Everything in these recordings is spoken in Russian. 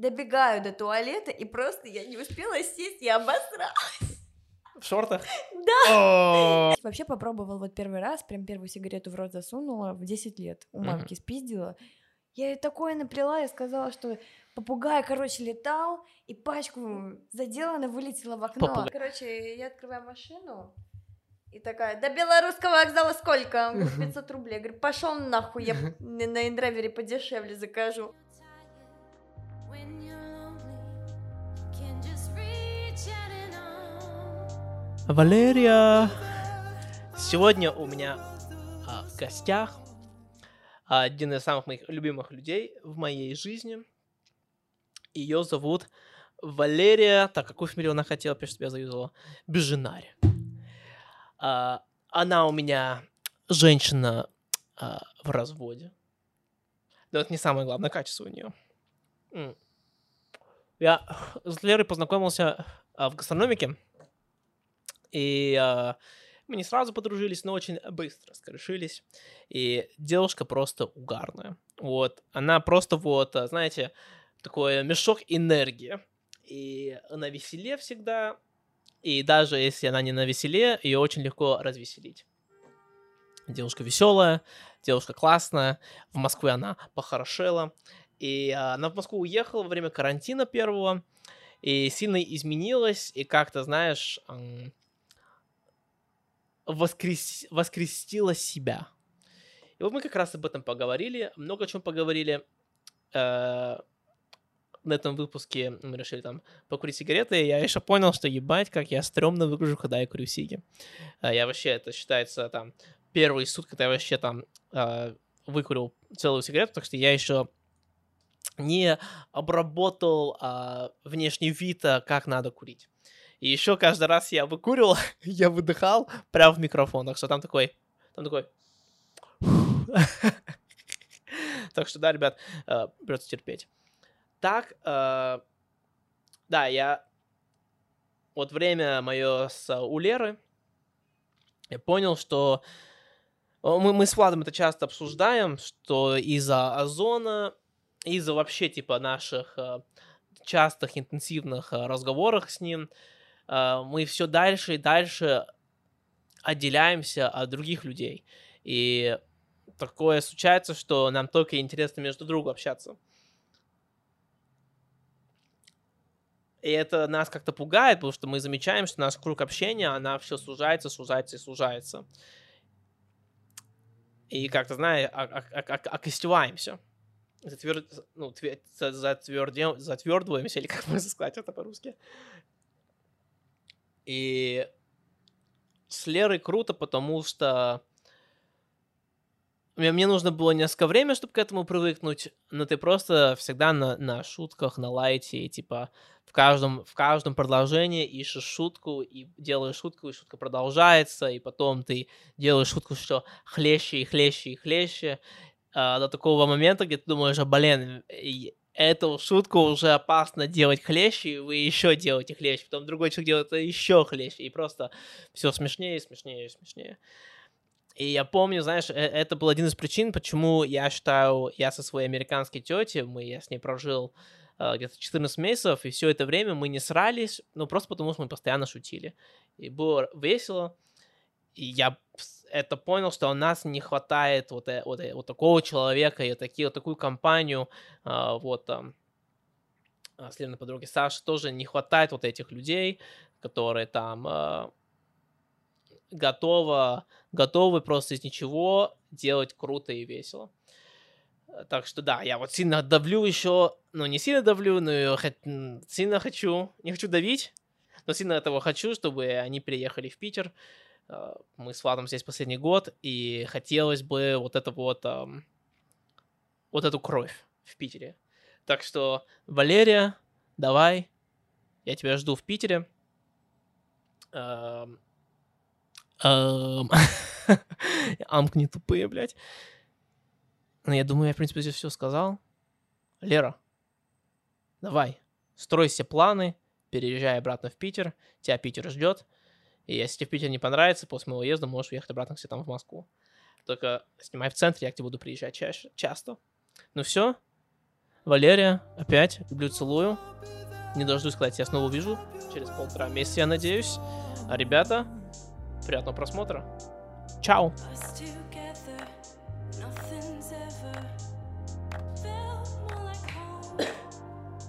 добегаю до туалета, и просто я не успела сесть, я обосралась. В шортах? Да. О, Вообще попробовал вот первый раз, прям первую сигарету в рот засунула в 10 лет. У мамки спиздила. Я ей такое наплела и сказала, что попугай, короче, летал, и пачку задела, она вылетела в окно. Попугай. Короче, я открываю машину, и такая, до белорусского вокзала сколько? Он говорит, 500 рублей. Я говорю, пошел нахуй, я на на индрайвере подешевле закажу. Валерия. Сегодня у меня а, в гостях один из самых моих любимых людей в моей жизни. Ее зовут Валерия. Так, какую фамилию она хотела, прежде всего я заюзала? Бежинари. А, она у меня женщина а, в разводе. Но это не самое главное качество у нее. Я с Лерой познакомился а, в гастрономике. И а, мы не сразу подружились, но очень быстро скорешились. И девушка просто угарная. Вот. Она просто вот, а, знаете, такой мешок энергии. И на веселе всегда. И даже если она не на веселе, ее очень легко развеселить. Девушка веселая, девушка классная. В Москве она похорошела. И а, она в Москву уехала во время карантина первого. И сильно изменилась. И как-то, знаешь, воскрес... воскрестила себя. И вот мы как раз об этом поговорили, много о чем поговорили. Э, На этом выпуске мы решили там покурить сигареты, и я еще понял, что ебать, как я стрёмно выгляжу, когда я курю сиги. Э, Я вообще, это считается там первый суд, когда я вообще там э, выкурил целую сигарету, так что я еще не обработал а, внешний вид, а, как надо курить. И еще каждый раз я выкуривал, я выдыхал прямо в микрофон. Так что там такой, там такой. Так что да, ребят, э, придется терпеть. Так, э, да, я вот время мое с у Леры, я понял, что э, мы, мы с Владом это часто обсуждаем, что из-за озона, из-за вообще типа наших э, частых интенсивных э, разговорах с ним, э, мы все дальше и дальше отделяемся от других людей. И такое случается, что нам только интересно между другом общаться. И это нас как-то пугает, потому что мы замечаем, что наш круг общения, она все сужается, сужается и сужается. И как-то, знаешь, а, окостеваемся. Затвер... Ну, тве- за- затвердем- затвердываемся, или как можно сказать это по-русски. И с Лерой круто, потому что мне, мне нужно было несколько времени, чтобы к этому привыкнуть, но ты просто всегда на, на шутках, на лайте, и, типа в каждом, в каждом продолжении ищешь шутку, и делаешь шутку, и шутка продолжается, и потом ты делаешь шутку, что хлеще и хлеще и хлеще, а, до такого момента, где ты думаешь, а, блин, эту шутку уже опасно делать хлеще, и вы еще делаете хлеще, потом другой человек делает еще хлеще, и просто все смешнее, смешнее, смешнее. И я помню, знаешь, э- это был один из причин, почему я считаю, я со своей американской тетей, мы, я с ней прожил э, где-то 14 месяцев, и все это время мы не срались, ну, просто потому что мы постоянно шутили. И было весело, и я это понял, что у нас не хватает вот, э- вот, э- вот такого человека и такие, вот такую компанию, а, вот а, с Леной подруги Саши тоже не хватает вот этих людей, которые там а, готовы, готовы просто из ничего делать круто и весело. Э, Так что да, я вот сильно давлю еще, ну не сильно давлю, но сильно хочу, не хочу давить, но сильно этого хочу, чтобы они переехали в Питер. Э, Мы с Владом здесь последний год, и хотелось бы вот это вот, вот эту кровь в Питере. Так что, Валерия, давай, я тебя жду в Питере. Эм, Амкни тупые, блядь. Ну, я думаю, я, в принципе, здесь все сказал. Лера, давай, строй все планы, переезжай обратно в Питер, тебя Питер ждет. И если тебе в Питер не понравится, после моего уезда можешь уехать обратно к себе там в Москву. Только снимай в центре, я к тебе буду приезжать чаще, часто. Ну все, Валерия, опять люблю, целую. Не дождусь, когда я снова увижу. Через полтора месяца, я надеюсь. А ребята, приятного просмотра. Чао!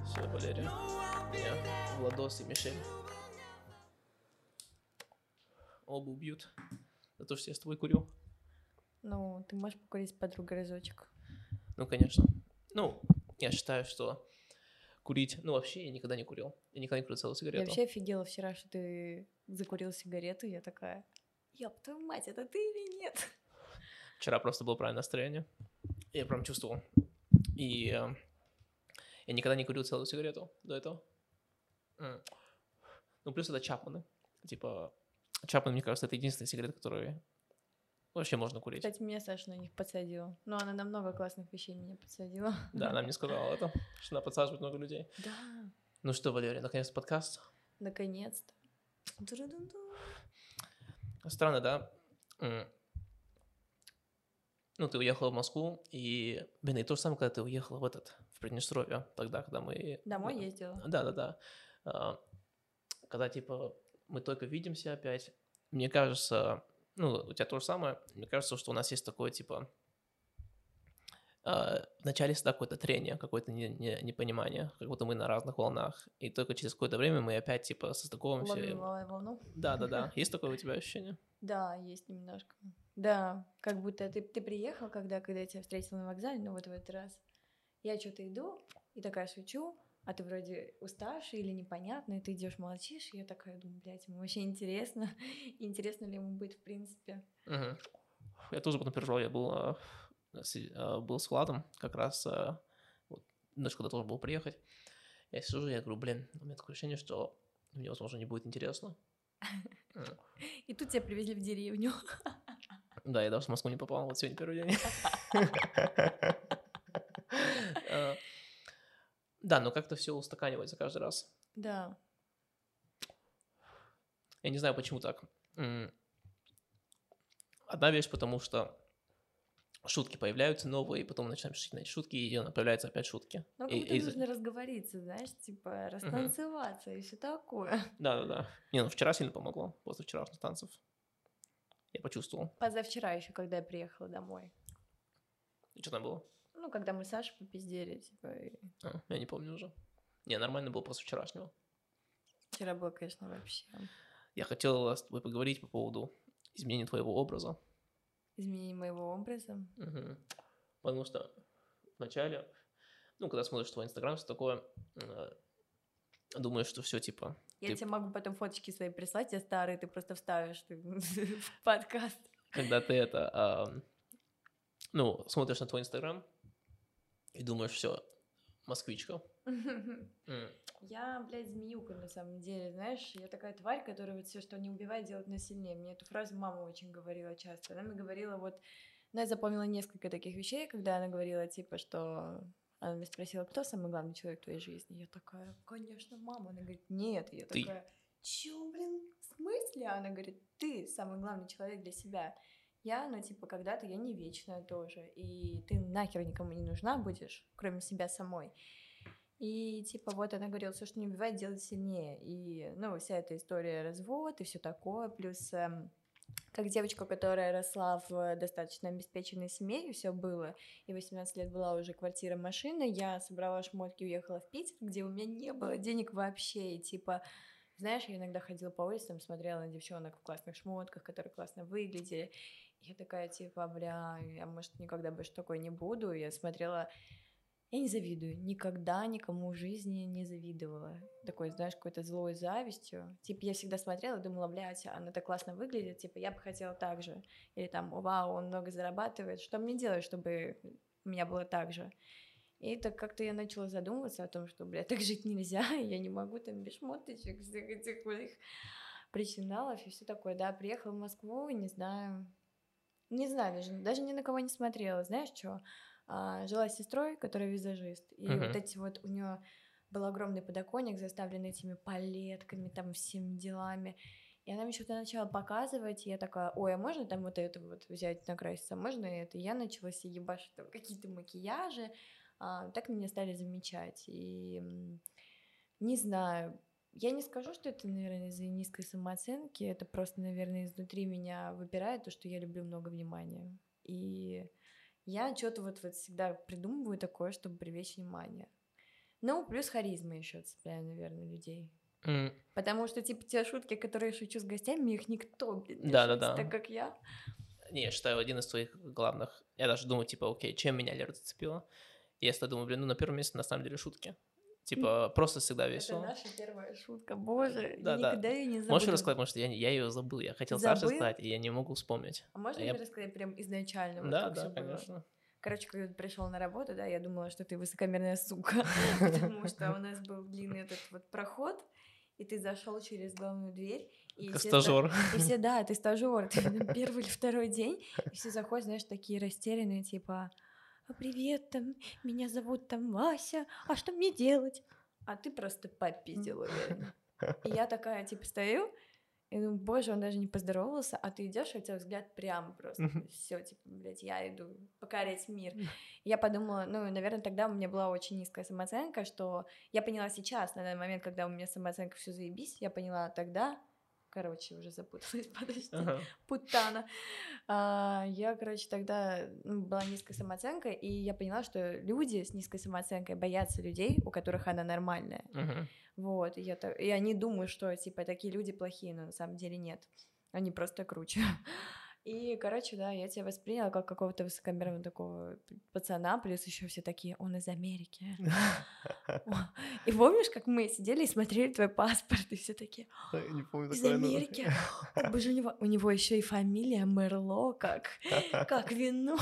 Все, Валерия. Меня Владос и Мишель. Оба убьют. За то, что я с тобой курю. Ну, ты можешь покурить с подругой разочек. Ну, конечно. Ну, я считаю, что курить... Ну, вообще, я никогда не курил. Я никогда не курил целую Я сигарету. вообще офигела вчера, что ты закурил сигарету. Я такая, ёб твою мать, это ты или нет? Вчера просто было правильное настроение. Я прям чувствовал. И э, я никогда не курил целую сигарету до этого. М. Ну, плюс это Чапманы. Типа, Чапман, мне кажется, это единственная сигарета, которую вообще можно курить. Кстати, меня Саша на них подсадила. Но она на много классных вещей меня подсадила. Да, она мне сказала это, что она подсаживает много людей. Да, Ну что, Валерия, наконец подкаст. наконец-то. Странно, да? Ну, ты уехала в Москву, и, блин, и то же самое, когда ты уехала в этот, в Приднестровье, тогда, когда мы... Домой ну, ездила. Да, да, да. А, Когда, типа, мы только видимся опять, мне кажется, ну, у тебя то же самое, мне кажется, что у нас есть такое, типа, а, вначале всегда какое-то трение, какое-то не- не- непонимание, как будто мы на разных волнах, и только через какое-то время мы опять, типа, состыковываемся. и- Ловим волну- волну. Да, да, да. Есть такое у тебя ощущение? Да, есть немножко. Да, как будто ты, ты приехал, когда, когда я тебя встретила на вокзале, ну вот в этот раз. Я что-то иду и такая шучу, а ты вроде уставший или непонятно, и ты идешь молчишь, и я такая думаю, блядь, ему вообще интересно, интересно ли ему быть в принципе. Мгм. Я тоже потом переживал, я был, а, а, был с Владом как раз, а, вот, ночь, когда должен был приехать. Я сижу, я говорю, блин, у меня такое ощущение, что мне, возможно, не будет интересно. И тут тебя привезли в деревню. Да, я даже в Москву не попал, вот сегодня первый день. А, Да, но как-то все устаканивается каждый раз. Да, Я не знаю, почему так. Одна вещь, потому что шутки появляются новые, и потом начинаем шутить на эти шутки, и появляются опять шутки. ну как И- будто и нужно разговориться, знаешь, типа растанцеваться и все такое. Да-да-да. Не, ну вчера сильно помогло, после вчерашних танцев. Я почувствовал. Позавчера еще, когда я приехала домой. И что там было? Ну, когда мы с Сашей попиздели, типа, и А, я не помню уже. Не, нормально было после вчерашнего. вчера было, конечно, вообще Я хотел с тобой поговорить по поводу изменения твоего образа. изменение моего образа. Мгм. Потому что вначале, ну, когда смотришь твой инстаграм, все такое, э, думаешь, что все типа, Я Ты- тебе могу потом фоточки свои прислать, те старые, ты просто вставишь ты в подкаст. когда ты это, ам, ну, смотришь на твой инстаграм и думаешь, все, москвичка. Я, блядь, змеюка на самом деле, знаешь, я такая тварь, которая вот все, что не убивает, делает насильнее. Мне эту фразу мама очень говорила часто. Она мне говорила вот, ну, я запомнила несколько таких вещей, когда она говорила, типа, что она меня спросила, кто самый главный человек в твоей жизни? Я такая, конечно, мама. Она говорит, нет. Я Ты. такая, чё, блин, в смысле? Она говорит, ты самый главный человек для себя. Я, ну, типа, когда-то я не вечная тоже, и ты нахер никому не нужна будешь, кроме себя самой. И, типа, вот она говорила, все, что не убивает, делает сильнее. И, ну, вся эта история развод и все такое, плюс эм, как девочка, которая росла в достаточно обеспеченной семье, все было, и 18 лет была уже квартира, машина, я собрала шмотки, уехала в Питер, где у меня не было денег вообще, и типа, знаешь, я иногда ходила по улицам, смотрела на девчонок в классных шмотках, которые классно выглядели, и я такая, типа, бля, я, может, никогда больше такой не буду, я смотрела я не завидую, никогда никому в жизни не завидовала. Такой, знаешь, какой-то злой завистью. Типа, я всегда смотрела и думала, блядь, она так классно выглядит, типа, я бы хотела так же. Или там, вау, он много зарабатывает, что мне делать, чтобы у меня было так же? И так как-то я начала задумываться о том, что, блядь, так жить нельзя, я не могу там без шмоточек, всех этих моих причиналов и все такое. Да, приехала в Москву, не знаю, не знаю, даже, даже ни на кого не смотрела. Знаешь, что? А, жила с сестрой, которая визажист, и Мгм. вот эти вот у нее был огромный подоконник, заставленный этими палетками, там всеми делами. И она мне что-то начала показывать, и я такая, ой, а можно там вот это вот взять, накраситься, можно это? И я начала себе ебашить там какие-то макияжи, а, так меня стали замечать. И не знаю, я не скажу, что это, наверное, из-за низкой самооценки, это просто, наверное, изнутри меня выпирает то, что я люблю много внимания. И я что-то вот, вот всегда придумываю такое, чтобы привлечь внимание. Ну, плюс харизма еще цепляю, наверное, людей. М, Потому что, типа, те шутки, которые я шучу с гостями, их никто, блин, не Да-да-да. шутит, так как я. Не, я считаю, один из твоих главных... Я даже думаю, типа, окей, чем меня Лера зацепила? Я всегда думаю, блин, ну, на первом месте, на самом деле, шутки. Типа, просто всегда Это весело. наша первая шутка, боже, Да, я да. никогда ее не забуду. Можешь рассказать, потому что я, я ее забыл. Я хотел Саше Забыл? сказать, и я не могу вспомнить. А можно А я- рассказать прям изначально? вот да, да, было? конечно. Короче, когда ты пришел на работу, да, я думала, что ты высокомерная сука, потому что у нас был длинный этот вот проход, и ты зашел через главную дверь. И Как все стажер. ста- И все, да, ты стажер, ты первый или второй день, и все заходят, знаешь, такие растерянные, типа, «А, привет, там, меня зовут там Вася, а что мне делать? А ты просто попиздил, уверена. И я такая, типа, стою, и думаю, боже, он даже не поздоровался, а ты идешь, и у тебя взгляд прям просто. Все, типа, блядь, я иду покорять мир. Я подумала, ну, наверное, тогда у меня была очень низкая самооценка, что я поняла сейчас, на данный момент, когда у меня самооценка все заебись, я поняла тогда, короче, уже запуталась, подожди, Ага. путана. А, я, короче, тогда ну, была низкая самооценка, и я поняла, что люди с низкой самооценкой боятся людей, у которых она нормальная. Мгм. Вот, и, я и они думают, что, типа, такие люди плохие, но на самом деле нет. Они просто круче. И, короче, да, я тебя восприняла как какого-то высокомерного такого пацана, плюс еще все такие, он из Америки. И помнишь, как мы сидели и смотрели твой паспорт, и все такие, из Америки? Как бы же у него, у него еще и фамилия Мерло, как, как вино.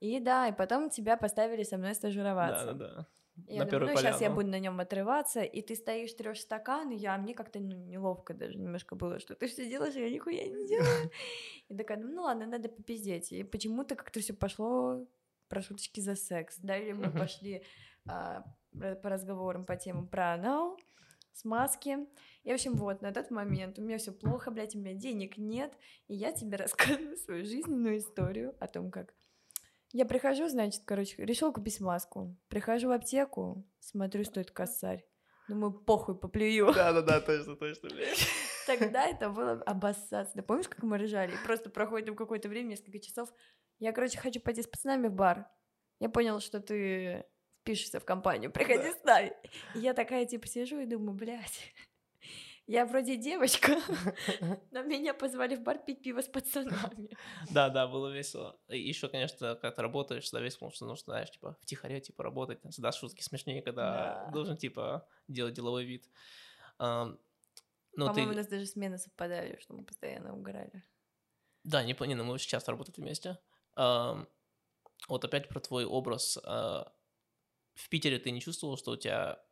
И да, и потом тебя поставили со мной стажироваться. Да, да, да. Я На думаю, ну сейчас я буду на нем отрываться, и ты стоишь, трешь стакан, и я, мне как-то ну, неловко даже немножко было, что ты все делаешь, а я нихуя не делаю. И такая, ну ладно, надо попиздеть. И почему-то как-то все пошло про шуточки за секс. Далее мы пошли а, по разговорам по тему про анал, смазки. И, в общем, вот, на тот момент у меня все плохо, блядь, у меня денег нет, и я тебе рассказываю свою жизненную историю о том, как я прихожу, значит, короче, решил купить маску. Прихожу в аптеку, смотрю, стоит косарь. Думаю, похуй, поплюю. Да, да, да, точно, точно, блядь. Тогда это было обоссаться. Да помнишь, как мы рыжали? И Просто проходит там какое-то время, несколько часов. Я, короче, хочу пойти с пацанами в бар. Я понял, что ты впишешься в компанию, приходи с нами. И я такая, типа, сижу и думаю, блядь, я вроде девочка, но меня позвали в бар пить пиво с пацанами. Да, да, было весело. И еще, конечно, когда ты работаешь, всегда весело, потому что нужно, знаешь, типа, втихаря, типа, работать. Всегда шутки смешнее, когда Да. должен, типа, делать деловой вид. Ну, По-моему, у нас даже смены совпадали, что мы постоянно угорали. Да, не понял, мы очень часто работаем вместе. Вот опять про твой образ. а, В Питере ты не чувствовал, что у тебя...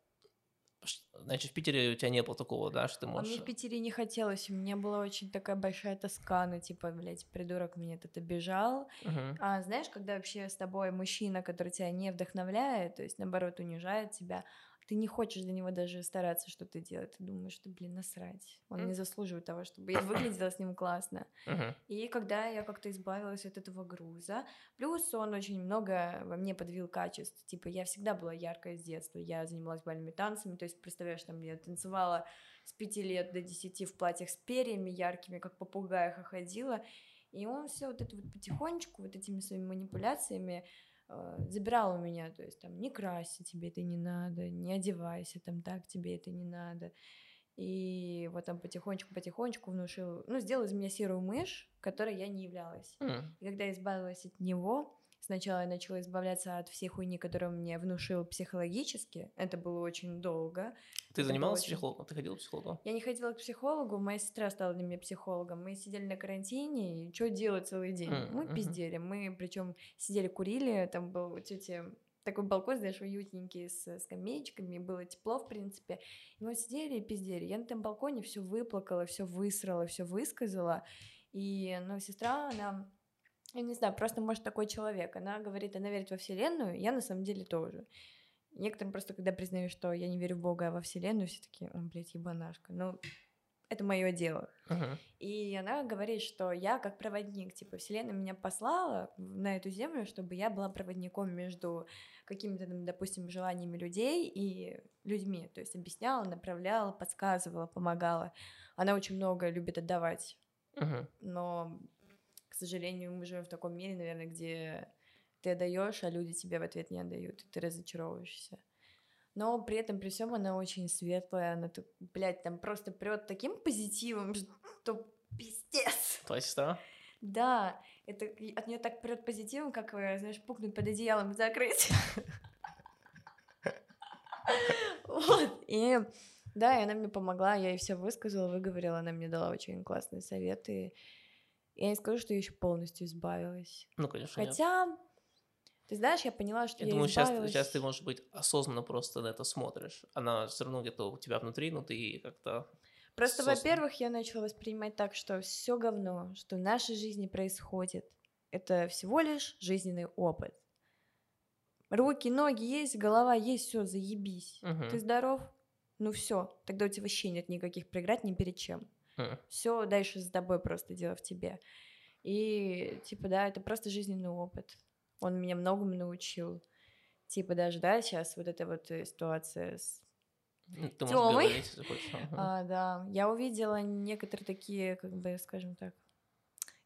Значит, в Питере у тебя не было такого, да, что ты А можешь... мне в Питере не хотелось, у меня была очень такая большая тоска, ну, типа, блядь, придурок меня тут обижал. Мгм. А знаешь, когда вообще с тобой мужчина, который тебя не вдохновляет, то есть, наоборот, унижает тебя, ты не хочешь для него даже стараться что-то делать, ты думаешь, что, блин, насрать, он М. не заслуживает того, чтобы я выглядела с ним классно. Мгм. И когда я как-то избавилась от этого груза, плюс он очень много во мне подвил качеств. Типа, я всегда была яркая с детства. Я занималась бальными танцами. То есть, представляешь, там я танцевала с пяти лет до десяти в платьях с перьями яркими, как попугаях ходила. И он все вот это вот потихонечку, вот этими своими манипуляциями забирал у меня, то есть там не крайся, тебе это не надо, не одевайся, там так тебе это не надо. И вот там потихонечку-потихонечку внушил, ну, сделал из меня серую мышь, которой я не являлась. М. И когда я избавилась от него, сначала я начала избавляться от всей хуйни, которую мне внушил психологически. Это было очень долго. Ты занималась очень- психологом? Ты ходила к психологу? Я не ходила к психологу, моя сестра стала для меня психологом. Мы сидели на карантине, и что делать целый день? М, Мы пиздели. Мы причем сидели, курили, там был у тети такой балкон, знаешь, уютненький, с скамеечками, было тепло, в принципе. И мы сидели и пиздели. Я на этом балконе все выплакала, все высрала, все высказала. И, ну, сестра, она, я не знаю, просто, может, такой человек. Она говорит, она верит во Вселенную, я на самом деле тоже. Некоторым просто, когда признаю, что я не верю в Бога, а во Вселенную, все такие, о, блядь, ебанашка. Ну, это мое дело. Мгм. И она говорит, что я как проводник, типа, Вселенная меня послала на эту землю, чтобы я была проводником между какими-то, допустим, желаниями людей и людьми. То есть объясняла, направляла, подсказывала, помогала. Она очень много любит отдавать, Мгм. но, к сожалению, мы живем в таком мире, наверное, где ты отдаешь, а люди тебе в ответ не отдают, и ты разочаровываешься. Но при этом, при всем, она очень светлая, она, так, блядь, там просто прет таким позитивом, что пиздец. Сестра? Да, это от нее так прет позитивом, как, э, знаешь, пукнуть под одеялом и закрыть. Вот, и да, и она мне помогла, я ей все высказала, выговорила, она мне дала очень классные советы. Я не скажу, что я еще полностью избавилась. Ну, конечно, нет. Ты знаешь, я поняла, что Я я, думаю, сейчас, избавилась. сейчас ты, может быть, осознанно просто на это смотришь. Она все равно где-то у тебя внутри, но ты как-то... Просто, осознанно. во-первых, я начала воспринимать так, что все говно, что в нашей жизни происходит, это всего лишь жизненный опыт. Руки, ноги есть, голова есть, все, заебись. Мгм. Ты здоров? Ну все, тогда у тебя вообще нет никаких преград ни перед чем. М. Все дальше с тобой просто дело в тебе. И типа, да, это просто жизненный опыт. Он меня многому научил. Типа даже, да, сейчас вот эта вот э, ситуация с Ты Тёмой. говорить. А, да, я увидела некоторые такие, как бы, скажем так.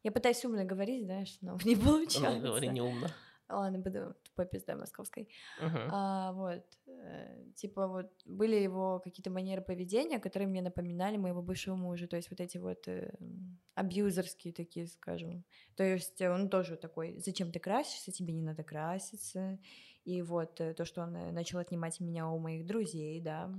Я пытаюсь умно говорить, знаешь, но не получается. Ну, говори неумно. Ладно, буду тупой пиздой московской. Мгм. А, вот, э, типа вот были его какие-то манеры поведения, которые мне напоминали моего бывшего мужа, то есть вот эти вот э, абьюзерские такие, скажем. То есть он тоже такой, зачем ты красишься, тебе не надо краситься. И вот э, то, что он начал отнимать меня у моих друзей, да,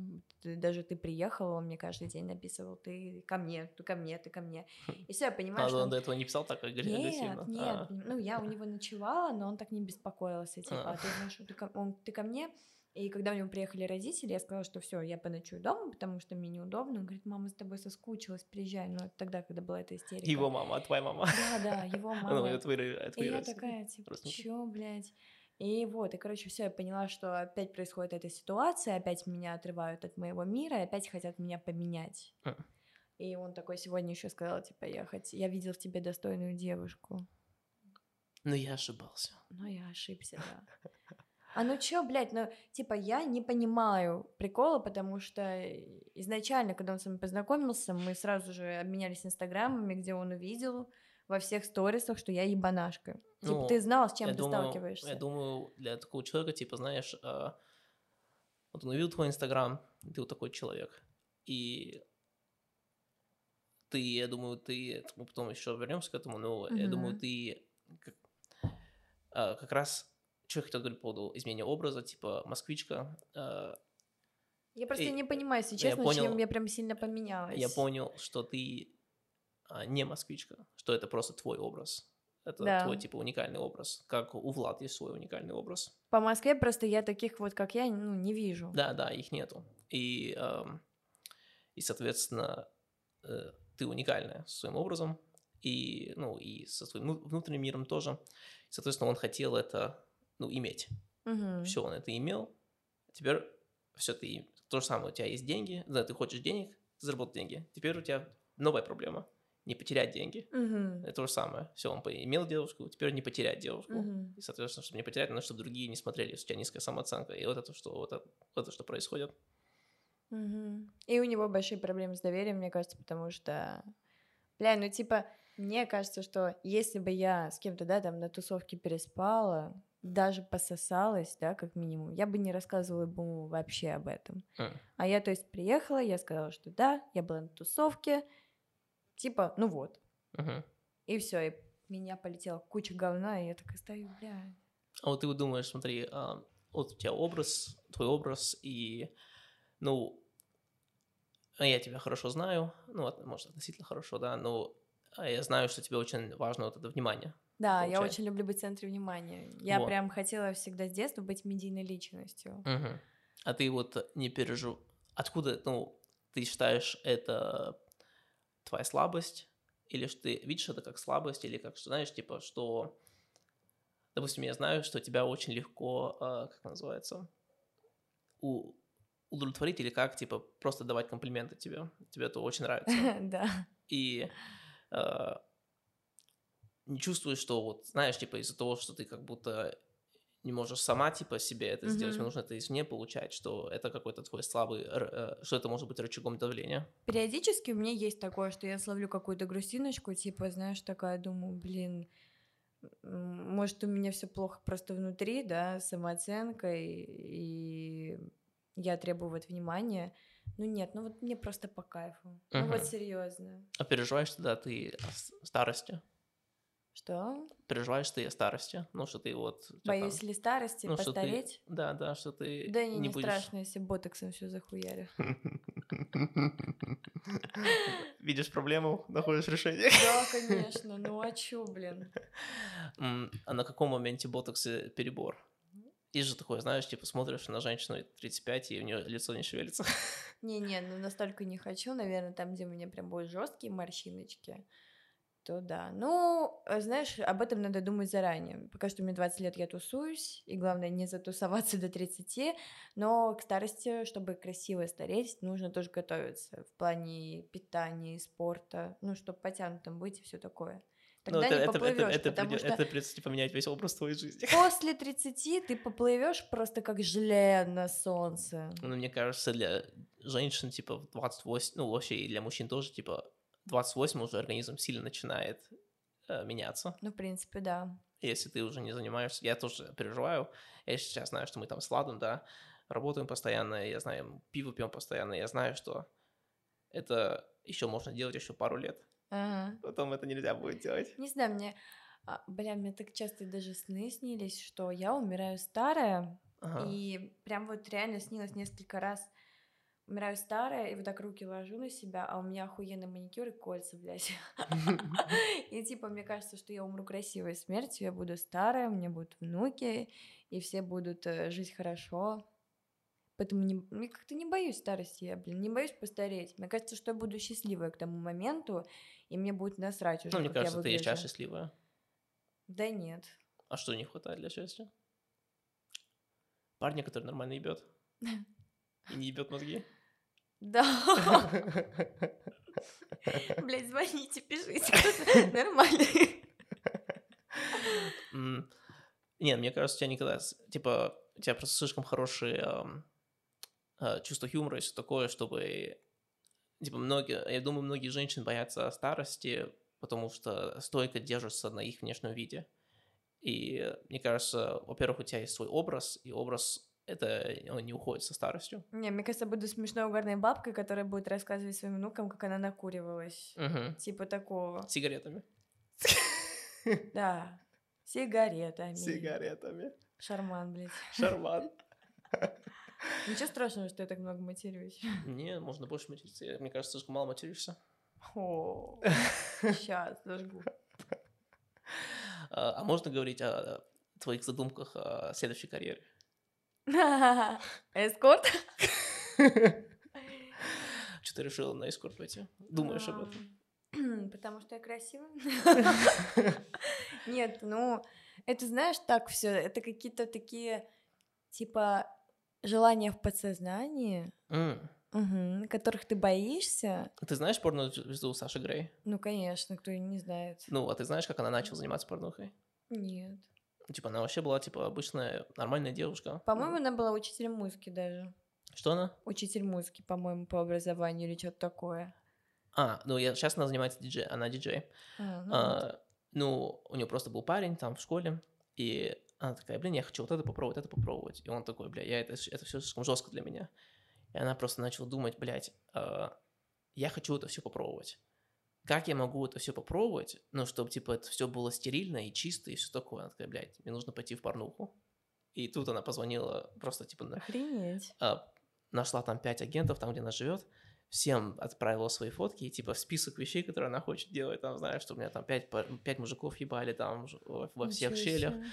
ты- даже ты приехала, он мне каждый день написывал, ты ко мне, ты ко мне, ты ко мне. И все, я понимаю, А что он он до этого не писал так агрессивно? нет, нет, А. ну я у него ночевала, но он так не беспокоился, типа, А. а ты знаешь, ты ко, он, ты ко мне? И когда у него приехали родители, я сказала, что все, я поночую дома, потому что мне неудобно. Он говорит, мама с тобой соскучилась, приезжай. Ну, это тогда, когда была эта истерика. Его мама, а твоя мама? Да, да, его Ну, мама. это твои- это И твои я родители. такая, типа, чё, блядь? И вот, и, короче, все, я поняла, что опять происходит эта ситуация, опять меня отрывают от моего мира, и опять хотят меня поменять. Мгм. И он такой сегодня еще сказал, типа, я, хот... я видел в тебе достойную девушку. Но я ошибался. Но я ошибся, да. А ну чё, блядь, ну, типа, я не понимаю прикола, потому что изначально, когда он со мной познакомился, мы сразу же обменялись инстаграмами, где он увидел во всех сторисах, что я ебанашка. Типа, Ну, ты знал, с чем я ты думаю, сталкиваешься. Я думаю, для такого человека, типа, знаешь, а, вот он увидел твой инстаграм, ты вот такой человек, и ты, я думаю, ты, мы потом еще вернемся к этому, но я думаю, ты как, а, как раз, что я хотел говорить по поводу изменения образа, типа, москвичка, а, Я просто И- не понимаю, если я честно, понял- чем я прям сильно поменялась. я понял, что ты а, не москвичка, что это просто твой образ. Это Да. твой, типа, уникальный образ. Как у Влад есть свой уникальный образ. По Москве просто я таких вот, как я, ну, не вижу. Да, да, их нету. И, ам, и соответственно, э, ты уникальная своим образом, и, ну, и со своим ну- внутренним миром тоже. Соответственно, он хотел это, ну, иметь. Мгм. Все, он это имел. Теперь все ты то же самое. У тебя есть деньги, да, ты хочешь денег, заработать деньги. Теперь у тебя новая проблема. Не потерять деньги. Мгм. Это то же самое. Все, он имел девушку, теперь не потерять девушку. Мгм. И, соответственно, чтобы не потерять, надо, чтобы другие не смотрели, если у тебя низкая самооценка. И вот это что, вот это, вот это что происходит. Мгм. И у него большие проблемы с доверием, мне кажется, потому что, бля, ну типа, мне кажется, что если бы я с кем-то, да, там на тусовке переспала, даже пососалась, да, как минимум, я бы не рассказывала ему вообще об этом. М. А я, то есть, приехала, я сказала, что да, я была на тусовке, типа, ну вот. Мгм. И все, и меня полетела куча говна, и я такая стою, бля. А вот ты вот думаешь, смотри, а, вот у тебя образ, твой образ, и, ну, а я тебя хорошо знаю, ну, от- может, относительно хорошо, да, но а я знаю, что тебе очень важно вот это внимание. Да, я Получается. очень люблю быть в центре внимания. Я Вот. прям хотела всегда с детства быть медийной личностью. Мгм. А ты вот не пережил... Откуда, ну, ты считаешь это твоя слабость? Или что ты видишь это как слабость? Или как, что, знаешь, типа, что... Допустим, я знаю, что тебя очень легко, а, как называется, у... удовлетворить или как, типа, просто давать комплименты тебе. Тебе это очень нравится. Да. И э, не чувствуешь, что вот, знаешь, типа, из-за того, что ты как будто не можешь сама, типа, себе это сделать, Мгм. нужно это извне получать, что это какой-то твой слабый, э, что это может быть рычагом давления. Периодически у меня есть такое, что я словлю какую-то грустиночку, типа, знаешь, такая, думаю, блин, может, у меня все плохо просто внутри, да, с самооценкой, и я требую вот внимания. Ну нет, ну вот мне просто по кайфу. Ну Мгм. вот серьезно. А переживаешь тогда ты старости? Что? Переживаешь ты о старости? Ну, что ты вот... типа, Боюсь ли старости, ну, что ты- постареть? Да, да, что ты Да не, не, будешь... страшно, если ботоксом все захуярю. Видишь проблему, находишь решение. Да, конечно, ну а чё, блин? А на каком моменте ботокса перебор? И же такое, знаешь, типа смотришь на женщину 35, и у нее лицо не шевелится. Не-не, ну настолько не хочу, наверное, там, где у меня прям будут жесткие морщиночки, то да. Ну, э, знаешь, об этом надо думать заранее. Пока что мне 20 лет, я тусуюсь, и главное не затусоваться до 30, но к старости, чтобы красиво стареть, нужно тоже готовиться в плане питания, спорта, ну, чтобы потянутым быть и все такое. Ну, Тогда это, не это, это, поплывешь, это, потому придё- что это придется типа, менять весь образ твоей жизни. после 30 ты поплывешь просто как желе на солнце. Ну, мне кажется, для женщин, типа, в 28, ну, вообще и для мужчин тоже, типа, 28 уже организм сильно начинает э, меняться. Ну, в принципе, да. Если ты уже не занимаешься, я тоже переживаю. Я сейчас знаю, что мы там с Ладом, да, работаем постоянно, я знаю, пиво пьем постоянно, я знаю, что это еще можно делать еще пару лет. Ага. Потом это нельзя будет делать. Не знаю, мне, а, бля, мне так часто даже сны снились, что я умираю старая, Ага. и прям вот реально снилось несколько раз. Умираю старая, и вот так руки ложу на себя, а у меня охуенный маникюр и кольца, блядь. И типа, мне кажется, что я умру красивой смертью, я буду старая, у меня будут внуки, и все будут э, жить хорошо. Поэтому не, ну, как-то не боюсь старости, я, блин, не боюсь постареть. Мне кажется, что я буду счастливая к тому моменту, и мне будет насрать уже, Ну, мне я кажется, ты и сейчас счастливая. Да нет. А что не хватает для счастья? Парня, который нормально ебет. И не ебет мозги. Да. Блять, звоните, пишите. Нормально. М, Не, мне кажется, у тебя никогда, типа, у тебя просто слишком хорошее ам, а, чувство юмора и все такое, чтобы, типа, многие, я думаю, многие женщины боятся старости, потому что стойко держатся на их внешнем виде. И мне кажется, во-первых, у тебя есть свой образ, и образ это он не уходит со старостью. Не, мне кажется, буду смешной угарной бабкой, которая будет рассказывать своим внукам, как она накуривалась. Мгм. Типа такого. Сигаретами. Да. Сигаретами. Сигаретами. Шарман, блядь. Шарман. Ничего страшного, что я так много матерюсь. Не, можно больше материться. Мне кажется, слишком мало материшься. О, сейчас зажгу. А а можно говорить о твоих задумках о следующей карьере? Эскорт? Что ты решила на эскорт пойти? Думаешь об этом? Потому что я красивая? Нет, ну, это знаешь, так все, это какие-то такие, типа, желания в подсознании, которых ты боишься. Ты знаешь порно-звезду Саши Грей? Ну, конечно, кто не знает. Ну, а ты знаешь, как она начала заниматься порнухой? Нет. Типа, она вообще была, типа, обычная, нормальная девушка. По-моему, она была учителем музыки даже. Что она? Учитель музыки, по-моему, по образованию или что-то такое. А, ну, я, сейчас она занимается диджей, она диджей. А, ну вот. А, ну, у нее просто был парень там в школе, и она такая, блин, я хочу вот это попробовать, это попробовать. И он такой, бля, я это, это все слишком жестко для меня. И она просто начала думать, блядь, а, я хочу это все попробовать. Как я могу это все попробовать, ну, чтобы, типа, это все было стерильно и чисто, и все такое. Она такая, блядь, мне нужно пойти в порнуху. И тут она позвонила просто, типа, на- Охренеть. а, нашла там пять агентов, там, где она живет, всем отправила свои фотки, и, типа, список вещей, которые она хочет делать, там, знаешь, что у меня там пять, пять мужиков ебали там во, во всех Ничего щелях, себе.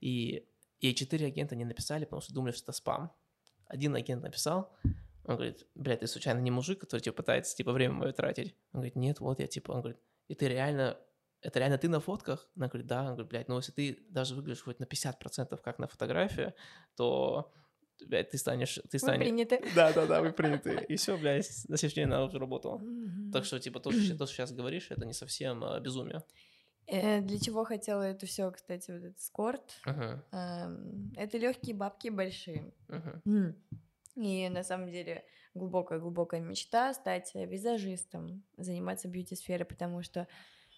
и ей четыре агента не написали, потому что думали, что это спам. Один агент написал, он говорит, блядь, ты случайно не мужик, который, типа, пытается, типа, время мое тратить? Он говорит, нет, вот я, типа, он говорит, и ты реально, это реально ты на фотках? Она говорит, да, он говорит, блядь, ну, если ты даже выглядишь хоть на 50% как на фотографии, то блядь, ты станешь, ты Вы станешь... приняты. Да, да, да, вы приняты. И все, блядь, на следующий день она уже работала. Так что, типа, то, что, то, что сейчас говоришь, это не совсем а, безумие. Э, Для чего хотела это все, кстати, вот этот скорт? Это легкие бабки большие. И на самом деле глубокая-глубокая мечта стать э, визажистом, заниматься бьюти-сферой, потому что,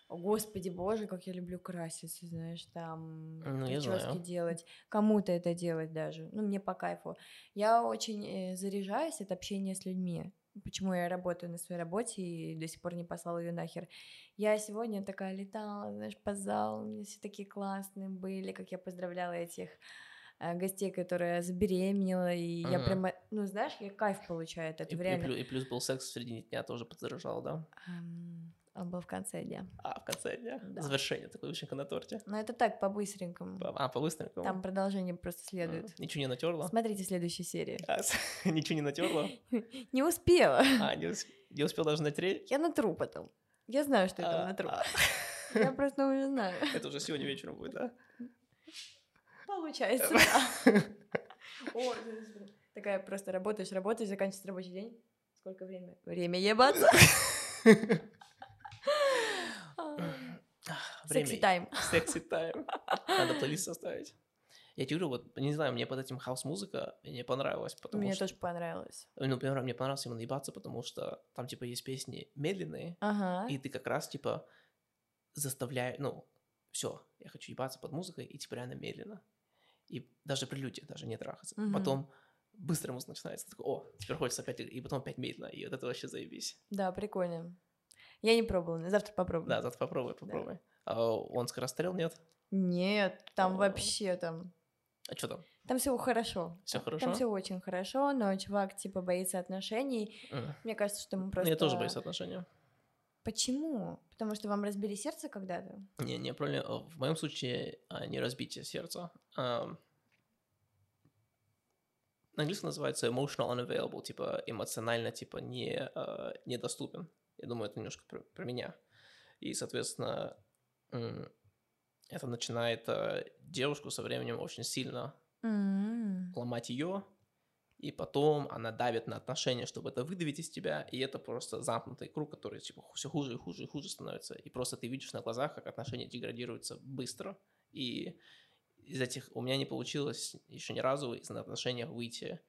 о, господи боже, как я люблю краситься, знаешь, там Ну, прически делать, кому-то это делать даже, ну, мне по кайфу. Я очень э, заряжаюсь от общения с людьми. Почему я работаю на своей работе и до сих пор не послала ее нахер. Я сегодня такая летала, знаешь, по залу, мне все такие классные были, как я поздравляла этих гостей, которые забеременела, и я Ага. прямо, ну, знаешь, я кайф получаю от И, этого, и реально. плю- и плюс был секс в середине дня, тоже подзаражал, да? Ам, Он был в конце дня. А, в конце дня? Да. Завершение, такое вишенка на торте. Но это так, по-быстренькому. По- А, по-быстренькому? Там продолжение просто следует. Ничего не натерла? Смотрите следующие серии. А, Ничего не натерла? Не успела. А, не, ус- не успел даже натереть? Я натру потом. Я знаю, что я там А, натру. а. Я просто уже знаю. Это уже сегодня вечером будет, да? Получается, да. О, такая просто работаешь, работаешь, заканчивается рабочий день. Сколько времени? Время ебаться. Секси тайм. Секси тайм. Надо плейлист составить. Я тебе говорю, вот, не знаю, мне под этим хаос-музыка мне понравилась, потому Мне что... тоже понравилось. Ну, например, мне понравилось именно ебаться, потому что там, типа, есть песни медленные, Ага. и ты как раз, типа, заставляешь, ну, все, я хочу ебаться под музыкой, и, типа, реально медленно. И даже при людях даже не трахаться. Мгм. Потом быстрая музыка начинается, такой, о, теперь хочется опять, и потом опять медленно, и вот это вообще заебись. Да, прикольно. Я не пробовала, завтра попробую. Да, завтра попробуй, попробуй. А он скорострел, нет? Нет, там О. вообще там. А что там? Там все хорошо. Там- хорошо? Там все очень хорошо, но чувак типа боится отношений. М. Мне кажется, что ему Ну, просто. Я тоже боюсь отношения. Почему? Потому что вам разбили сердце когда-то? Не, не, проблема. В моем случае а, не разбитие сердца. Ам, на английском называется emotional unavailable, типа эмоционально, типа не, а, недоступен. Я думаю, это немножко про, про меня. И, соответственно, это начинает а, девушку со временем очень сильно М. ломать ее, и потом она давит на отношения, чтобы это выдавить из тебя, и это просто замкнутый круг, который типа все хуже и хуже и хуже становится, и просто ты видишь на глазах, как отношения деградируются быстро, и из этих у меня не получилось еще ни разу из отношений выйти,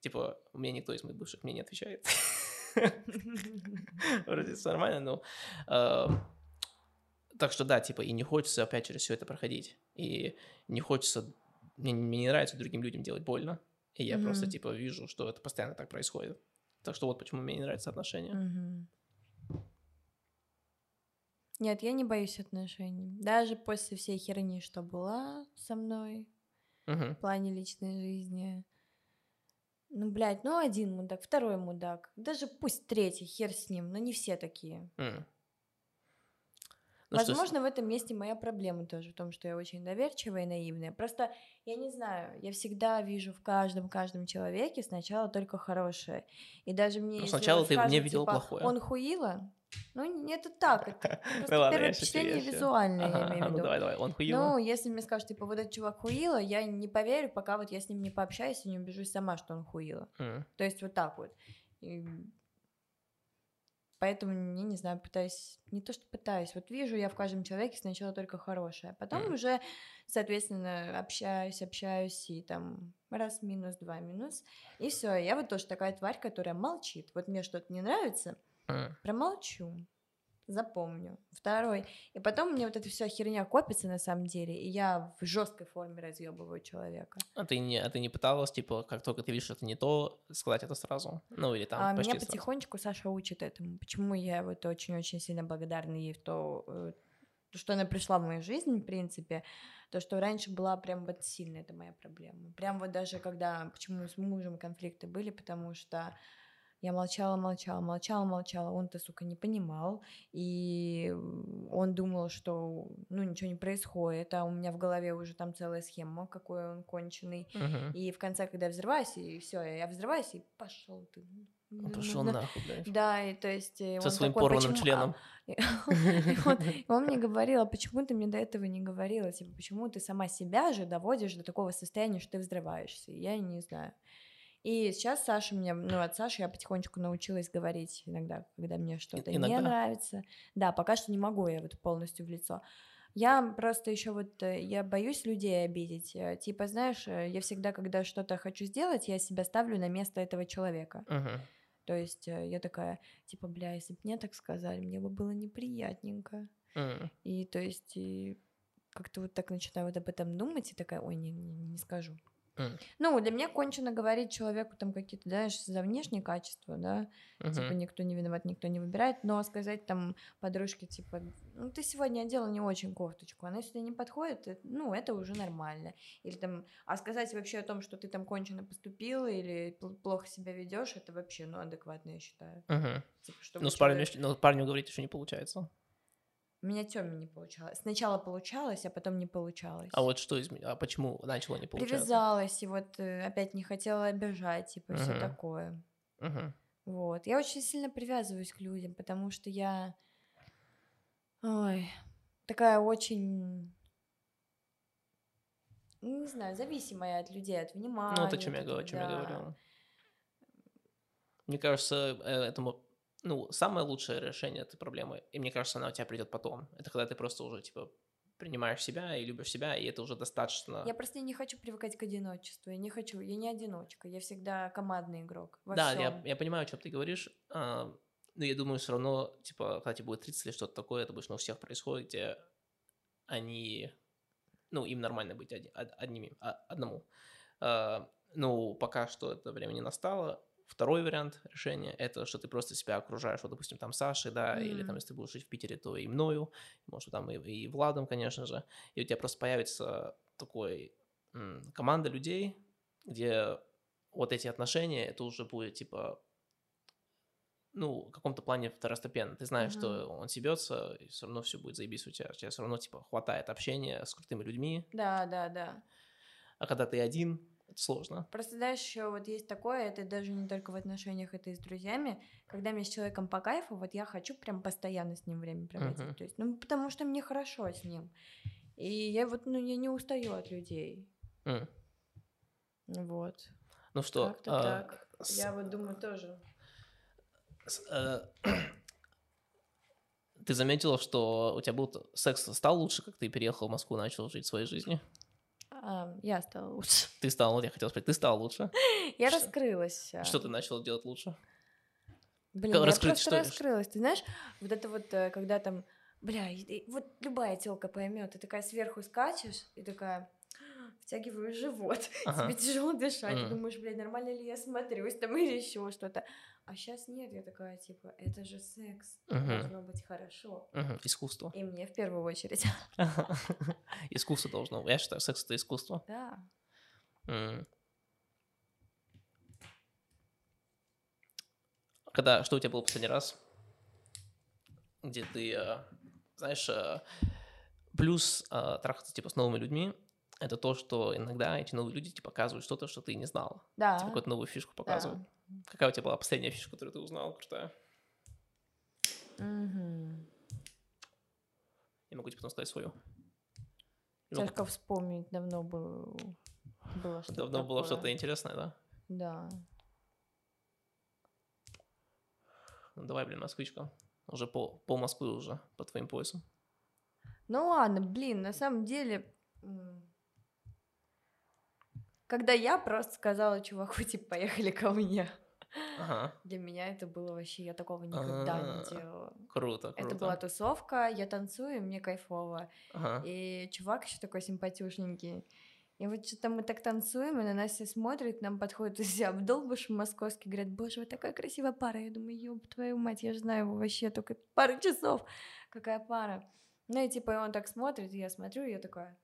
типа у меня никто из моих бывших мне не отвечает. Вроде все нормально, но эм, так что да, типа и не хочется опять через все это проходить, и не хочется мне, мне не нравится другим людям делать больно, и я просто, Мгм. типа, вижу, что это постоянно так происходит. Так что вот почему мне не нравятся отношения. Мгм. Нет, я не боюсь отношений. Даже после всей херни, что была со мной Мгм. в плане личной жизни. Ну, блядь, ну один мудак, второй мудак. Даже пусть третий, хер с ним, но не все такие. М. Ну что, Возможно, в этом месте моя проблема тоже в том, что я очень доверчивая и наивная. Просто, я не знаю, я всегда вижу в каждом, каждом человеке сначала только хорошее. И даже мне, Ну, сначала ты скажут, видела типа, плохое. Он хуила? Ну, не- это так, это просто Ну ладно, первое впечатление визуальное, Ага, я имею в ну виду. давай, давай, он Ну, хуёво. если мне скажут, типа, вот этот чувак хуила, я не поверю, пока вот я с ним не пообщаюсь и не убежусь сама, что он хуила. То есть вот так вот. И Поэтому, я не знаю, пытаюсь, не то что пытаюсь, вот вижу я в каждом человеке сначала только хорошее, а потом Мгм. уже, соответственно, общаюсь, общаюсь, и там раз минус, два минус, и все. Я вот тоже такая тварь, которая молчит. Вот мне что-то не нравится, М. промолчу, запомню. Второй. И потом мне вот эта вся херня копится на самом деле, и я в жесткой форме разъебываю человека. А ты не, а ты не пыталась, типа, как только ты видишь, что это не то, сказать это сразу? Ну, или там а почти меня сразу. потихонечку Саша учит этому. Почему я вот очень-очень сильно благодарна ей в то, э, то, что она пришла в мою жизнь, в принципе, то, что раньше была прям вот сильно это моя проблема. Прям вот даже когда, почему с мужем конфликты были, потому что Я молчала, молчала, молчала, молчала. Он-то, сука, не понимал. И он думал, что, ну, ничего не происходит. А у меня в голове уже там целая схема, какой он конченый. Мгм. И в конце, когда я взрываюсь, и все, я взрываюсь, и пошел ты. Он пошел Да. нахуй, блядь. Да, и то есть... э, Со он своим такой, порванным «Почему- членом. а, он, мне говорил, а почему ты мне до этого не говорила? Типа, почему ты сама себя же доводишь до такого состояния, что ты взрываешься? Я не знаю. И сейчас Саша мне, ну, от Саши я потихонечку научилась говорить иногда, когда мне что-то не нравится. Да, пока что не могу я вот полностью в лицо. Я просто еще вот, э, я боюсь людей обидеть. Э, Типа, знаешь, э, я всегда, когда что-то хочу сделать, я себя ставлю на место этого человека. Мгм. То есть я такая, типа, бля, если бы мне так сказали, мне бы было неприятненько. М. И то есть и как-то вот так начинаю вот об этом думать и такая, ой, не, не, не скажу. Ну, для меня кончено говорить человеку там какие-то, знаешь, за внешние качества, да, типа Мгм. никто не виноват, никто не выбирает, но сказать там подружке, типа, ну, ты сегодня одела не очень кофточку, она сюда не подходит, э, ну, это уже нормально. Или там, а сказать вообще о том, что ты там кончено поступила или пл- плохо себя ведешь, это вообще, ну, адекватно, я считаю. Мгм. Типа, Ну, с парнем, человек- ну, парню говорить еще не получается. У меня Тёме не получалось. Сначала получалось, а потом не получалось. А вот что изменилось? А почему начало не получаться? Привязалась, и вот э, опять не хотела обижать, типа, все Мгм. такое. Мгм. Вот. Я очень сильно привязываюсь к людям, потому что я... Ой, такая очень... ну, Не знаю, зависимая от людей, от внимания. Ну, это о чем я, говорю, о чем я да. говорил. Мне кажется, э, этому, ну, самое лучшее решение этой проблемы, и мне кажется, она у тебя придет потом. Это когда ты просто уже, типа, принимаешь себя и любишь себя, и это уже достаточно. Я просто не хочу привыкать к одиночеству. Я не хочу, я не одиночка, я всегда командный игрок. Во да, я, я понимаю, о чем ты говоришь. а, но я думаю, все равно, типа, когда тебе будет 30 или что-то такое, это обычно у всех происходит, где они, ну, им нормально быть оди- од- одними, а- одному. А, ну, пока что это время не настало. Второй вариант решения – это что ты просто себя окружаешь, вот, допустим, там Сашей, да, или там, если ты будешь жить в Питере, то и мною, может, там и, и Владом, конечно же, и у тебя просто появится такой м, команда людей, где вот эти отношения, это уже будет, типа, ну, в каком-то плане второстепенно. Ты знаешь, что он себется, и все равно все будет заебись у тебя. У тебя все равно, типа, хватает общения с крутыми людьми, Да, да, да. а когда ты один, сложно. Просто, знаешь, еще вот есть такое, это даже не только в отношениях, это и с друзьями. Когда мне с человеком по кайфу, вот я хочу прям постоянно с ним время проводить. Мгм. То есть, ну, потому что мне хорошо с ним. И я вот, ну, я не устаю от людей. М. Вот. Ну что, Как-то а, так. с- Я вот думаю тоже. с- э, ты заметила, что у тебя был секс стал лучше, как ты переехал в Москву, начал жить своей жизнью? Я стала лучше. Ты стал, вот я хотел спросить, ты стал лучше? Я Что- раскрылась. а. Что ты начал делать лучше? Блин, Как я раскрыть, просто что- раскрылась. Ты знаешь, вот это вот, э, когда там, бля, вот любая телка поймет, ты такая сверху скачешь и такая втягиваешь живот, Ага. тебе тяжело дышать, ты Мгм. думаешь, блядь, нормально ли я смотрюсь там или еще что-то. А сейчас нет, я такая, типа, это же секс, Мгм. должно быть хорошо. Мгм, Искусство. И мне в первую очередь. Искусство должно. Я считаю, секс это искусство. Да. Когда, что у тебя было последний раз, где ты, э, знаешь, э, плюс э, трахаться типа с новыми людьми, это то, что иногда эти новые люди тебе показывают что-то, что ты не знал. Да. Типа какую-то новую фишку показывают. Какая у тебя была последняя фишка, которую ты узнал, крутая? Мгм. Я могу тебе потом сказать свою. Ну, как вспомнить, давно было, было что-то Давно было такое. что-то интересное, да? Да. Ну, давай, блин, москвичка. Уже по, по Москвы уже, по твоим поясам. Ну ладно, блин, на самом деле, когда я просто сказала чуваку, типа, поехали ко мне, Ага, для меня это было вообще, я такого никогда А, не делала. круто, круто. Это была тусовка, я танцую, мне кайфово. Ага. И чувак еще такой симпатюшненький. И вот что-то мы так танцуем, и на нас все смотрят, к нам подходят все обдолбыши московские, говорят, боже, вы такая красивая пара. Я думаю, ёб твою мать, я же знаю его вообще только пару часов. Какая пара. Ну и типа он так смотрит, и я смотрю, и я такая,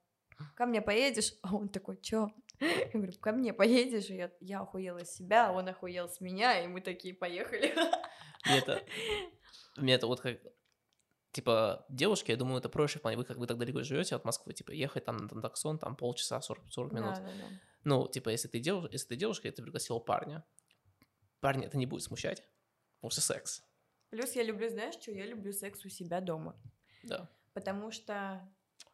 ко мне поедешь? А он такой, чё? Я говорю, ко мне поедешь? И я, я охуела с себя, он охуел с меня, и мы такие поехали. Мне это, мне это вот как, типа, девушки, я думаю, это проще в плане, вы как вы так далеко живете от Москвы, типа, ехать там на таксон, там полчаса, 40, 40 минут. Да, да, да. Ну, типа, если ты, дев... если ты девушка, и ты пригласила парня, парня это не будет смущать, потому что секс, Плюс я люблю, знаешь, что? Я люблю секс у себя дома. да. Потому что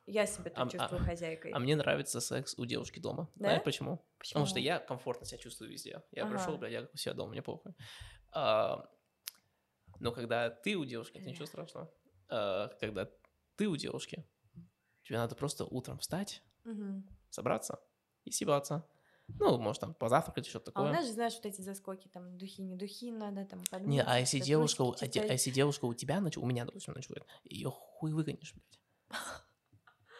я себя А- тут чувствую хозяйкой. А мне нравится секс у девушки дома. Да? Знаешь почему? Почему? Потому что я комфортно себя чувствую везде. Я Ага. пришел, бля, я у себя дома, мне похуй. А, но когда ты у девушки, это ничего страшного. А, когда ты у девушки, тебе надо просто утром встать, Мгм. собраться и съебаться. Ну, может, там позавтракать, что-то А у такое. нас же, знаешь, вот эти заскоки, там, духи, не духи надо, там, Не, подмышки, а если девушка, а а если девушка у тебя ночует, у меня, допустим, ночует, ее хуй выгонишь, блядь.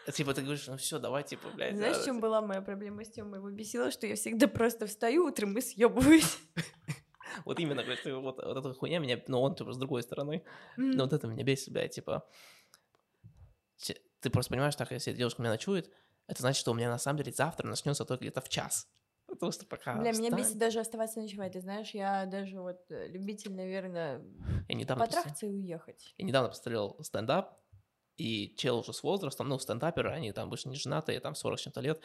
Типа ты говоришь, ну все, давай, типа, блядь. Знаешь, в чем была моя проблема с Тёмой? Его бесило, что я всегда просто встаю утром и съебываюсь. Вот именно, говорит, вот, вот эта хуйня меня, ну он типа с другой стороны, но вот это меня бесит, блядь, типа, ты просто понимаешь, так, если девушка меня ночует, это значит, что у меня на самом деле завтра начнется только где-то в час. Потому что пока Бля, меня встань- бесит даже оставаться ночевать. Ты знаешь, я даже вот э, любитель, наверное, Я недавно, потрахаться и уехать. я недавно посмотрел стендап, и чел уже с возрастом, ну, стендаперы, они там больше не женатые, там 40 с чем-то лет,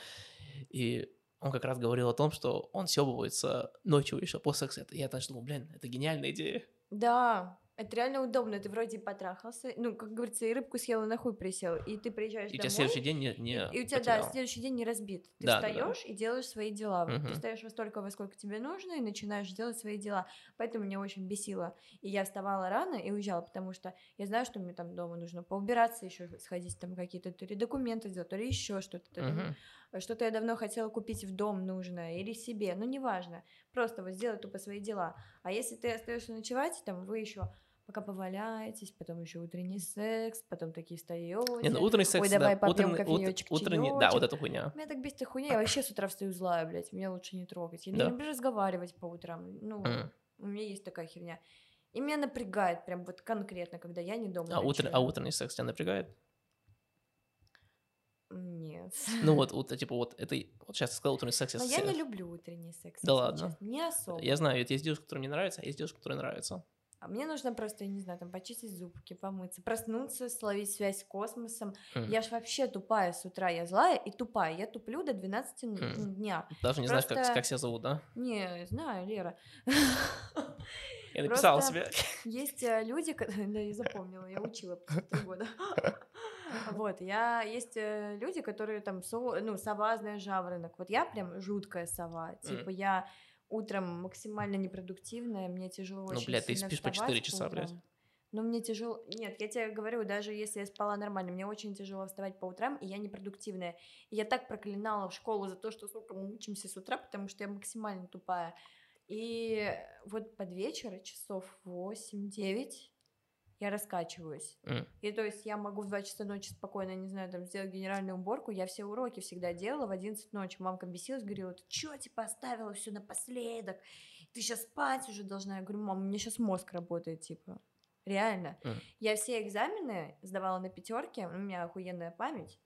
и он как раз говорил о том, что он съебывается ночью еще после секса. Я даже думал, блин, это гениальная идея. Да, это реально удобно. Ты вроде потрахался, ну, как говорится, и рыбку съел, и на хуй присел. И ты приезжаешь И у тебя домой, следующий день не, не и у тебя, да, потерял. следующий день не разбит. Ты Да, да, да. встаешь и делаешь свои дела. Вот Ты встаешь во столько, во сколько тебе нужно, и начинаешь делать свои дела. Поэтому меня очень бесило. И я вставала рано и уезжала, потому что я знаю, что мне там дома нужно поубираться, еще сходить там какие-то то ли документы сделать, то ли еще что-то. Мгм. Что-то я давно хотела купить в дом нужное или себе, ну неважно. Просто вот сделать тупо свои дела. А если ты остаешься ночевать, там вы еще пока поваляетесь, потом еще утренний секс, потом такие встаете. Не, ну утренний секс, Ой, давай да, попьем утренний, ут- кофеёчек, утренний, да, вот эта хуйня. Меня так бесит хуйня, я вообще с утра встаю злая, блядь, меня лучше не трогать. Я Да. не люблю разговаривать по утрам, ну, М. у меня есть такая херня. И меня напрягает прям вот конкретно, когда я не дома А, утр- а утренний секс тебя напрягает? Нет. Ну вот, вот, типа вот, это, вот сейчас сказал утренний секс. Но я я не люблю утренний секс. Да ладно? честно. Не особо. Я знаю, вот есть девушка, которая мне нравится, а есть девушка, которая нравится. А мне нужно просто, я не знаю, там почистить зубки, помыться, проснуться, словить связь с космосом. М. Я ж вообще тупая с утра, я злая и тупая. Я туплю до 12 н- М. дня. Даже не знаешь, как, Просто- как себя зовут, да? Не, знаю, Лера. Я написал Просто- себе. Есть э, люди, да, я запомнила, я учила три года. Вот, я есть э, люди, которые там ну сова, знаешь, жаворонок. Вот я прям жуткая сова. Типа я утром максимально непродуктивная, мне тяжело Ну, очень блядь, ты сильно спишь по вставать 4 часа, блядь. утром. Ну, мне тяжело... Нет, я тебе говорю, даже если я спала нормально, мне очень тяжело вставать по утрам, и я непродуктивная. И я так проклинала в школу за то, что, сука, мы учимся с утра, потому что я максимально тупая. И вот под вечер, часов 8-9, я раскачиваюсь. М. И то есть я могу в 2 часа ночи спокойно, не знаю, там, сделать генеральную уборку. Я все уроки всегда делала в 11 ночи. Мамка бесилась, говорила, ты чё, типа, оставила все напоследок? Ты сейчас спать уже должна. Я говорю, мам, у меня сейчас мозг работает, типа. Реально. Мгм. Я все экзамены сдавала на пятерке, у меня охуенная память.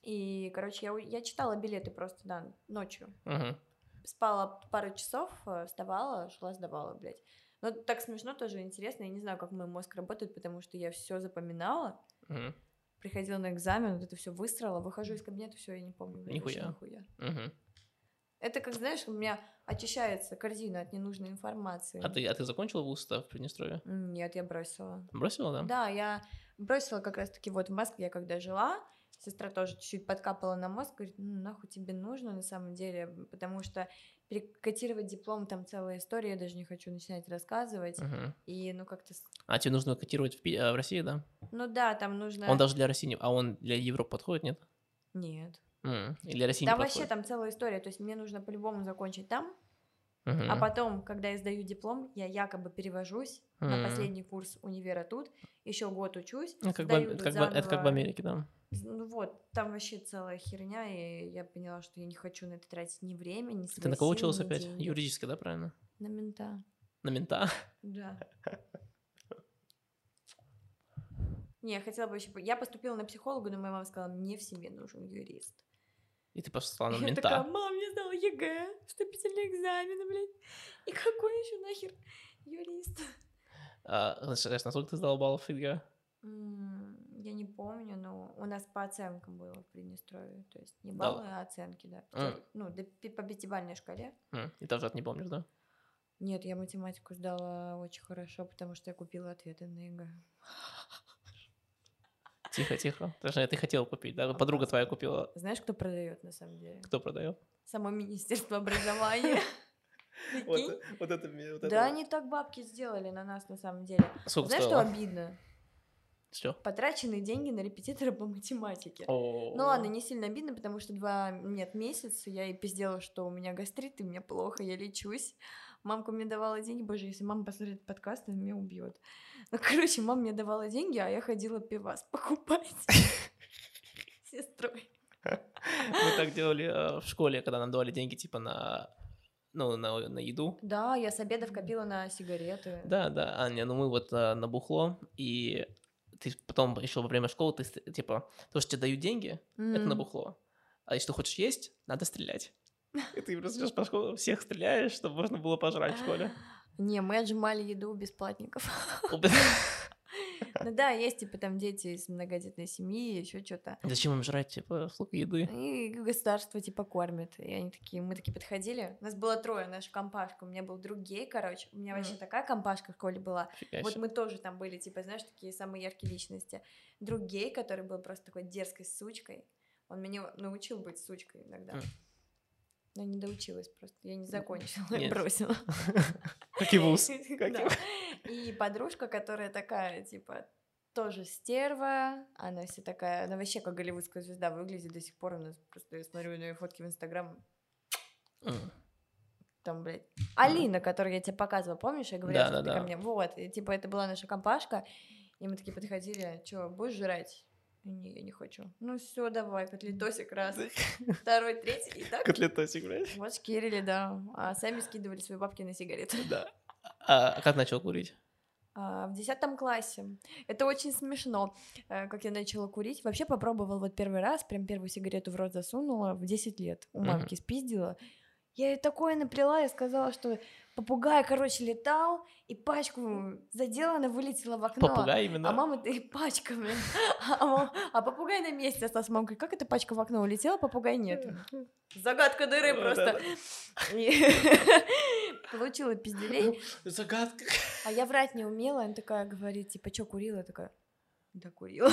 И, короче, я, я читала билеты просто, да, ночью. Мгм. Спала пару часов, э, вставала, шла, сдавала, блядь. Но так смешно тоже интересно. Я не знаю, как мой мозг работает, потому что я все запоминала. Мгм. Приходила на экзамен, вот это все высрала, выхожу из кабинета, все, я не помню. Нихуя. нихуя. Мгм. Это как, знаешь, у меня очищается корзина от ненужной информации. А ты, а ты закончила вуз в Приднестровье? Нет, я бросила. Бросила, да? Да, я бросила как раз-таки вот в Москве, когда жила. Сестра тоже чуть-чуть подкапала на мозг, говорит, ну нахуй тебе нужно на самом деле, потому что перекодировать диплом, там целая история, я даже не хочу начинать рассказывать. Мгм. И ну как-то... А тебе нужно котировать в, Пи- а, в России, да? Ну да, там нужно... Он даже для России, не- а он для Европы подходит, нет? Нет. М, И для России Там не вообще там целая история, то есть мне нужно по-любому закончить там, Мгм. а потом, когда я сдаю диплом, я якобы перевожусь М. на последний курс универа тут, еще год учусь, Ну, как бы, сдаю это, тут как бы, это как в. Америке, да? Ну вот, там вообще целая херня, и я поняла, что я не хочу на это тратить ни время, ни свои Ты на кого училась опять? деньги. Юридически, да, правильно? На мента, На мента? да. Не, я хотела бы еще... Я поступила на психолога, но моя мама сказала, мне в семье нужен юрист. И ты пошла на Я такая, мента. мам, я сдала ЕГЭ, вступительные экзамены, блядь. И какой еще нахер юрист? А, знаешь, насколько ты сдал баллов ЕГЭ? Я не помню, но у нас по оценкам было в Приднестровье. То есть не Да. баллы, а оценки, да. Пяти- Ну, по пятибалльной шкале. М, И тоже это не помнишь, да? Нет, я математику сдала очень хорошо, потому что я купила ответы на ЕГЭ. Тихо, тихо. Даже ты хотела купить, да? Подруга твоя купила. Знаешь, кто продает на самом деле? Кто продает? Само Министерство образования. Вот это, вот Да, они так бабки сделали на нас на самом деле. Сколько Знаешь, что обидно? Что? Потраченные деньги на репетитора по математике. Ну ладно, не сильно обидно, потому что два, нет, месяца я ей пиздела, что у меня гастрит, и мне плохо, я лечусь. Мамка мне давала деньги, боже, если мама посмотрит подкаст, она меня убьет. Ну, короче, мама мне давала деньги, а я ходила пивас покупать сестрой. Мы так делали э, в школе, когда нам давали деньги типа на ну, на, на еду. Да, я с обедов копила на сигареты. Да, да, Аня, ну мы вот э, на бухло, и ты потом еще во время школы, ты типа, то, что тебе дают деньги, это на М. бухло. А если ты хочешь есть, надо стрелять. И ты просто идёшь по школе, всех стреляешь, чтобы можно было пожрать в школе. Не, мы отжимали еду у бесплатников. Ну да, есть типа там дети из многодетной семьи, еще что-то. Зачем им жрать, типа, столько еды? И государство типа кормит. И они такие, мы такие подходили. У нас было трое, наша компашка. У меня был друг гей, короче. У меня вообще такая компашка в школе была. Вот мы тоже там были, типа, знаешь, такие самые яркие личности. Друг гей, который был просто такой дерзкой сучкой. Он меня научил быть сучкой иногда. Но не доучилась просто. Я не закончила, я бросила. Как и вуз. И- подружка, которая такая, типа, тоже стерва, она вся такая, она вообще как голливудская звезда выглядит до сих пор, у нас просто я смотрю на ее фотки в Инстаграм, там, блядь, Алина, которую я тебе показывала, помнишь, я говорила, Да, что да, ты ко да. мне, вот, и, типа, это была наша компашка, и мы такие подходили, что, будешь жрать? Не, я не хочу. Ну все, давай, котлетосик раз, второй, третий, и так Котлетосик, блядь. вот шкерили, да, а сами скидывали свои бабки на сигареты. Да. А как начал курить? А, в десятом классе. Это очень смешно, э, как я начала курить. Вообще попробовала вот первый раз, прям первую сигарету в рот засунула в 10 лет. У мамки спиздила. Я ей такое наплела, я сказала, что попугай, короче, летал, и пачку задела, она вылетела в окно. Попугай именно? А мама и пачка, блин. А, мам- а попугай на месте остался. Мама говорит, как эта пачка в окно улетела, попугай нет. Загадка дыры просто. Получила пизделей. Загадка. А я врать не умела, она такая говорит, типа, что курила? Я такая, да курила.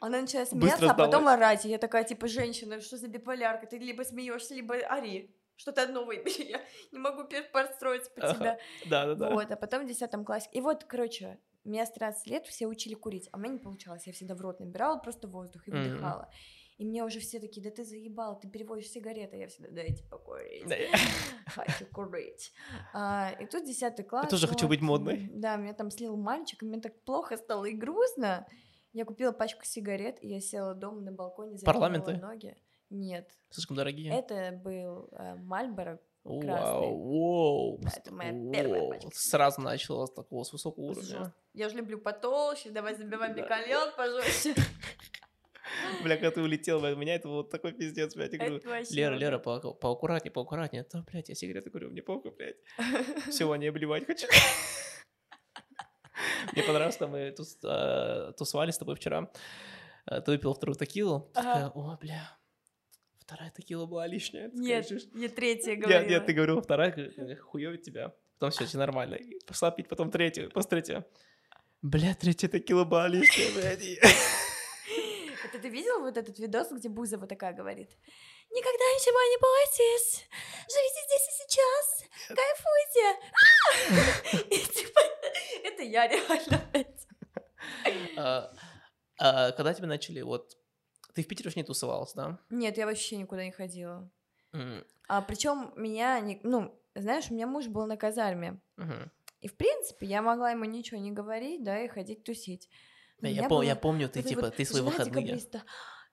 Она начинает смеяться, а потом орать. И я такая, типа, женщина, что за биполярка? Ты либо смеешься, либо ори. Что-то одно выбери. Я не могу подстроиться под Ага. тебя. Да, да, да. Вот, а потом в 10 классе. И вот, короче, меня с 13 лет все учили курить, а у меня не получалось. Я всегда в рот набирала просто воздух и выдыхала. И мне уже все такие, да ты заебала, ты переводишь сигареты. Я всегда, дайте покурить. Я- Хочу курить. А, и тут 10 класс. тоже хочу быть вот, модной. Да, меня там слил мальчик, и мне так плохо стало и грустно. Я купила пачку сигарет, и я села дома на балконе, закинула Парламенты? ноги. Нет, Слишком дорогие. это был э, Мальборо. Вау. Да, это моя первая Воу. пачка Сразу начала с такого с высокого уровня. Я же люблю потолще, давай забиваем Да. бекален пожестче. Бля, когда ты улетел, у меня это вот такой пиздец, блядь. Я говорю, Лера. Лера, по- поаккуратнее, поаккуратнее. Да, блядь, я сигареты курю, мне похуй, блядь. Всего не обливать хочу. Мне понравилось, что мы тус- э, тусовали с тобой вчера. Э, Ты выпил вторую текилу. Такая, о, бля, вторая текила была лишняя. Нет, скажешь, я третья Нет, говорила. нет, ты говорила вторая, говорю, хуёвит тебя. Потом все, все нормально. И пошла пить потом третью, после третья. Бля, третья текила была лишняя, блядь. Это ты видел вот этот видос, где Бузова такая говорит? Никогда ничего не бойтесь, живите здесь и сейчас, кайфуйте. И типа, это я реально. А, а Когда тебя начали, вот, ты в Питере уж не тусовалась, да? Нет, я вообще никуда не ходила. М, А причем меня, не- ну, знаешь, у меня муж был на казарме. мгм. И, в принципе, я могла ему ничего не говорить, да, и ходить тусить. Да, Я пом- я было помню, ты вот типа, вот ты свои выходные. декабриста.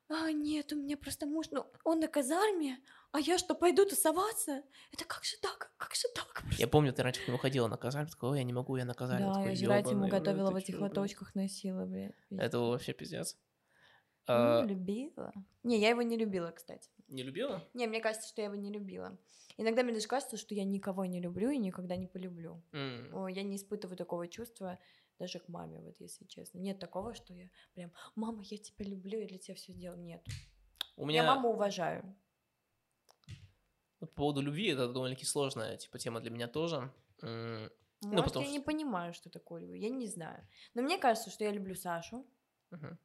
А, нет, у меня просто муж, ну, он на казарме, А я что, пойду тусоваться? Это как же так? Как же так? Я помню, ты раньше к нему ходила на казарь, такой, ой, я не могу, я на казарь. Да, такой, я жрать ему «Ёбаный в рот, готовила ты в этих чё, блин?» лоточках, носила, блядь. Это вообще пиздец. Ну, А, любила. Не, я его не любила, кстати. Не любила? Не, мне кажется, что я его не любила. Иногда мне даже кажется, что я никого не люблю и никогда не полюблю. О, Я не испытываю такого чувства даже к маме, вот если честно. Нет такого, что я прям, мама, я тебя люблю, я для тебя все сделаю. Нет. У меня... Я маму уважаю. По поводу любви, это довольно-таки сложная, типа, тема для меня тоже. М, Может, Ну, потому я не что- понимаю, что такое любовь. Я не знаю. Но мне кажется, что я люблю Сашу. мгм,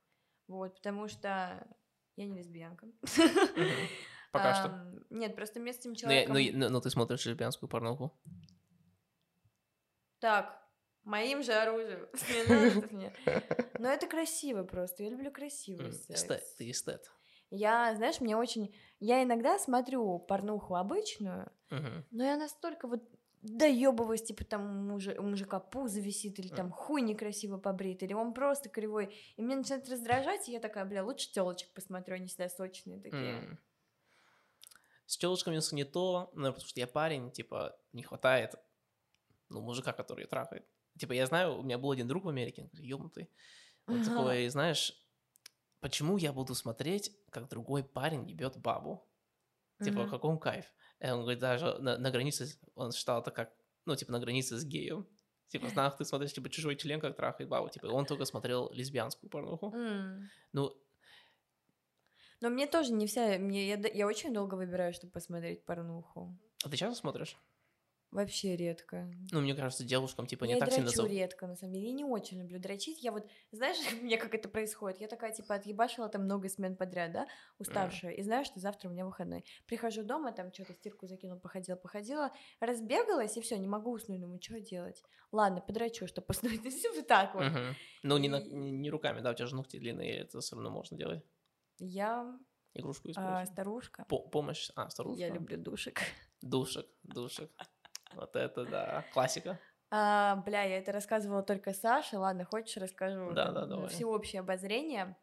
Вот, потому что я не лесбиянка. Пока что. Нет, просто вместе с этим человеком... но я- но- ты смотришь лесбиянскую порнуху. Так, моим же оружием. Мне. Но это красиво просто. Я люблю красивый секс. Ты эстет. Я, знаешь, мне очень... Я иногда смотрю порнуху обычную, но я настолько вот доебываюсь, типа там у, мужа, у мужика пузо висит, или там хуй некрасиво побрит, или он просто кривой. И мне начинает раздражать, и я такая, бля, лучше телочек посмотрю, они всегда сочные такие. М. С телочками не то, наверное, потому что я парень, типа, не хватает, ну, мужика, который её трахает. Типа, я знаю, у меня был один друг в Америке, он говорит, ёбнутый. Он Ага. такой, знаешь, почему я буду смотреть, как другой парень ебет бабу? Типа, Мгм. каком кайф? И он говорит, даже на, на границе, он считал это как, ну, типа, на границе с геем. Типа, знах, ты смотришь, типа, чужой член, как трахает бабу. Типа, он только смотрел лесбиянскую порнуху. М. Ну, Но мне тоже не вся... Мне, я, я очень долго выбираю, чтобы посмотреть порнуху. а ты часто смотришь? Вообще редко. Ну, мне кажется, девушкам, типа, я не так сильно... дрочу зав- редко, на самом деле. Я не очень люблю дрочить. Я вот, знаешь, у меня как это происходит? Я такая, типа, отъебашила там много смен подряд, да, уставшая, и знаю, что завтра у меня выходной. Прихожу дома, там что-то стирку закинула, походила, походила, разбегалась, и все, не могу уснуть, думаю, что делать? Ладно, подрочу, чтобы уснуть. И всё вот так вот. Мгм. Ну, не, на- И- не, не руками, да, у тебя же ногти длинные, это все равно можно делать. Я Игрушку а, использовать. старушка. По- помощь, а, старушка. Я люблю душек. Душек, душек. Вот это да, классика. А, бля, я это рассказывала только Саше. Ладно, хочешь, расскажу. Да, да, давай. Всеобщее обозрение.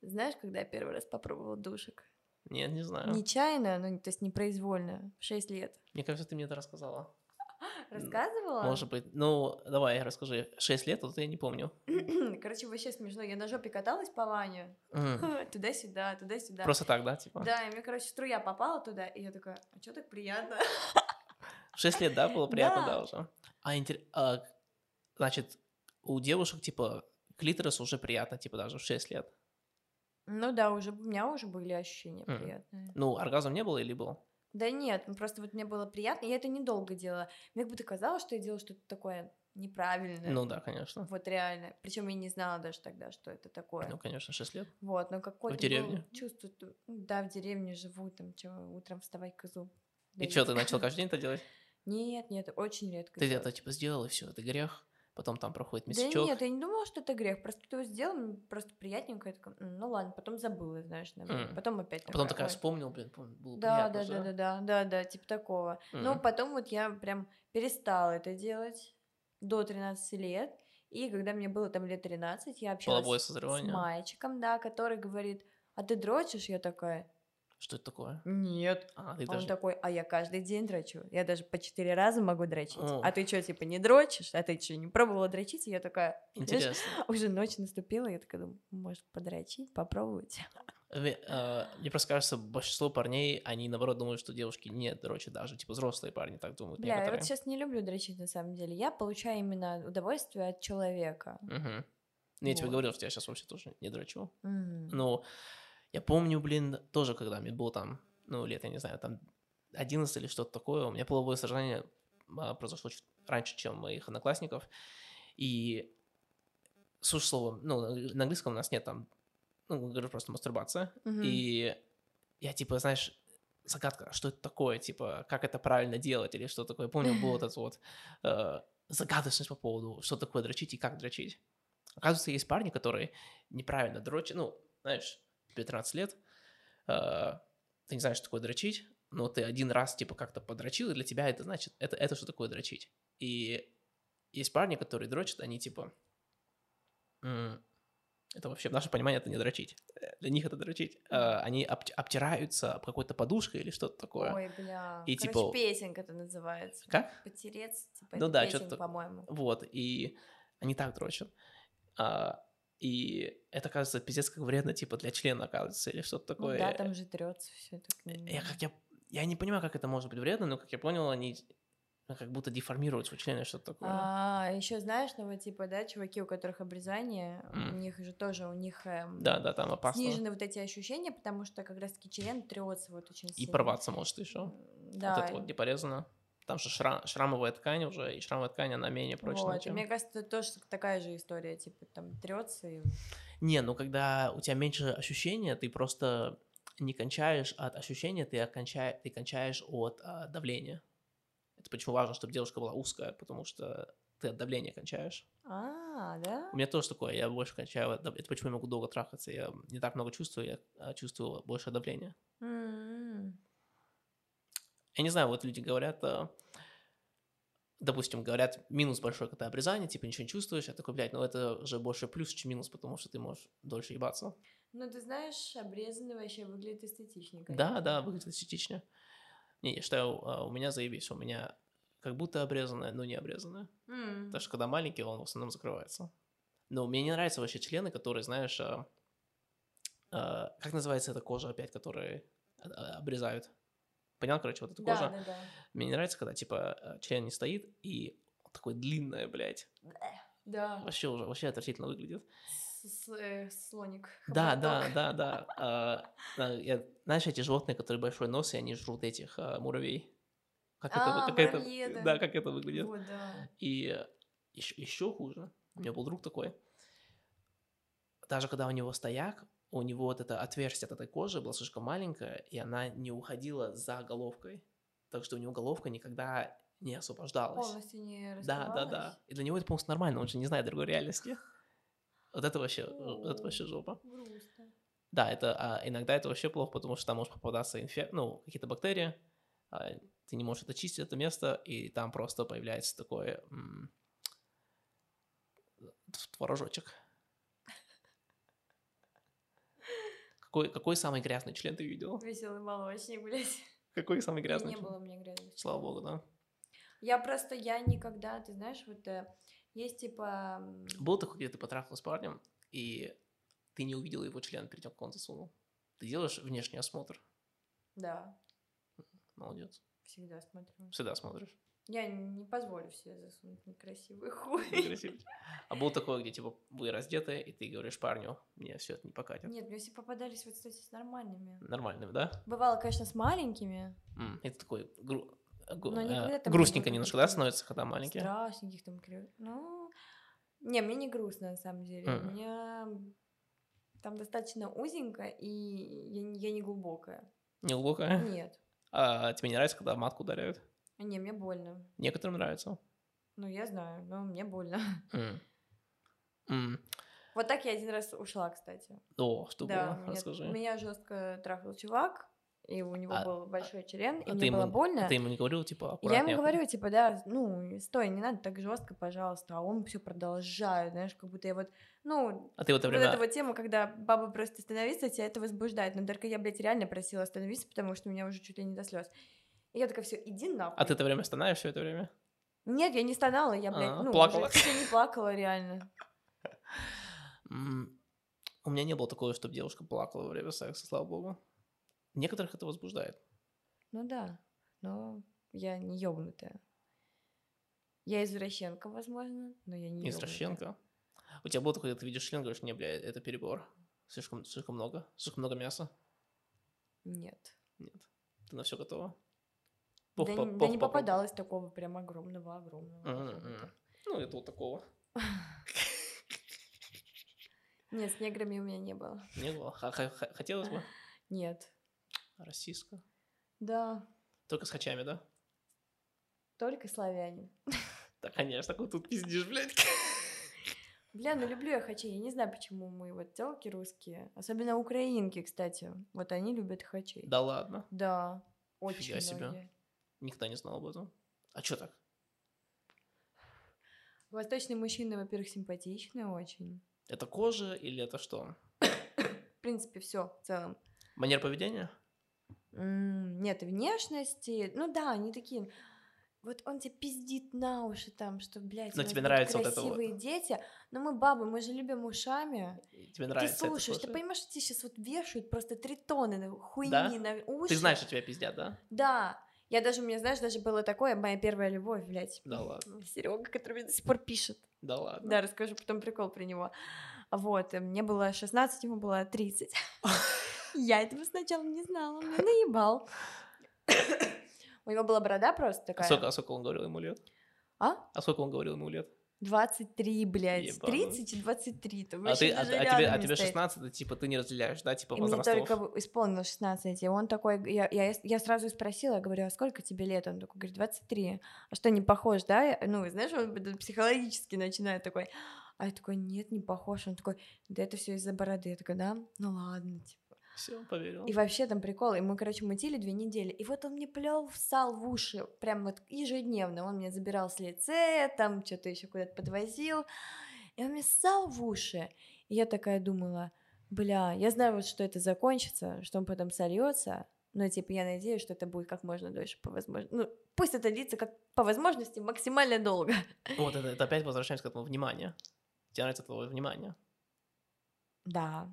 Знаешь, когда я первый раз попробовала душек? Нет, не знаю. Нечаянно, ну, то есть непроизвольно, в 6 лет. Мне кажется, ты мне это рассказала. Рассказывала? Может быть. Ну, давай, расскажи. Шесть лет, вот я не помню. Короче, вообще смешно. Я на жопе каталась по ванне. Туда-сюда, туда-сюда. Просто так, да, типа? Да, и мне, короче, струя попала туда, и я такая, а что так приятно? В шесть лет, да, было приятно, Да. уже? А, интер- а, значит, у девушек, типа, клиторис уже приятно, типа, даже в 6 лет. Ну да, уже у меня уже были ощущения приятные. Ну, оргазм не было или был? Да нет, ну просто вот мне было приятно, я это недолго делала. Мне как будто казалось, что я делала что-то такое неправильное. Ну да, конечно. Вот реально. Причем я не знала даже тогда, что это такое. Ну, конечно, 6 лет. Вот, но какое-то деревне? было чувство, да, в деревне живу, там, чё, утром вставай козу. И что, ты начал каждый день это делать? Нет, нет, очень редко. Ты это, типа, сделал, и все, это грех. Потом там проходит Да месячок. нет, я не думала, что это грех. Просто кто сделал, мне просто приятненько. Я такая, «М, ну ладно, потом забыла, знаешь, на время. М. Потом опять А потом такая «Ой». вспомнил, блин, пом- было Да, приятно да, да, да, да, да, да, типа такого. Но Мгм. потом вот я прям перестала это делать до 13 лет. И когда мне было там лет 13, я общалась с мальчиком, да, который говорит, а ты дрочишь? Я такая, Что это такое? нет. А, ты А он даже... такой, а я каждый день дрочу. Я даже по четыре раза могу дрочить. О. А ты что, типа, не дрочишь? А ты что, не пробовала дрочить? И я такая, знаешь, Интересно. уже ночь наступила, я такая думаю, может, подрочить, попробовать. Э, Мне просто кажется, большинство парней, они наоборот думают, что девушки не дрочат даже, типа взрослые парни так думают Бля, я некоторые. вот сейчас не люблю дрочить на самом деле. Я получаю именно удовольствие от человека. Мгм. Ну, Я тебе Вот. говорил, что я сейчас вообще тоже не дрочу. М. Ну, я помню, блин, тоже, когда мне было там, ну, лет, я не знаю, там 11 или что-то такое, у меня половое сражение а, произошло чуть раньше, чем моих одноклассников, и суть слова, ну, на английском у нас нет там, ну, говорю просто мастурбация, Мгм. и я, типа, знаешь, загадка, а что это такое, типа, как это правильно делать, или что такое. Помню, был этот вот э, загадочность по поводу, что такое дрочить и как дрочить. Оказывается, есть парни, которые неправильно дрочат, ну, знаешь, тебе 13 лет, э, ты не знаешь, что такое дрочить, но ты один раз, типа, как-то подрочил, и для тебя это значит, это, это что такое дрочить. И есть парни, которые дрочат, они, типа, м, Это вообще, в наше понимание, это не дрочить. Для них это дрочить. Э, Они обт- обтираются об какой-то подушкой или что-то такое. Ой, бля. И Короче, типа- песенка это называется. Как? Потереться, типа, Ну да, так- по-моему. Вот, и они так дрочат. А, и это, кажется, пиздец как вредно, типа, для члена, оказывается, или что-то Ну такое. да, там же трется все так. Я, как я, я не понимаю, как это может быть вредно, но, как я понял, они ну, как будто деформируют свой член или что-то такое. А, еще знаешь, ну вот типа, да, чуваки, у которых обрезание, у М. них же тоже, у них эм, Да, да, там опасно. снижены вот эти ощущения, потому что как раз-таки член трется вот очень И сильно. порваться может еще. Да. Вот это вот, где порезано. Там же шра- шрамовая ткань уже, и шрамовая ткань, она менее прочная, Вот, чем... мне кажется, это тоже такая же история, типа там трется и Не, ну когда у тебя меньше ощущения, ты просто не кончаешь от ощущения, ты, оконча... ты кончаешь от а, давления. Это почему важно, чтобы девушка была узкая, потому что ты от давления кончаешь. А, да? У меня тоже такое, я больше кончаю Это почему я могу долго трахаться. Я не так много чувствую, я а, чувствую больше давления. М. Я не знаю, вот люди говорят, а, допустим, говорят, минус большой, когда обрезание, типа ничего не чувствуешь. Я такой, блядь, ну это же больше плюс, чем минус, потому что ты можешь дольше ебаться. Ну, ты знаешь, обрезанный вообще выглядит эстетичнее. Да, конечно. да, выглядит эстетично. Не, я считаю, а, у меня заебись, у меня как будто обрезанное, но не обрезанное. М. Потому что когда маленький, он в основном закрывается. Но мне не нравятся вообще члены, которые, знаешь, а, а, как называется эта кожа опять, которые обрезают? Понял, короче, вот эта Да, кожа? да, да. Мне не нравится, когда, типа, а, член не стоит, и такой длинное, блядь. Да. Вообще уже, вообще отвратительно выглядит. С- с- э, слоник. Да, да, да, да. А, да, знаешь, эти животные, которые большой нос, и они жрут этих а, муравей. Как это, А, вы- как это, да, как это выглядит. Вот, да. И еще, еще хуже. У меня был друг такой. Даже когда у него стояк, у него вот это отверстие от этой кожи было слишком маленькое, и она не уходила за головкой. Так что у него головка никогда не освобождалась. Полностью не Да, да, да. раскрывалась? И для него это полностью нормально, он же не знает другой реальности. Вот это вообще, вот это вообще жопа. Грустно. Да, это а, иногда это вообще плохо, потому что там может попадаться инфек... ну, какие-то бактерии, а, ты не можешь очистить это место, и там просто появляется такой м, творожочек. Какой, какой самый грязный член ты видел? Веселый молочник, блядь. Какой самый грязный Не член? было меня грязных. Слава богу, да. Я просто, я никогда, ты знаешь, вот э, есть типа... Был такой, где ты потрахал с парнем, и ты не увидел его член перед тем, как он засунул. Ты делаешь внешний осмотр. Да, Молодец. всегда смотрю. Всегда смотришь. Я не позволю себе засунуть некрасивый хуй. Красиво. А был такой, где типа вы раздеты, и ты говоришь парню, мне все это не покатит. Нет, мне все попадались вот, кстати, с нормальными. Нормальным, да? Бывало, конечно, с маленькими. И ты такой гру- э, грустненько немножко, да, становится, когда маленький? Страшненьких там крю- Ну, не, мне не грустно, на самом деле. Мгм. У меня там достаточно узенько, и я, не- я не глубокая. Не глубокая? Нет. А тебе не нравится, когда матку ударяют? Не, мне больно. Некоторым нравится. Ну, я знаю, но мне больно. М. М. Вот так я один раз ушла, кстати. О, что да, было? меня, Расскажи. меня жестко трахал чувак, и у него А- был большой член, и А мне ты ему, было больно. а ты ему не говорил, типа, Я аккуратнее? ему говорю, типа, да, ну, стой, не надо так жестко, пожалуйста, а он все продолжает, знаешь, как будто я вот, ну, А ты в это вот время... эта вот тема, когда баба просит остановиться, тебя это возбуждает, но только я, блядь, реально просила остановиться, потому что у меня уже чуть ли не до слез. Я такая, все, иди нахуй. А ты это время останавливаешь все это время? Нет, я не стонала, я, блядь, А, ну, плакала. уже не плакала, реально. У меня не было такого, чтобы девушка плакала во время секса, слава богу. Некоторых это возбуждает. Ну да, но я не ёбнутая. Я извращенка, возможно, но я не ёбнутая. Извращенка. У тебя было такое, ты видишь член, говоришь, не, бля, это перебор. Слишком, слишком много. Слишком много мяса. Нет. Нет. Ты на все готова? Да, Пух не- по- да пух не попадалось такого прям огромного, огромного. М. Ну, это вот такого. Нет, с неграми у меня не было. Не было. Хотелось бы? Нет. Российская. Да, Только с хачами, да? только славяне. Да, конечно, так вот тут пиздишь, блядь. Бля, ну люблю я хачей. Я не знаю, почему мы вот телки русские, особенно украинки, кстати. Вот они любят хачей. Да ладно. Да, очень Фига себе. Никогда не знал об этом. А чё так? Восточные мужчины, во-первых, симпатичные очень. Это кожа или это что? В принципе, все в целом. Манер поведения? М, Нет, внешности. Ну да, они такие. Вот он тебе пиздит на уши там, что, блядь, Но у нас тебе нравится вот это вот. красивые дети. Но мы бабы, мы же любим ушами. И Тебе Ты нравится это слушаешь, ты тоже? понимаешь, что тебе сейчас вот вешают просто три тонны на- хуйни Да? на уши. Ты знаешь, что тебя пиздят, да? Да. Я даже, мне, знаешь, даже было такое, моя первая любовь, блядь. Да ладно. Серега, который мне до сих пор пишет. Да ладно. Да, расскажу потом прикол про него. Вот, мне было 16, ему было 30. Я этого сначала не знала, он меня наебал. У него была борода просто А такая. сколько, а сколько он говорил ему лет? А? А сколько он говорил ему лет? 23, блядь. Ебануть. 30 и 23. Там А, ты, а, а тебе, а тебе стоит. 16, это, типа ты не разделяешь, да, типа И мне возрастов? только в- исполнилось 16, и он такой, я, я, я сразу спросила, я говорю, а сколько тебе лет? Он такой, говорит, 23. А что, не похож, да? Ну, знаешь, он психологически начинает такой, а я такой, нет, не похож. Он такой, да это все из-за бороды. Я такая, да? Ну ладно, типа. Все, поверил. И вообще там прикол, и мы, короче, мутили две недели, и вот он мне плел, всал в уши, прям вот ежедневно, он меня забирал с лице, там что-то еще куда-то подвозил, и он мне ссал в уши, и я такая думала, бля, я знаю вот, что это закончится, что он потом сольется, но, типа, я надеюсь, что это будет как можно дольше, по возможности, ну, пусть это длится как по возможности максимально долго. Вот это, это опять возвращаемся к этому вниманию. Тебе нравится твое внимание. Да,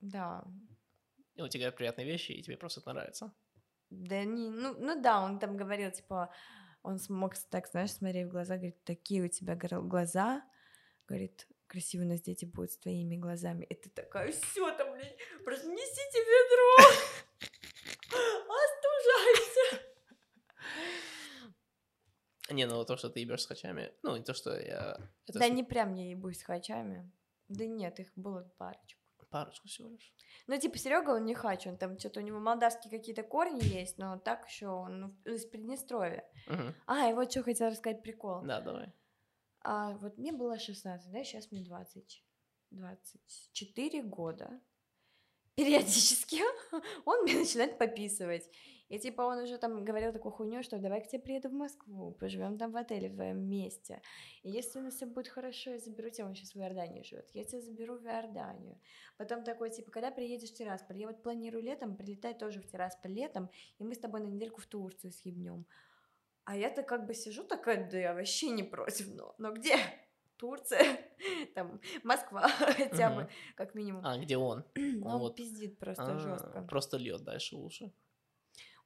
да, Он тебе говорит приятные вещи, и тебе просто это нравится. Да не, ну, ну да, он там говорил, типа, он смог так, знаешь, смотреть в глаза, говорит, такие у тебя глаза, говорит, красивые у нас дети будут с твоими глазами. И ты такая, все там, блядь, просто несите ведро, остужайся. Не, ну то, что ты ебешь с хачами, ну, не то, что я... Это Да с- не прям я ебусь с хачами. Да нет, их было парочку. Парочку всего лишь. Ну, типа, Серега, он не хач, он там что-то у него молдавские какие-то корни есть, но так еще он из Приднестровья. Мгм. А, и вот что хотела рассказать прикол. Да, давай. А вот мне было 16, да, сейчас мне 20, 24 года. Периодически он мне начинает пописывать. И типа он уже там говорил такую хуйню, что давай к тебе приеду в Москву, поживем там в отеле в месте. И если у нас все будет хорошо, я заберу тебя, он сейчас в Иордании живет, я тебя заберу в Иорданию. Потом такой, типа, когда приедешь в Тирасполь? Я вот планирую летом прилетать тоже в Тирасполь летом, и мы с тобой на недельку в Турцию съебнем. А я-то как бы сижу такая, да я вообще не против, но, но где? Турция, там, Москва хотя бы, как минимум. А, где он? Ну, он вот. пиздит просто А, жестко. Просто льет дальше уши.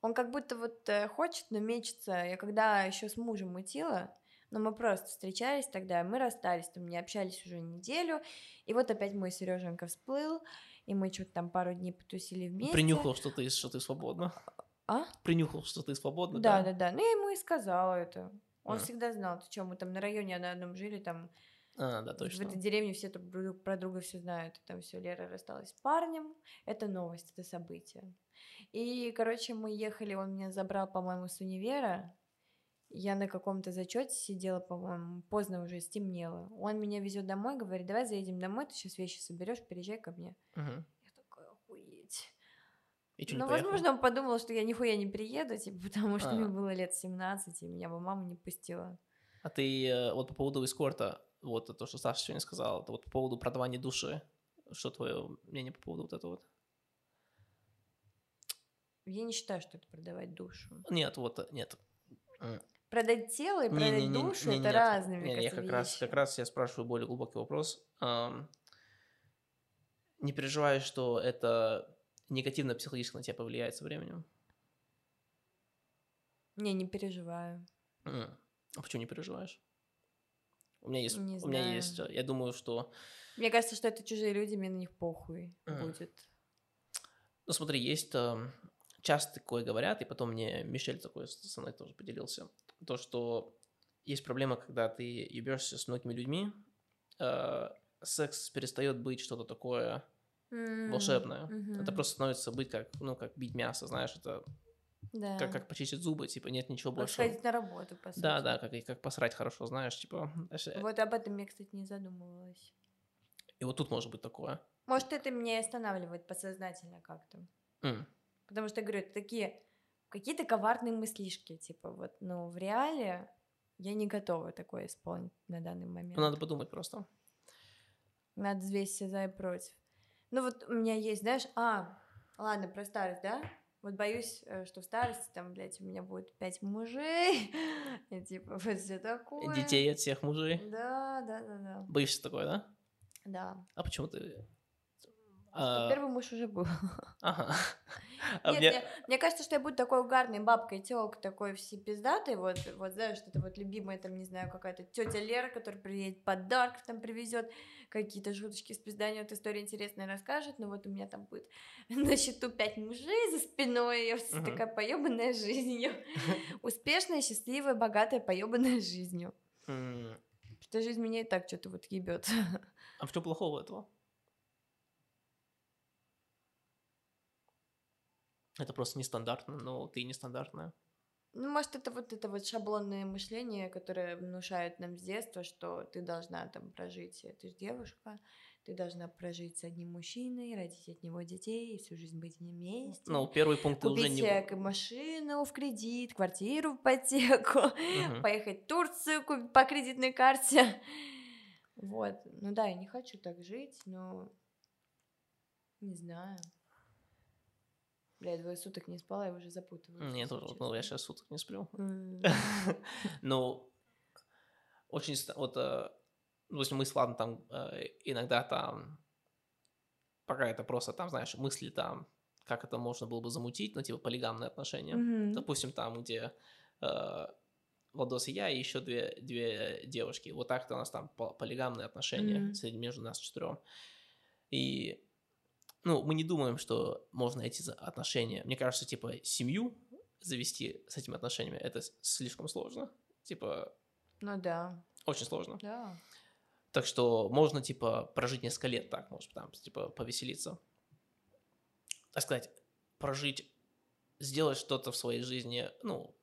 Он как будто вот э, хочет, но мечется. Я когда еще с мужем мутила, но мы просто встречались тогда, мы расстались, там не общались уже неделю, и вот опять мой Сереженька всплыл, и мы что-то там пару дней потусили вместе. Принюхал, что ты, что ты свободна. А? Принюхал, что ты свободна, Да, да, да. Ну, я ему и сказала это. Он А. всегда знал, ты что, мы там на районе на одном жили, там А, да, в точно. этой деревне все друг про друга все знают, там все, Лера рассталась с парнем, это новость, это событие. И, короче, мы ехали, он меня забрал, по-моему, с универа, я на каком-то зачете сидела, по-моему, поздно уже стемнело. Он меня везет домой, говорит, давай заедем домой, ты сейчас вещи соберешь, переезжай ко мне. Мгм. Я. И не Ну, возможно, он подумал, что я нихуя не приеду, типа, потому что А. мне было лет 17, и меня бы мама не пустила. А ты э, вот по поводу эскорта, вот то, что Саша сегодня сказал, это вот по поводу продавания души, что твое мнение по поводу вот этого вот? Я не считаю, что это продавать душу. Нет, вот, э, нет. Продать тело и продать Не-не-не, душу не- это нет. разные, мне Не, я кажется, как раз, вещи. как раз я спрашиваю более глубокий вопрос. Не переживаешь, что это негативно психологически на тебя повлияет со временем? Не, не переживаю. А почему не переживаешь? У меня есть, Не у меня знаю. есть, э, я думаю, что, Мне кажется, что это чужие люди, мне на них похуй М. будет. ну смотри, есть, эм, часто такое говорят, и потом мне Мишель такой со мной тоже поделился, то, что есть проблема, когда ты ебешься с многими людьми, э, секс перестает быть что-то такое М, волшебное. мгм. Это просто становится быть как, ну, как бить мясо, знаешь, это да. как, как почистить зубы, типа, нет ничего Как больше. сходить на работу, по сути. Да, да, как, как посрать хорошо, знаешь, типа. э, Вот об этом я, кстати, не задумывалась. И вот тут может быть такое. Может, это меня и останавливает подсознательно как-то. М. Потому что, говорю, это такие какие-то коварные мыслишки, типа вот, ну, в реале я не готова такое исполнить на данный момент. Ну, надо подумать просто. Надо взвесить за и против. Ну вот у меня есть, знаешь, а, ладно, про старость, да? Вот боюсь, э, что в старости там, блядь, у меня будет пять мужей, и типа вот все такое. Детей от всех мужей. Да, да, да, да. Боишься такое, да? Да. А почему ты... А Первый муж уже был. Ага. А Нет, мне- мне, мне кажется, что я буду такой угарной бабкой, телкой такой все пиздатой, вот, вот знаешь, что это вот любимая, там, не знаю, какая-то тетя Лера, которая приедет подарков там привезет, какие-то шуточки с пизданием, вот история интересная расскажет, но вот у меня там будет на счету пять мужей за спиной, я вся Мгм. такая поебанная жизнью, успешная, счастливая, богатая, поебанная жизнью. Что жизнь меня и так что-то вот ебет. А в чем плохого этого? Это просто нестандартно, но ты нестандартная. Ну, может, это вот это вот шаблонное мышление, которое внушают нам с детства, что ты должна там прожить, ты же девушка, ты должна прожить с одним мужчиной, родить от него детей и всю жизнь быть с ним вместе. Ну, первый пункт ты уже Купить не... себе к- машину в кредит, квартиру в ипотеку, Мгм. поехать в Турцию купить по кредитной карте. Вот. Ну да, я не хочу так жить, но не знаю. Бля, я двое суток не спала, я уже запутываюсь. Если тоже, ну, я сейчас суток не сплю. Ну, очень... Вот, э, ну, допустим, мы с Владом там э, иногда там... Пока это просто там, знаешь, мысли там, как это можно было бы замутить, ну, типа полигамные отношения. Допустим, там, где э, Владос и я, и еще две, две девушки. Вот так-то у нас там по- полигамные отношения среди между нас четырем. И, ну, мы не думаем, что можно эти за- отношения. Мне кажется, типа, семью завести с этими отношениями, это слишком сложно. Типа, Ну да, очень сложно. да. Так что можно, типа, прожить несколько лет так, может, там, типа, повеселиться. Так сказать, прожить, сделать что-то в своей жизни, ну,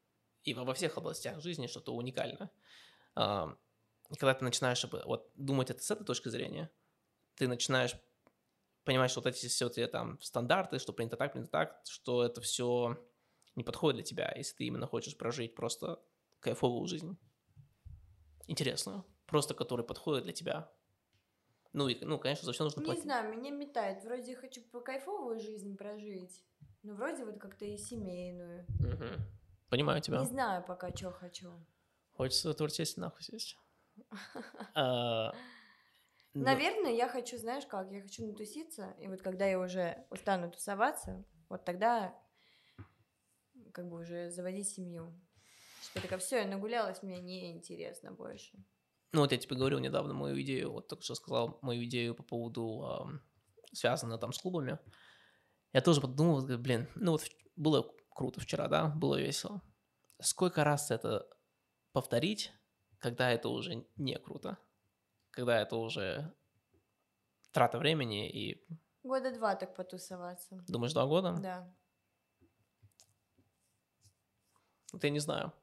и во всех областях жизни что-то уникальное. Когда ты начинаешь об- вот, думать это с этой точки зрения, ты начинаешь понимать, что вот эти все те там стандарты, что принято так, принято так, что это все не подходит для тебя, если ты именно хочешь прожить просто кайфовую жизнь. Интересную. Просто которая подходит для тебя. Ну, и, ну, конечно, за все нужно Не платить. знаю, меня метает. Вроде хочу по кайфовую жизнь прожить, но вроде вот как-то и семейную. Мгм. Понимаю тебя. Не знаю пока, что хочу. Хочется творчески нахуй сесть. Но- Наверное, я хочу, знаешь как, я хочу натуситься, и вот когда я уже устану тусоваться, вот тогда как бы уже заводить семью. Что я такая, все, я нагулялась, мне не интересно больше. Ну, вот я тебе говорил недавно мою идею, вот только что сказал мою идею по поводу, ам, связанную там с клубами. Я тоже подумал, блин, ну вот было круто вчера, да, было весело. Сколько раз это повторить, когда это уже не круто? Когда это уже трата времени и, Года два так потусоваться. думаешь, два года? Да. Вот я не знаю.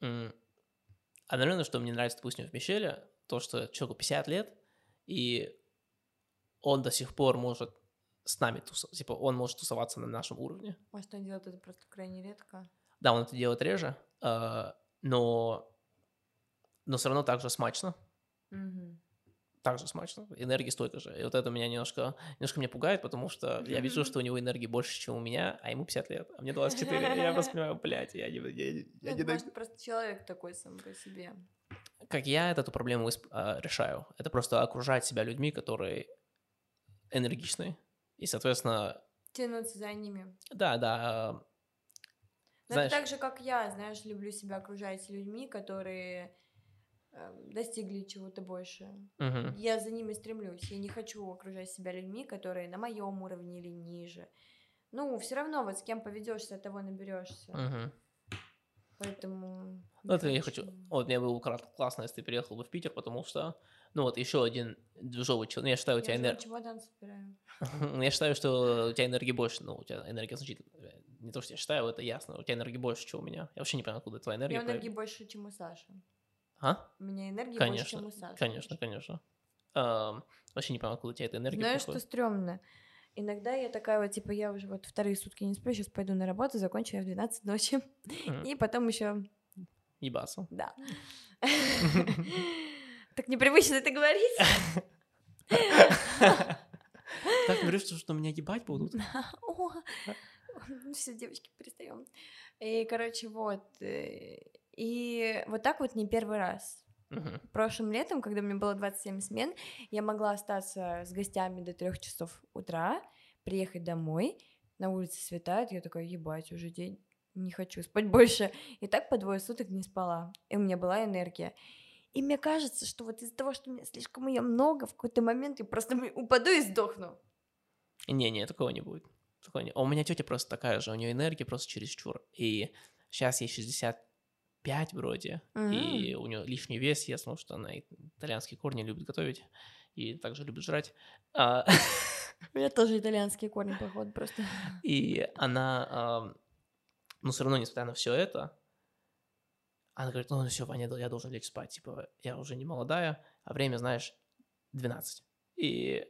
А, наверное, что мне нравится, допустим, в Мишеле, то, что человеку 50 лет, и он до сих пор может с нами тусоваться, типа, он может тусоваться на нашем уровне. Может, он делает это просто крайне редко. Да, он это делает реже, а, но, но все равно так же смачно, Мгм. так же смачно, энергии столько же. И вот это меня немножко, немножко меня пугает, потому что я вижу, что у него энергии больше, чем у меня, а ему 50 лет, а мне 24. И я просто понимаю, блядь, я не... Я, я Ну, не дог- может, просто человек такой сам по себе. как я эту проблему а, решаю, это просто окружать себя людьми, которые энергичные. И, соответственно, Тянуться за ними. да, да, а, Но знаешь, это так же, как я, знаешь, люблю себя окружать людьми, которые достигли чего-то больше. мгм, Я за ними стремлюсь. Я не хочу окружать себя людьми, которые на моем уровне или ниже. Ну, все равно, вот с кем поведешься, от того наберешься. мгм. Поэтому. Ну, это я хочу. Вот мне было классно, если ты переехал бы в Питер, потому что, ну вот еще один движовый человек. Я считаю, у тебя энергия. Я считаю, что у тебя энергии больше. Ну, у тебя энергия значительно. э, Не то, что я считаю, это ясно. У тебя энергии больше, чем у меня. Я вообще не понимаю, откуда твоя У энергия. меня энергии больше, чем у Саши. А? У меня энергии больше, Конечно, чем у Саши. конечно, конечно. Ам, Вообще не понимаю, откуда у тебя эта энергия Знаешь, что приходит. стрёмно? Иногда я такая вот, типа, я уже вот вторые сутки не сплю, сейчас пойду на работу, закончу я в 12 ночи. Мгм. И потом еще, Ебаться. да. Так непривычно это говорить. Так говоришь, что что меня ебать будут? Все, девочки, перестаем. И, короче, вот. И вот так вот не первый раз. Мгм. Прошлым летом, когда мне было 27 смен, я могла остаться с гостями до трех часов утра, приехать домой, на улице светает, я такая, ебать, уже день, не хочу спать больше. И так по двое суток не спала, и у меня была энергия. И мне кажется, что вот из-за того, что у меня слишком ее много, в какой-то момент я просто упаду и сдохну. Не-не, такого не будет. Такого не- А у меня тетя просто такая же, у нее энергия просто чересчур. И сейчас ей 65 вроде, и у нее лишний вес, я знал, что она итальянские корни любит готовить, и также любит жрать. А, У меня тоже итальянские корни, походу, просто. И она, ну, все равно, несмотря на все это, она говорит, ну, все, Ваня, я должен лечь спать, типа, я уже не молодая, а время, знаешь, 12. И,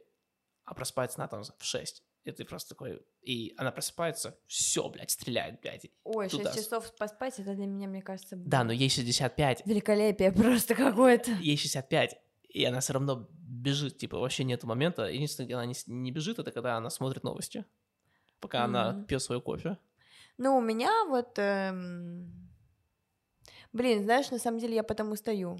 а просыпается она там в 6. И ты просто такой, и она просыпается, все, блядь, стреляет, блядь. Ой, 6 Туда. часов поспать, это для меня, мне кажется, Да, но ей 65, великолепие просто какое-то. ей 65, и она все равно бежит, типа, вообще нету момента. Единственное, где она не, не бежит, это когда она смотрит новости, пока она Мгм. пьет свой кофе. Ну, у меня вот... эм, Блин, знаешь, на самом деле я потом устаю.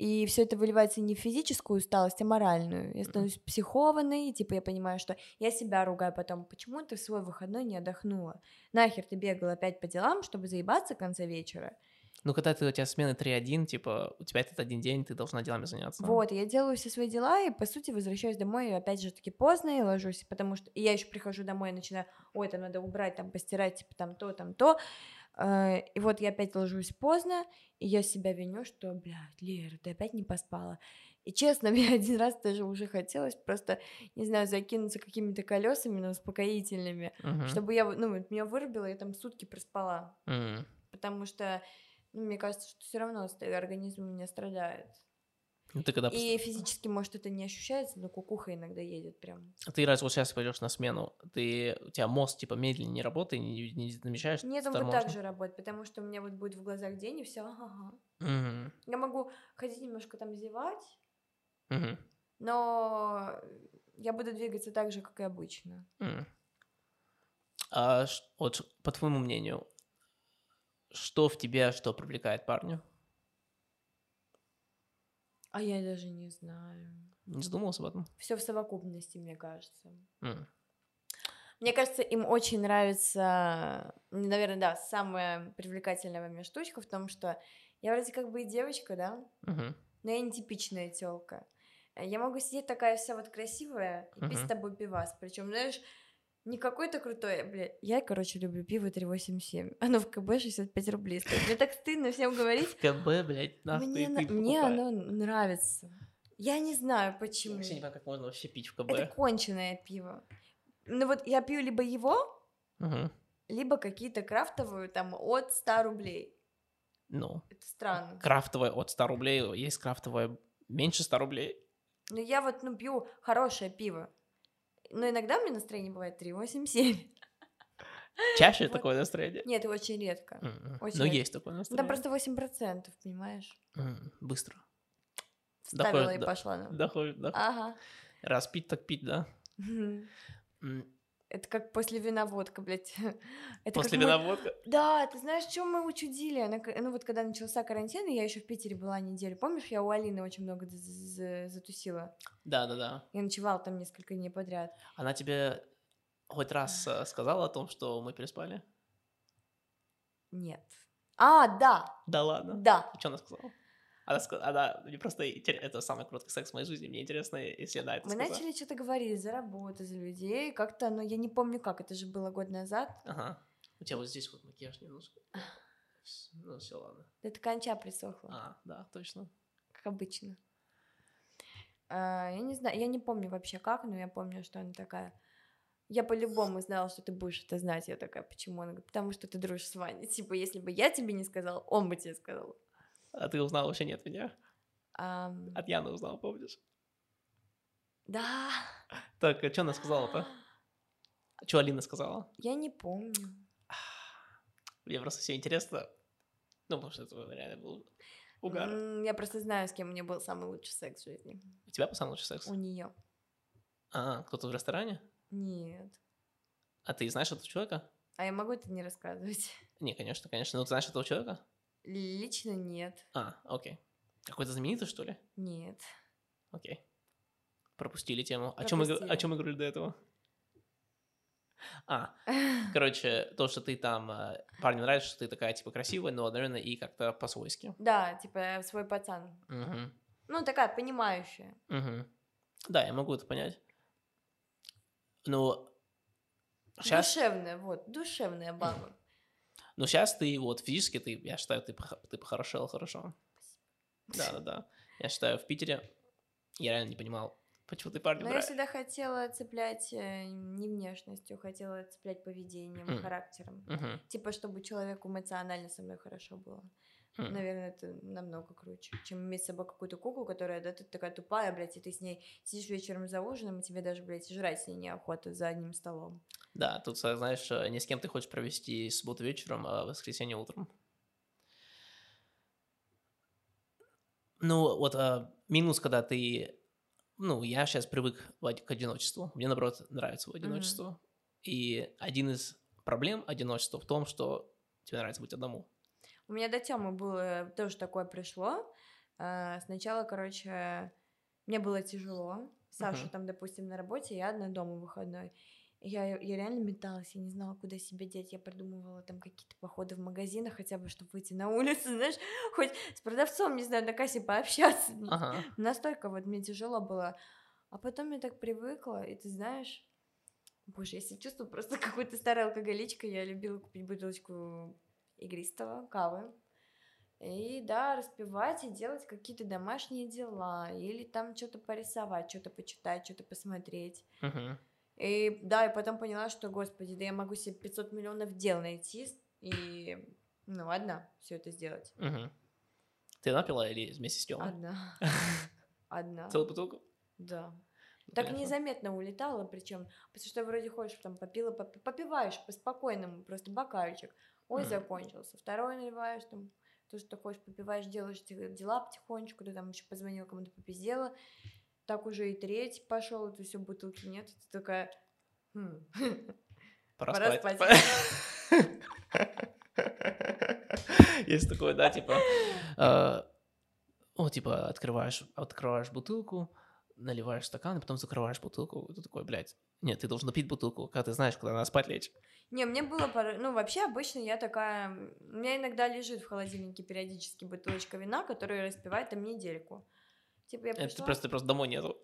И все это выливается не в физическую усталость, а моральную. Я становлюсь психованной, и, типа я понимаю, что я себя ругаю потом. Почему ты в свой выходной не отдохнула? Нахер ты бегала опять по делам, чтобы заебаться в конце вечера? Ну, когда ты, у тебя смены 3-1, типа, у тебя этот один день, ты должна делами заняться. Вот, я делаю все свои дела, и, по сути, возвращаюсь домой, опять же, таки поздно, и ложусь, потому что и я еще прихожу домой и начинаю, ой, там надо убрать, там постирать, типа, там то, там то, и вот я опять ложусь поздно, и я себя виню, что, блядь, Лера, ты опять не поспала. И честно, мне один раз даже уже хотелось просто, не знаю, закинуться какими-то колесами, но успокоительными, Мгм. чтобы я, ну, вот меня вырубило, я там сутки проспала, М. потому что, ну, мне кажется, что все равно организм у меня страдает. Ну, Ты когда... И физически, может, это не ощущается, но кукуха иногда едет прям. Ты раз вот сейчас пойдешь на смену, ты... у тебя мозг, типа, медленнее не работает, не, не замечаешь? Нет, он торможно? так же работает, потому что у меня вот будет в глазах день, и все, ага. Мгм. Я могу ходить немножко там зевать, Мгм. но я буду двигаться так же, как и обычно. М. А вот по твоему мнению, что в тебе, что привлекает парню? А я даже не знаю. Не задумывался об этом? Все в совокупности, мне кажется. М. Мне кажется, им очень нравится, наверное, да, самая привлекательная во мне штучка в том, что я вроде как бы и девочка, да, Мгм. но я не типичная телка. Я могу сидеть такая вся вот красивая и пить с тобой пивас. Причем, знаешь, не какой-то крутой, блядь. Я, короче, люблю пиво 387. Оно в КБ 65 рублей стоит. Мне так стыдно всем говорить. В КБ, блядь, нахуй Мне, на- мне оно нравится. Я не знаю, Я почему. вообще не понимаю, как можно вообще пить в КБ. Это конченое пиво. Ну вот я пью либо его, Мгм. либо какие-то крафтовые там от 100 рублей. Ну, Это странно. крафтовое от 100 рублей, есть крафтовое меньше 100 рублей. Но я вот, ну, пью хорошее пиво. Но иногда у меня настроение бывает 3,87. Чаще Вот. такое настроение? Нет, очень редко. М, Очень Ну, редко. есть такое настроение. Там просто 8%, понимаешь? М, Быстро. Вставила Доходит и до- пошла. ну. Доходит, да. Ага. Раз пить, так пить, да. Мгм. Это как после вина водка, блядь. Это После мы- вина водка. Да, ты знаешь, что мы учудили? На ка- Ну вот когда начался карантин, и я еще в Питере была неделю. Помнишь, я у Алины очень много затусила? Да, да, да. Я ночевала там несколько дней подряд. Она тебе хоть раз э, сказала о том, что мы переспали? Нет. А, да, Да ладно. да. Что она сказала? Она, ска- она мне просто это самый короткий секс в моей жизни. Мне интересно, если она это Мы сказала. начали что-то говорить за работу, за людей. Как-то, ну, я не помню как, это же было год назад. Ага. У тебя вот здесь вот макияж немножко. Ну, все, ладно. Это конча присохла, А, да, точно. как обычно. А, я не знаю, я не помню вообще как, но я помню, что она такая... Я по-любому знала, что ты будешь это знать. Я такая, почему? Она говорит, потому что ты дружишь с Ваней. Типа, если бы я тебе не сказала, он бы тебе сказал. А ты узнал вообще не от меня? Ам, От Яны узнал, помнишь? Да, Так, а что она сказала-то? Что Алина сказала? я не помню. Мне просто все интересно. Ну, потому что это реально был... Угар. Я просто знаю, с кем у меня был самый лучший секс в жизни. У тебя был самый лучший секс? У нее. А, кто-то в ресторане? Нет. А ты знаешь этого человека? А я могу это не рассказывать? Не, конечно, конечно. Но ты знаешь этого человека? Лично нет. А, окей. Какой-то знаменитый, что ли? Нет. Окей. Пропустили тему. О чем, мы, о Пропустили. чем мы говорили до этого? А, короче, то, что ты там... э, Парню нравится, что ты такая, типа, красивая, но, наверное, и как-то по-свойски. Да, типа свой пацан. Мгм. Ну, такая понимающая. Мгм. Да, я могу это понять. Но сейчас, Душевная, вот, душевная баба. Но сейчас ты вот физически, ты, я считаю, ты, ты похорошела хорошо. Да, да, да. Я считаю, в Питере я реально не понимал, почему ты парня Но я нравится. всегда хотела цеплять э, не внешностью, хотела цеплять поведением, М. характером. Мгм, Типа, чтобы человеку эмоционально со мной хорошо было. м. Наверное, это намного круче, чем иметь с собой какую-то куклу, которая, да, ты такая тупая, блядь, и ты с ней сидишь вечером за ужином, и тебе даже, блядь, жрать с ней неохота за одним столом. Да, тут, э, знаешь, э, ни с кем ты хочешь провести субботу вечером, а воскресенье утром. Ну, вот э, минус, когда ты... Ну, я сейчас привык в к одиночеству. Мне, наоборот, нравится одиночество. И один из проблем одиночества в том, что тебе нравится быть одному. У меня до Тёмы было тоже такое пришло. А, Сначала, короче, мне было тяжело. Саша Мгм. там, допустим, на работе, я одна дома выходной. Я, я реально металась, я не знала, куда себя деть. Я придумывала там какие-то походы в магазинах, хотя бы, чтобы выйти на улицу, знаешь, хоть с продавцом, не знаю, на кассе пообщаться. Ага. Настолько вот мне тяжело было. А потом я так привыкла, и ты знаешь, боже, я себя чувствую просто какой-то старой алкоголичкой. Я любила купить бутылочку игристого, кавы. И да, распивать и делать какие-то домашние дела. Или там что-то порисовать, что-то почитать, что-то посмотреть. Мгм. И да, и потом поняла, что, господи, да я могу себе 500 миллионов дел найти и, ну, одна все это сделать. Мгм. Ты напила или вместе с Тёмой? Одна. Одна. Целую бутылку? Да. Ну, Так понятно. незаметно улетала, причем, потому что вроде ходишь, там попила, поп- попиваешь по-спокойному, просто бокальчик. Ой, Мгм. закончился. Второй наливаешь, там, то, что ходишь, попиваешь, делаешь дела потихонечку, ты там еще позвонила кому-то попиздела. Так уже и третий пошел, это все бутылки нет. Ты такая, «Хм, Пора, Пора спать. Есть такое, да, типа, э, о, типа, открываешь, открываешь бутылку, наливаешь стакан, и потом закрываешь бутылку, ты такой, блядь, нет, ты должен пить бутылку, когда ты знаешь, когда надо спать лечь. Не, мне было пора... Ну, вообще, обычно я такая... У меня иногда лежит в холодильнике периодически бутылочка вина, которая распивает там недельку. Типа я Это пришла... просто, просто домой нету.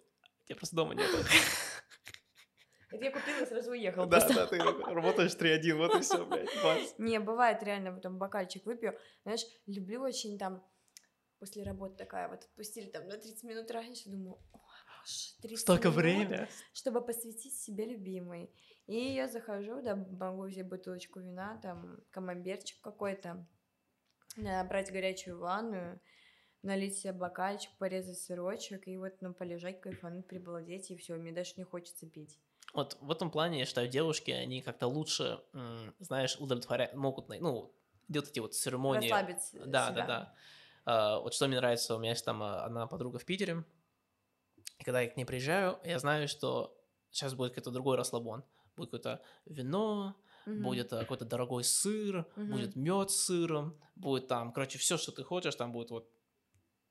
Тебя просто дома нету. Это я купила и сразу уехала. Да, да, ты работаешь 3-1, вот и все, блядь. Не, бывает реально, потом бокальчик выпью. Знаешь, люблю очень там после работы такая вот отпустили там на 30 минут раньше, думаю, о, боже, 30 Столько минут, время. чтобы посвятить себе любимой. И я захожу, да, могу взять бутылочку вина, там, камамберчик какой-то, набрать горячую ванную, налить себе бокальчик, порезать сырочек, и вот, ну, полежать, кайфануть, прибалдеть, и все, мне даже не хочется пить. Вот в этом плане, я считаю, девушки, они как-то лучше, знаешь, удовлетворять, могут, ну, делать эти вот церемонии. Расслабить Да, себя. да, да. Вот что мне нравится, у меня есть там а, одна подруга в Питере, и когда я к ней приезжаю, я знаю, что сейчас будет какой-то другой расслабон. Будет какое-то вино, Мгм. будет а, какой-то дорогой сыр, Мгм. будет мед с сыром, будет там, короче, все, что ты хочешь, там будет вот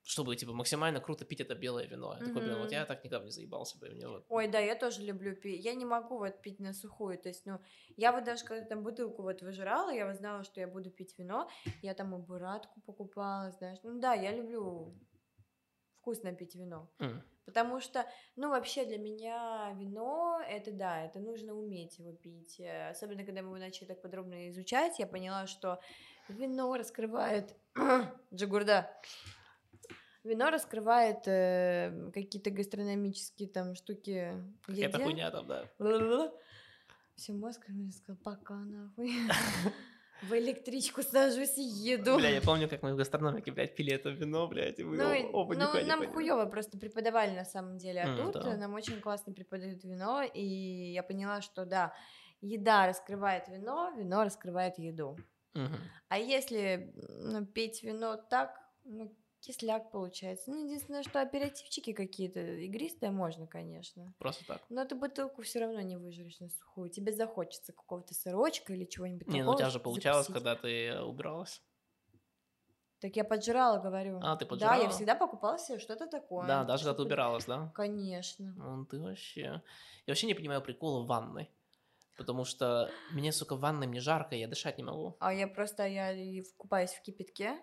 чтобы, типа, максимально круто пить это белое вино. Я такой, блин, вот я так никогда не заебался бы, мне вот... Ой, да, я тоже люблю пить. Я не могу вот пить на сухую. То есть, ну, я вот даже когда там бутылку вот выжирала, я вот знала, что я буду пить вино. Я там и буратку покупала, знаешь. Ну да, я люблю вкусно пить вино. м, Потому что, ну, вообще для меня вино, это да, это нужно уметь его пить. Э, Особенно, когда мы его начали так подробно изучать, я поняла, что вино раскрывает... Джигурда. Вино раскрывает э, какие-то гастрономические там штуки еде. хуйня там, да. Все, мозг мне сказал, пока нахуй. В электричку сажусь и еду. Бля, я помню, как мы в гастрономике, блядь, пили это вино, блядь, и мы Ну, оба, ну, нам поняли. хуево просто преподавали на самом деле, а М, тут да. нам очень классно преподают вино, и я поняла, что да, еда раскрывает вино, вино раскрывает еду. Мгм. А если ну, пить вино так, ну, Кисляк получается. Ну, единственное, что аперитивчики какие-то игристые можно, конечно. Просто так. Но ты бутылку все равно не выжрешь на сухую. Тебе захочется какого-то сырочка или чего-нибудь Не, ну у тебя же получалось, закусить. когда ты убиралась. Так я поджрала, говорю. А, ты Да, поджрала? я всегда покупала себе что-то такое. Да, даже когда ты убиралась, да? Конечно. Ну, ты вообще... Я вообще не понимаю прикола в ванной. Потому что мне, сука, в ванной мне жарко, я дышать не могу. А я просто, я купаюсь в кипятке,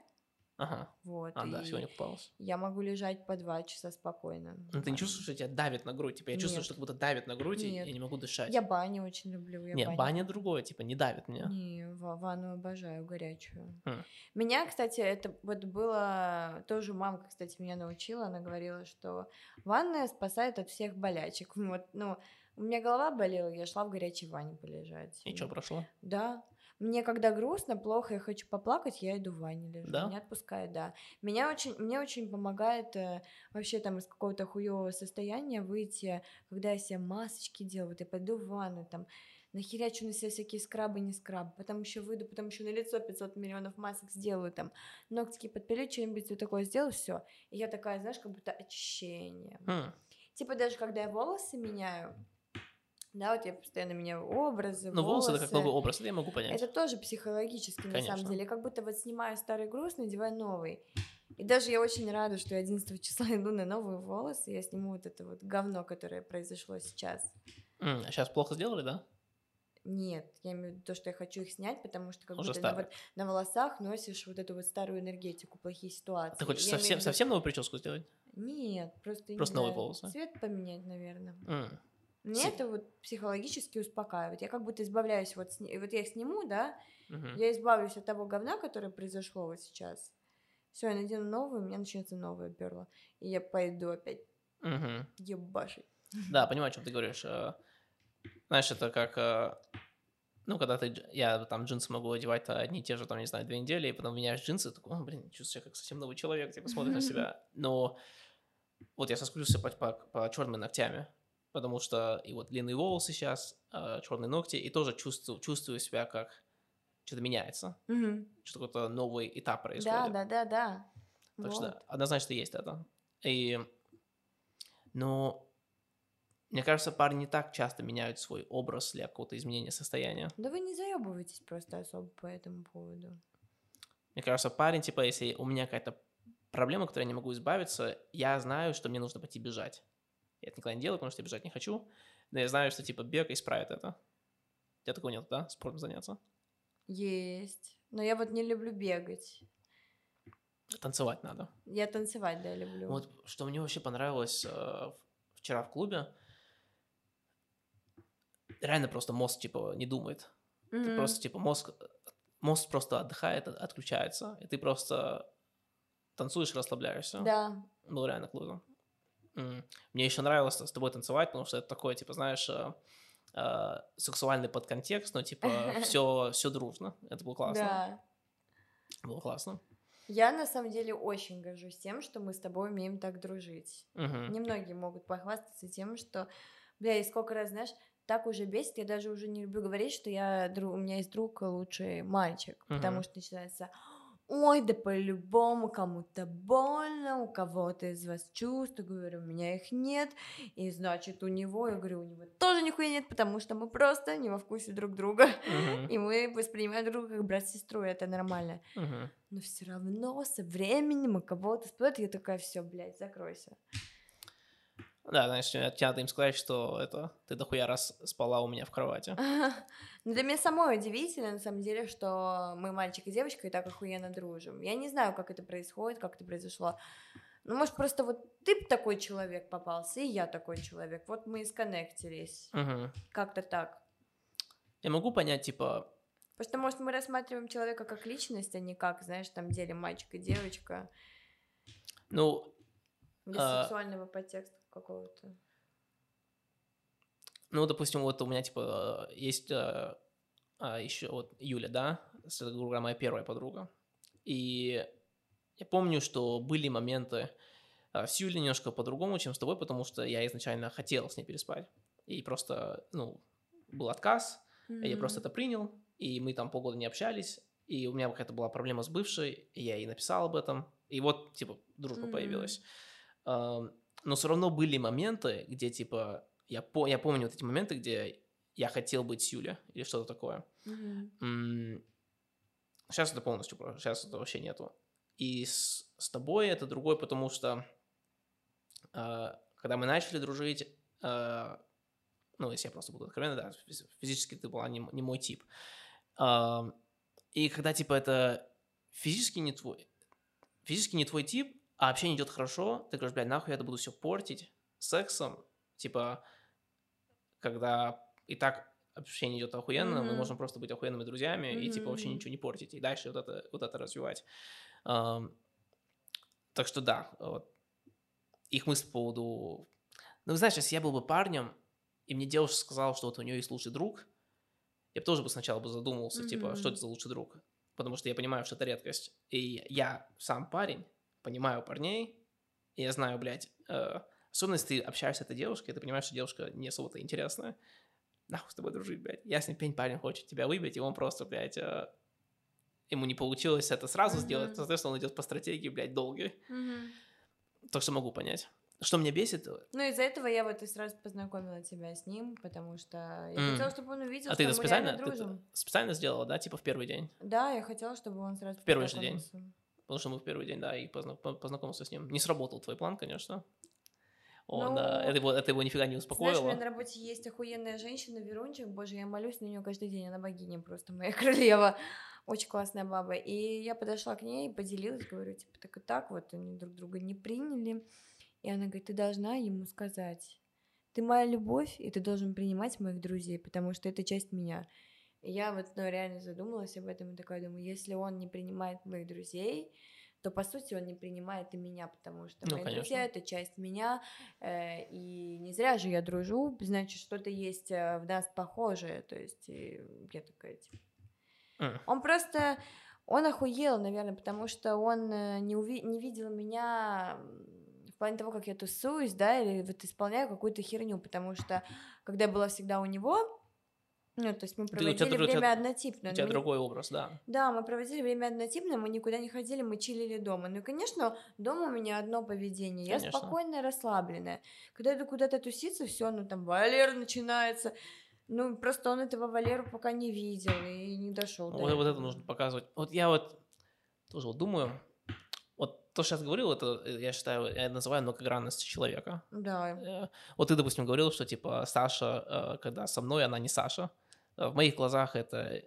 Ага. вот, А, да, и сегодня купалась. я могу лежать по два часа спокойно. Ну, ты не чувствуешь, что тебя давит на грудь? Типа, я чувствую, Нет. что как будто давит на грудь, и Нет. я не могу дышать. Я баню очень люблю. Я Не, баню баня другое, типа, не давит меня. Не, ва- ванну обожаю горячую. Хм. Меня, кстати, это вот было... Тоже мамка, кстати, меня научила. Она говорила, что ванная спасает от всех болячек. Вот, ну, у меня голова болела, я шла в горячей ванне полежать. И что, прошло? Да. Мне когда грустно, плохо, я хочу поплакать, я иду в ванне лежу. Да? Меня отпускает, да. Меня очень, мне очень помогает э, вообще там из какого-то хуевого состояния выйти, когда я себе масочки делаю. Вот я пойду в ванну, там, нахерячу на себя всякие скрабы, не скрабы, потом еще выйду, потом еще на лицо 500 миллионов масок сделаю, там, ногтики подпилю, что-нибудь вот такое сделаю, все. И я такая, знаешь, как будто очищение. Хм. Типа даже когда я волосы меняю, да, вот я постоянно меняю образы, Ну, волосы это как волосы. новый образ, это я могу понять. Это тоже психологически, на Конечно. самом деле. Я как будто вот снимаю старый груз, надеваю новый. И даже я очень рада, что я 11 числа иду на новые волосы, я сниму вот это вот говно, которое произошло сейчас. М, сейчас плохо сделали, да? Нет, я имею в виду то, что я хочу их снять, потому что как Уже будто на, старые. вот- на волосах носишь вот эту вот старую энергетику, плохие ситуации. Ты хочешь Я совсем, виду- совсем новую прическу сделать? Нет, просто, Просто новые волосы? Цвет поменять, наверное. М. Мне Си- это вот психологически успокаивает. Я как будто избавляюсь, вот, сни- вот я сниму, да, Мгм. я избавлюсь от того говна, которое произошло вот сейчас. Все, я надену новую, у меня начнется новое перло. И я пойду опять Мгм. ебашить. Да, понимаю, о чем ты говоришь. Э, Знаешь, это как, э, ну, когда ты, я там джинсы могу одевать э, одни и те же, там, не знаю, две недели, и потом меняешь джинсы, такой, «О, блин, чувствую себя как совсем новый человек, типа, смотришь на себя. Но вот я соскучился по, по, черными ногтями, потому что и вот длинные волосы сейчас, черные ногти, и тоже чувствую, чувствую себя как что-то меняется, Мгм. что какой-то новый этап Да, происходит. да, да, да. Так Вот. что однозначно есть это. И, но мне кажется, парни не так часто меняют свой образ для какого-то изменения состояния. Да вы не заебываетесь просто особо по этому поводу. Мне кажется, парень, типа, если у меня какая-то проблема, которой я не могу избавиться, я знаю, что мне нужно пойти бежать. Я это никогда не делаю, потому что я бежать не хочу. Но я знаю, что, типа, бег исправит это. У тебя такого нет, да? Спортом заняться? Есть. Но я вот не люблю бегать. Танцевать надо. Я танцевать, да, люблю. Вот что мне вообще понравилось э, вчера в клубе, реально просто мозг, типа, не думает. Ты Мгм. просто, типа, мозг, мозг просто отдыхает, от- отключается, и ты просто танцуешь, расслабляешься. Да. Было реально круто. Мне еще нравилось с тобой танцевать, потому что это такой, типа, знаешь, э, э, сексуальный подконтекст, но, типа, все, все дружно. Это было классно. Да. Было классно. Я на самом деле очень горжусь тем, что мы с тобой умеем так дружить. Мгм. Немногие могут похвастаться тем, что, бля, и сколько раз, знаешь, так уже бесит, я даже уже не люблю говорить, что я, у меня есть друг лучший мальчик, потому Мгм. что начинается, ой, да по-любому кому-то больно, у кого-то из вас чувства, говорю, у меня их нет, и значит у него, я говорю, у него тоже нихуя нет, потому что мы просто не во вкусе друг друга, Мгм. и мы воспринимаем друг друга как брат с сестрой, это нормально. Мгм. Но все равно со временем у кого-то и я такая, все, блядь, закройся. Да, знаешь, тебе надо им сказать, что это ты дохуя раз спала у меня в кровати. Ну, для меня самой удивительно, на самом деле, что мы мальчик и девочка и так охуенно дружим. Я не знаю, как это происходит, как это произошло. Ну, может, просто вот ты такой человек попался, и я такой человек. Вот мы и сконнектились. Мгм. Как-то так. Я могу понять, типа, Потому что, может, мы рассматриваем человека как личность, а не как, знаешь, там делим мальчик и девочка. ну, Без А. сексуального подтекста какого-то. ну, допустим, вот у меня, типа, э, есть еще вот Юля, да, это, грубо говоря, моя первая подруга. И я помню, что были моменты э, с Юлей немножко по-другому, чем с тобой, потому что я изначально хотел с ней переспать. И просто, ну, был отказ, я просто это принял, и мы там полгода не общались, и у меня какая-то была проблема с бывшей, и я ей написал об этом, И вот, типа, дружба Мгм. появилась. Но все равно были моменты, где, типа, я, по, я помню вот эти моменты, где я хотел быть Юлей или что-то такое. Мгм. Сейчас это полностью, сейчас это вообще нету. И с, с тобой это другой, потому что а, когда мы начали дружить, а, ну, если я просто буду откровенно, да, физ- физически ты была не, не мой тип. А, и когда, типа, это физически не твой, физически не твой тип, а общение идет хорошо, ты говоришь, блядь, нахуй я это буду все портить сексом, типа, когда и так общение идет охуенно, мы Мгм. можем просто быть охуенными друзьями и, типа, вообще ничего не портить, и дальше вот это, вот это развивать. Ам, так что да, вот. Их мысль по поводу... Ну, знаешь, если я был бы парнем, и мне девушка сказала, что вот у нее есть лучший друг, я бы тоже бы сначала бы задумался, типа, что Мгм. это за лучший друг? Потому что я понимаю, что это редкость. И я сам парень, понимаю парней, и я знаю, блядь, э, особенно если ты общаешься с этой девушкой, ты понимаешь, что девушка не особо-то интересная, нахуй с тобой дружить, блядь. Ясный пень парень хочет тебя выбить, и он просто, блядь, э, ему не получилось это сразу сделать, Мгм. соответственно, он идет по стратегии, блядь, долгой. Мгм. Так что могу понять. Что меня бесит, Ну, из-за этого я вот и сразу познакомила тебя с ним, потому что я М. хотела, чтобы он увидел, а что ты это мы специально, реально ты дружим. специально сделала, да, типа в первый день? Да, я хотела, чтобы он сразу В первый же день? Потому что мы в первый день, да, и позна- по- познакомился с ним. Не сработал твой план, конечно. Он, Ну, да, это, его, это его нифига не Знаешь, у успокоило. меня на работе есть охуенная женщина, Верунчик, боже, я молюсь на нее каждый день, она богиня просто, моя королева. Очень классная баба. И я подошла к ней, поделилась, говорю, типа, так и так, вот они друг друга не приняли. И она говорит, ты должна ему сказать, ты моя любовь, и ты должен принимать моих друзей, потому что это часть меня. Я вот ну, реально задумалась об этом и такая думаю, если он не принимает моих друзей, то по сути он не принимает и меня, потому что Ну, мои конечно. друзья это часть меня, э, и не зря же я дружу, значит что-то есть э, в нас похожее, то есть и я такая типа. М. Он просто он охуел, наверное, потому что он э, не, уви- не видел меня в плане того, как я тусуюсь, да, или вот исполняю какую-то херню, потому что когда я была всегда у него, ну, то есть мы проводили у тебя- время однотипное. У тебя мы другой образ, да. да, мы проводили время однотипно, мы никуда не ходили, мы чилили дома. Ну и, конечно, дома у меня одно поведение. Я Конечно. спокойная, расслабленная. Когда иду куда-то туситься, все, ну там Валер начинается. Ну, просто он этого Валеру пока не видел и не дошел. Вот, вот это нужно показывать. Вот я вот тоже вот думаю, вот то, что сейчас говорил, это, э, я считаю, я называю многогранность человека. Да. Э, Вот ты, допустим, говорил, что, типа, Саша, э, когда со мной, она не Саша. Э, В моих глазах это...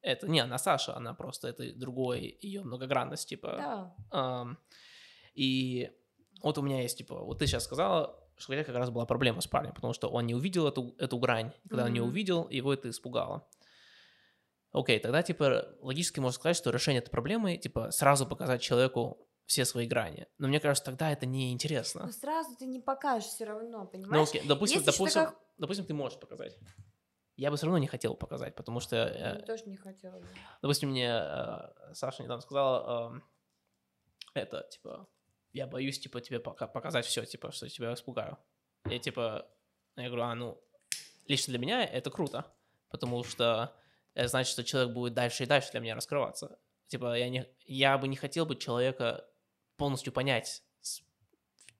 Это не она Саша, она просто, это другой ее многогранность, типа. Да. Ам, и вот у меня есть, типа, вот ты сейчас сказала, что у тебя как раз была проблема с парнем, потому что он не увидел эту, эту грань. Когда он не увидел, его это испугало. Окей, тогда, типа, логически можно сказать, что решение этой проблемы, типа, сразу показать человеку все свои грани. Но мне кажется, тогда это Но неинтересно. сразу ты не покажешь все равно, Ну, понимаешь? окей, допустим, ещё допустим, такая- допустим, ты можешь показать. Я бы все равно не хотел показать, потому что, э, Я тоже не хотела. допустим, мне э, Саша недавно сказала, эм, это, типа, я боюсь, типа, тебе пока- показать все, типа, что тебя испугаю. Я, типа, я говорю, а, ну, лично для меня это круто, потому что это значит, что человек будет дальше и дальше для меня раскрываться. Типа, я, не, я бы не хотел бы человека полностью понять,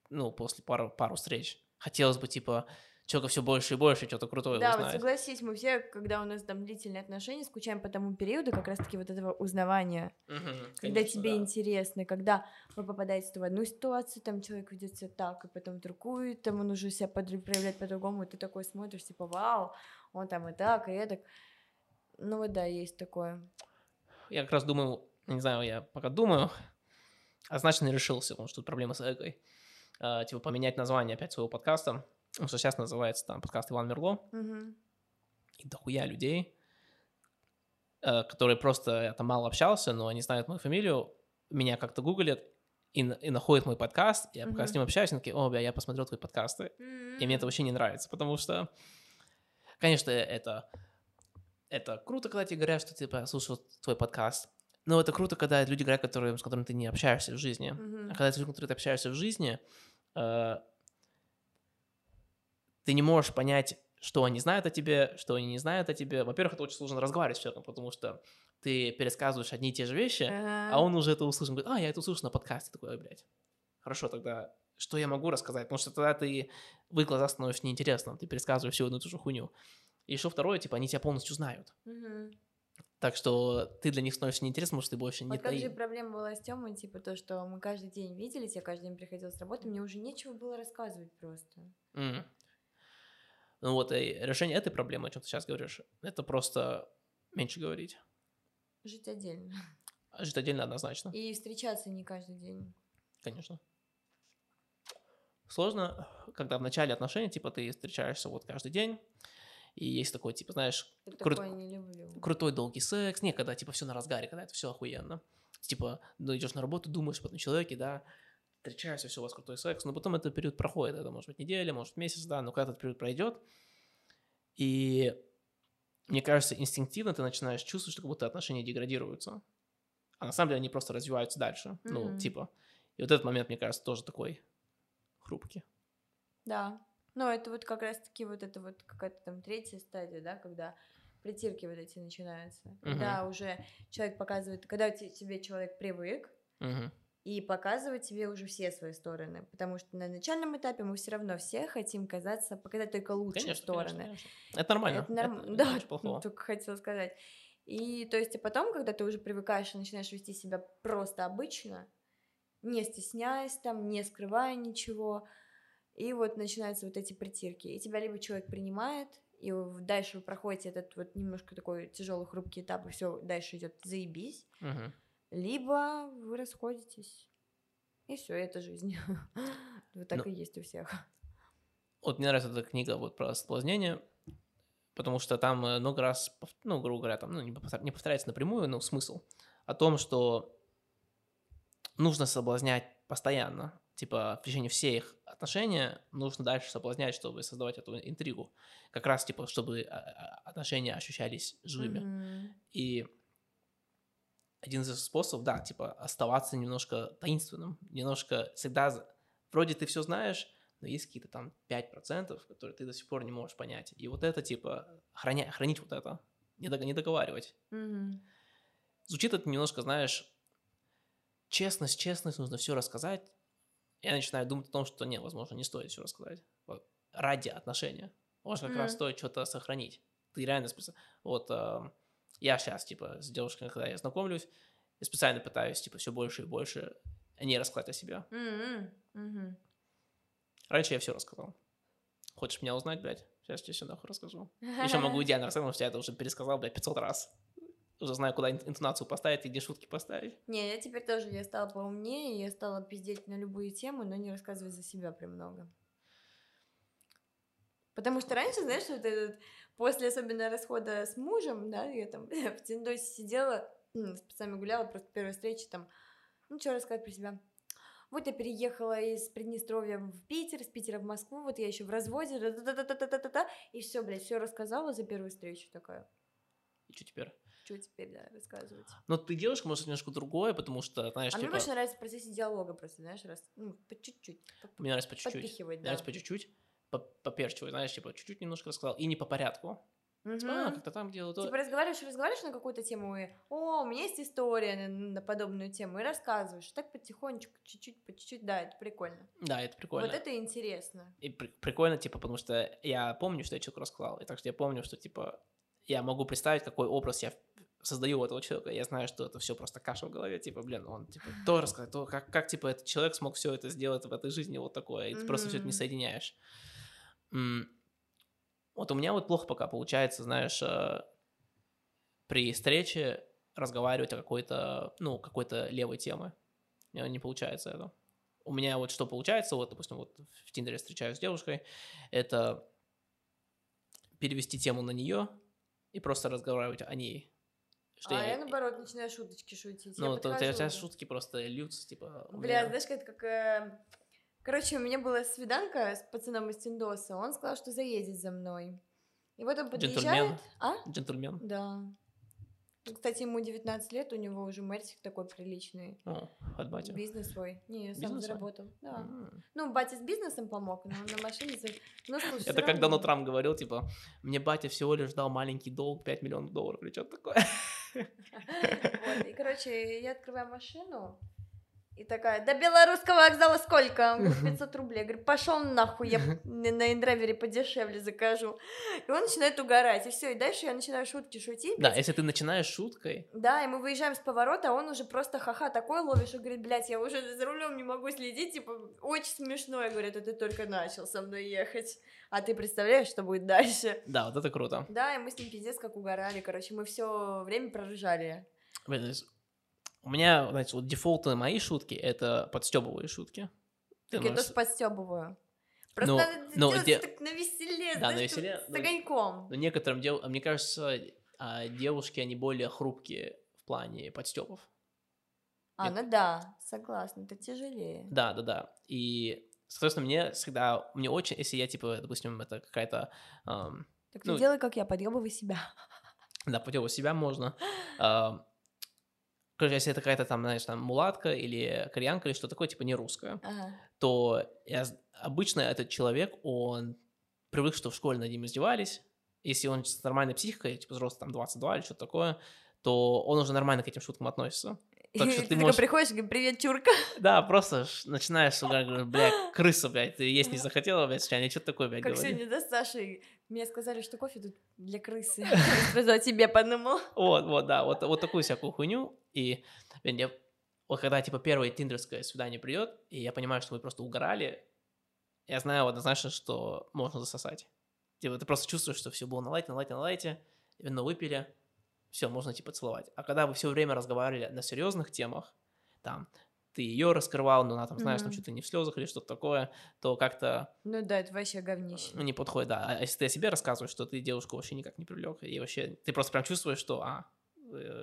ну, после пару, пару встреч. Хотелось бы, типа, человека все больше и больше что-то крутое Да, вот узнать. согласись, мы все, когда у нас там длительные отношения, скучаем по тому периоду как раз-таки вот этого узнавания. Когда конечно, тебе да. интересно, когда вы попадаете в одну ситуацию, там человек ведет себя так, и потом в другую, там он уже себя подр- проявляет по-другому, и ты такой смотришь, типа, вау, он там и так, и это. Ну вот да, есть такое. Я как раз думаю, не знаю, я пока думаю, а значит не решился, потому что тут проблема с эгой. А, типа поменять название опять своего подкаста, потому что сейчас называется там подкаст Иван Мерло, Мгм. и дохуя людей, э, которые просто я там мало общался, но они знают мою фамилию, меня как-то гуглят и, и находят мой подкаст, я пока с Мгм. ним общаюсь, они такие, о, бля, я посмотрел твои подкасты, и мне это вообще не нравится, потому что, конечно, это, это круто, когда тебе говорят, что типа слушал твой подкаст, но это круто, когда люди говорят, которые, с которыми ты не общаешься в жизни. Мгм. А когда ты с людьми, с которыми ты общаешься в жизни, э, ты не можешь понять, что они знают о тебе, что они не знают о тебе. Во-первых, это очень сложно разговаривать с человеком, потому что ты пересказываешь одни и те же вещи, Ага. а он уже это услышал, говорит, а, я это услышал на подкасте, такой, «Ой, блядь, хорошо, тогда что я могу рассказать? Потому что тогда ты в их глазах становишься неинтересным, ты пересказываешь всю одну и ту же хуйню. И еще второе, типа, они тебя полностью знают. Так что ты для них становишься неинтересным, потому что ты больше не Вот как же таи- проблема была с Тёмой, типа то, что мы каждый день виделись, я каждый день приходила с работы, мне уже нечего было рассказывать просто. М. Ну вот, и решение этой проблемы, о чем ты сейчас говоришь, это просто меньше говорить. Жить отдельно. А Жить отдельно однозначно, И встречаться не каждый день. конечно. Сложно, когда в начале отношений, типа, ты встречаешься вот каждый день, и есть такой, типа, знаешь, Я Крут- крутой долгий секс, не, когда, типа, все на разгаре, когда это все охуенно. Типа, ну, идешь на работу, думаешь об этом человеке, да, встречаешься, все, у вас крутой секс, но потом этот период проходит, это может быть неделя, может месяц, да, но когда этот период пройдет, и мне кажется, инстинктивно ты начинаешь чувствовать, что как будто отношения деградируются, а на самом деле они просто развиваются дальше, ну, Мгм. типа, и вот этот момент, мне кажется, тоже такой хрупкий. Да. Но это вот как раз-таки вот это вот какая-то там третья стадия, да, когда притирки вот эти начинаются. Когда уже человек показывает, когда те- тебе человек привык, Мгм. И показывать тебе уже все свои стороны. Потому что на начальном этапе мы все равно все хотим казаться, показать только лучшие Конечно, стороны. конечно, конечно. Это нормально. Это норм- Это- это Да, плохого. только хотела сказать. И то есть, и потом, когда ты уже привыкаешь и начинаешь вести себя просто обычно, не стесняясь там, не скрывая ничего, и вот начинаются вот эти притирки. И тебя либо человек принимает, и дальше вы проходите этот вот немножко такой тяжелый, хрупкий этап, и все дальше идет заебись, Мгм. Либо вы расходитесь. И все, это жизнь. Вот так Ну, и есть у всех. Вот мне нравится эта книга вот про соблазнение, потому что там э, много раз, ну, грубо говоря, там, ну, не, повтор- не повторяется напрямую, но смысл о том, что нужно соблазнять постоянно. Типа, в течение всех отношений нужно дальше соблазнять, чтобы создавать эту интригу. Как раз, типа, чтобы а, а, отношения ощущались живыми. Мгм. И один из способов, да, типа, оставаться немножко таинственным, немножко всегда... Вроде ты все знаешь, но есть какие-то там 5%, которые ты до сих пор не можешь понять. И вот это, типа, храня... хранить вот это, не, дог- не договаривать. Мгм. Звучит это немножко, знаешь, честность, честность, нужно все рассказать. Я начинаю думать о том, что, не, возможно, не стоит все рассказать. Вот, ради отношения. Может, как раз Мгм. стоит что-то сохранить. Ты реально специально... Вот эм, я сейчас, типа, с девушкой, когда я знакомлюсь, я специально пытаюсь, типа, все больше и больше не рассказать о себе. Мгм. Мгм. Раньше я все рассказал. Хочешь меня узнать, блядь? Сейчас тебе все нахуй расскажу. Еще могу идеально рассказать, потому что я это уже пересказал, блядь, 500 раз. Уже знаю, куда ин- интонацию поставить и где шутки поставить. Не, я теперь тоже, я стала поумнее, я стала пиздеть на любые темы, но не рассказывать за себя прям много. Потому что раньше, знаешь, вот этот, после особенно расхода с мужем, да, я там в Тиндосе сидела, с пацанами гуляла, просто первая встреча там, ну, что рассказать про себя. Вот я переехала из Приднестровья в Питер, из Питера в Москву, вот я еще в разводе, та-та-та-та-та-та, и все, блядь, все рассказала за первую встречу такая. И что теперь? Что теперь, да, рассказывать? Но ты девушка, может, немножко другое, потому что, знаешь, А мне типа, больше нравится в процессе диалога просто, знаешь, раз, ну, по чуть-чуть. по- мне нравится по чуть-чуть. подпихивать, Мне да. нравится по чуть-чуть, по поперчивать, знаешь, типа, чуть-чуть немножко рассказал, и не по порядку. Мгм. Типа, а, как-то там делал то. Типа разговариваешь, разговариваешь на какую-то тему, и о, у меня есть история на, на подобную тему, и рассказываешь. Так потихонечку, чуть-чуть, по чуть-чуть, да, это прикольно. Да, это прикольно. Вот это интересно. И при- прикольно, типа, потому что я помню, что я человеку рассказал, и так что я помню, что, типа, я могу представить, какой образ я создаю у этого человека. Я знаю, что это все просто каша в голове, типа, блин, он, типа, то рассказать, то, как, как, типа, этот человек смог все это сделать в этой жизни вот такое, и ты просто все это не соединяешь. Вот у меня вот плохо пока получается, знаешь, э, при встрече разговаривать о какой-то, ну, какой-то левой теме. Не получается это. У меня вот что получается, вот, допустим, вот в Тиндере встречаюсь с девушкой, это перевести тему на нее и просто разговаривать о ней. Что а я, наоборот, начинаю шуточки шутить. ну, я то у тебя шутки просто льются, типа... Бля, меня- знаешь, как, как э, Короче, у меня была свиданка с пацаном из Тиндоса, он сказал, что заедет за мной. И вот он подъезжает... Джентльмен. А? Джентльмен. Да. Ну, Кстати, ему 19 лет, у него уже мэрсик такой приличный. О, от батя. Бизнес свой. Не, сам Бизнес свой? заработал. Да. М. Ну, батя с бизнесом помог, но на машине... Ну, слушай, Это как равно. Трамп говорил, типа, мне батя всего лишь дал маленький долг 5 миллионов долларов или что-то такое. Вот, и, короче, я открываю машину, и такая, до белорусского вокзала сколько? Он говорит, 500 рублей. Я говорю, пошел нахуй, я на индравере подешевле закажу. И он начинает угорать, и все, и дальше я начинаю шутки шутить. Да, если ты начинаешь шуткой, Да, и мы выезжаем с поворота, а он уже просто ха-ха такой ловишь, и говорит, блядь, я уже за рулем не могу следить, типа, очень смешно. Я говорю, это ты только начал со мной ехать, а ты представляешь, что будет дальше? да, вот это круто. Да, и мы с ним пиздец как угорали, короче, мы все время проржали. Блин, У меня, знаете, вот дефолтные мои шутки — это подстебывые шутки. Ты Так я тоже подстебываю. Просто Ну, надо ну, делать де- так на веселе, Да, на знаешь, веселе, тут с ну, огоньком. Но некоторым дев... мне кажется, а, девушки, они более хрупкие в плане подстебов. А, это- ну да, согласна, это тяжелее. Да, да, да. И, соответственно, мне всегда, мне очень, если я, типа, допустим, это какая-то, ам, Так ты ну, делай, как я, подъебывай себя. да, подъебывать себя можно. ам, Короче, если это какая-то там, знаешь, там мулатка или кореянка или что такое, типа не русская, Ага. то я, обычно этот человек, он привык, что в школе над ним издевались. Если он с нормальной психикой, типа взрослый там 22 или что-то такое, то он уже нормально к этим шуткам относится. Так что ты, ты можешь- приходишь и говоришь, привет, чурка. Да, просто начинаешь, блядь, крыса, блядь, ты есть не захотела, блядь, случайно, что такое, блядь, Как говори. сегодня, да, с Сашей? Мне сказали, что кофе тут для крысы. Сразу о тебе подумал. Вот, вот, да, вот, вот такую всякую хуйню. И, блин, я, вот когда, типа, первое тиндерское свидание придет, и я понимаю, что мы просто угорали, я знаю однозначно, что можно засосать. Типа, ты просто чувствуешь, что все было на лайте, на лайте, на лайте, вино выпили, все, можно, типа, целовать. А когда вы все время разговаривали на серьезных темах, там, ты ее раскрывал, но она там, знаешь, там Мгм. что-то не в слезах или что-то такое, то как-то Ну да, это вообще говнище. ну, не подходит, да. А если ты о себе рассказываешь, что ты девушку вообще никак не привлек, и вообще ты просто прям чувствуешь, что, а,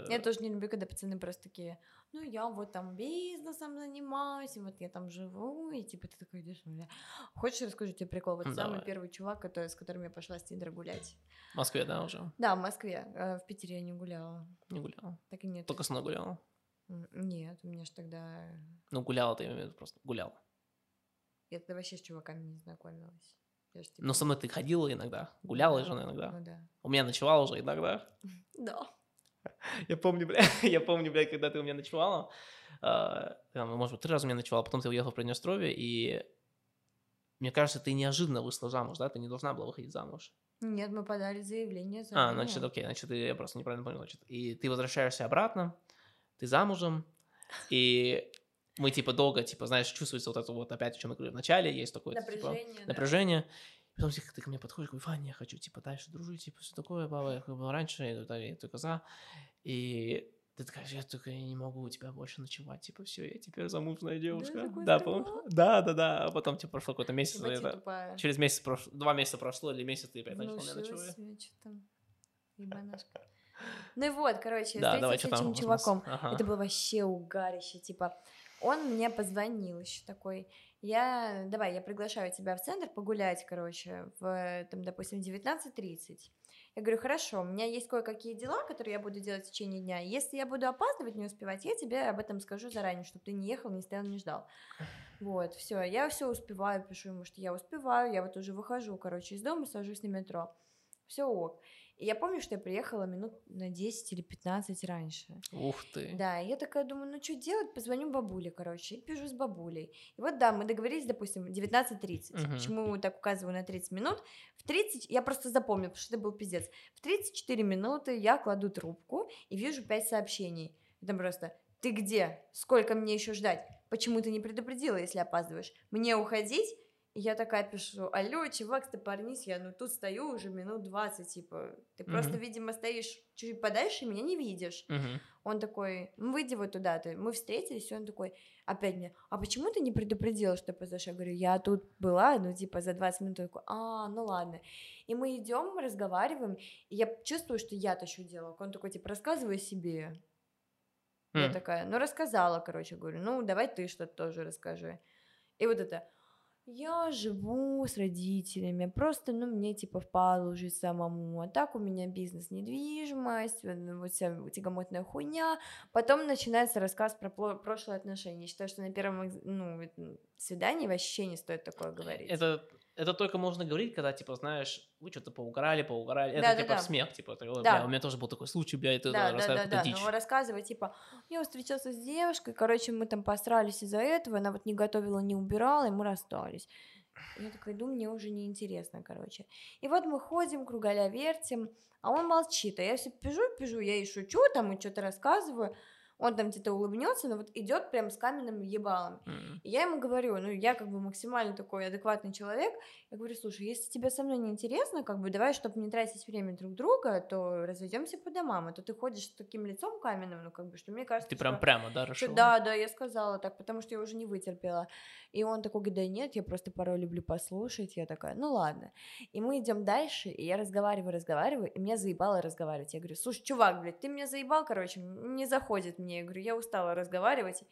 Я тоже не люблю, когда пацаны просто такие, ну, я вот там бизнесом занимаюсь, и вот я там живу, и типа ты такой идешь, бля. Хочешь, расскажу тебе прикол? Вот Ну, самый давай. первый чувак, который, с которым я пошла с Тиндера гулять. в Москве, да, уже Да, в Москве. э, В Питере я не гуляла. не гуляла. Так и нет. Только с мной гуляла. Нет, у меня ж тогда... Ну, гуляла ты, я имею в виду, просто гуляла. Я тогда вообще с чуваками не знакомилась. Я ж, типа, Но со мной ты ходила иногда, гуляла же иногда. Ну да. У меня ночевала уже иногда. Да. Я помню, бля, я помню, блядь, когда ты у меня ночевала, а, там, может быть, три раза у меня ночевала, потом ты уехал в Приднестровье, и мне кажется, ты неожиданно вышла замуж, да? Ты не должна была выходить замуж. Нет, мы подали заявление. А, заранее. значит, окей, значит, я просто неправильно понял, значит. И ты возвращаешься обратно, ты замужем, и мы, типа, долго, типа, знаешь, чувствуется вот это вот, опять, о чем я говорю в начале, есть такое, типа, Напряжение. да. напряжение. Потом типа, ты ко мне подходишь, говорю, Ваня, я хочу, типа, дальше дружить, типа, все такое, баба, я как бы раньше, я, да, я только за. И ты такая, я только я не могу у тебя больше ночевать, типа, все, я теперь замужная девушка. Да, помнишь? Да, да, да. А потом, типа, прошло какой-то месяц, я это- тупая. через месяц прошло, два месяца прошло, или месяц ты опять начал у меня Внушила ночевать. ебанашка. Ну и вот, короче, Да, давай, с этим чуваком. Ага. Это было вообще угарище, типа, он мне позвонил еще такой, я, давай, я приглашаю тебя в центр погулять, короче, в, там, допустим, 19.30. Я говорю, хорошо, у меня есть кое-какие дела, которые я буду делать в течение дня. Если я буду опаздывать, не успевать, я тебе об этом скажу заранее, чтобы ты не ехал, не стоял, не ждал. Вот, все, я все успеваю, пишу ему, что я успеваю, я вот уже выхожу, короче, из дома, сажусь на метро. Все ок. И я помню, что я приехала минут на 10 или 15 раньше. Ух ты. Да, и я такая думаю, ну что делать, позвоню бабуле, короче, и пишу с бабулей. И вот да, мы договорились, допустим, 19.30. Мгм. Почему так указываю на 30 минут? В 30, я просто запомню, потому что это был пиздец. В 34 минуты я кладу трубку и вижу 5 сообщений. И там просто, ты где? Сколько мне еще ждать? Почему ты не предупредила, если опаздываешь? Мне уходить? И я такая пишу, алло, чувак, стопорнись, я ну тут стою уже минут 20, типа, ты просто, Мгм. видимо, стоишь чуть подальше, меня не видишь. Мгм. Он такой, ну, выйди вот туда, ты. Мы встретились, и он такой, опять мне, а почему ты не предупредила, что позаешь? Я говорю, я тут была, ну, типа, за 20 минут. Он такой, а, ну ладно. И мы идем, разговариваем, и я чувствую, что я тащу дело. Он такой, типа, рассказывай о себе. Я М. такая, ну, рассказала, короче, говорю, ну, давай ты что-то тоже расскажи. И вот это, я живу с родителями, просто, ну, мне, типа, впало жить самому, а так у меня бизнес, недвижимость, вот, вся тягомотная хуйня. Потом начинается рассказ про прошлые отношения. Считаю, что на первом ну, свидании вообще не стоит такое говорить. Это это только можно говорить, когда, типа, знаешь, вы что-то поуграли, поуграли. Это, Да-да-да. типа, смех, типа, ты, «Ой, Да. бля, у меня тоже был такой случай, бля, это Да, да, да, да. дичь. Ну, рассказывай, типа, я встречался с девушкой, короче, мы там посрались из-за этого, она вот не готовила, не убирала, и мы расстались. Я такая, думаю, мне уже неинтересно, короче. И вот мы ходим, кругаля вертим, а он молчит, а я все пижу, пижу, я и шучу там, и что-то рассказываю, он там где-то улыбнется, но вот идет прям с каменным ебалом. М. И я ему говорю, ну, я как бы максимально такой адекватный человек, я говорю, слушай, если тебе со мной не интересно, как бы давай, чтобы не тратить время друг друга, то разойдемся по домам, а то ты ходишь с таким лицом каменным, ну, как бы, что мне кажется, Ты прям что- прямо, да, что да, да, я сказала так, потому что я уже не вытерпела. И он такой говорит, да нет, я просто порой люблю послушать. Я такая, ну ладно. И мы идем дальше, и я разговариваю, разговариваю, и меня заебало разговаривать. Я говорю, слушай, чувак, блядь, ты меня заебал, короче, не заходит мне. Я говорю, я устала разговаривать.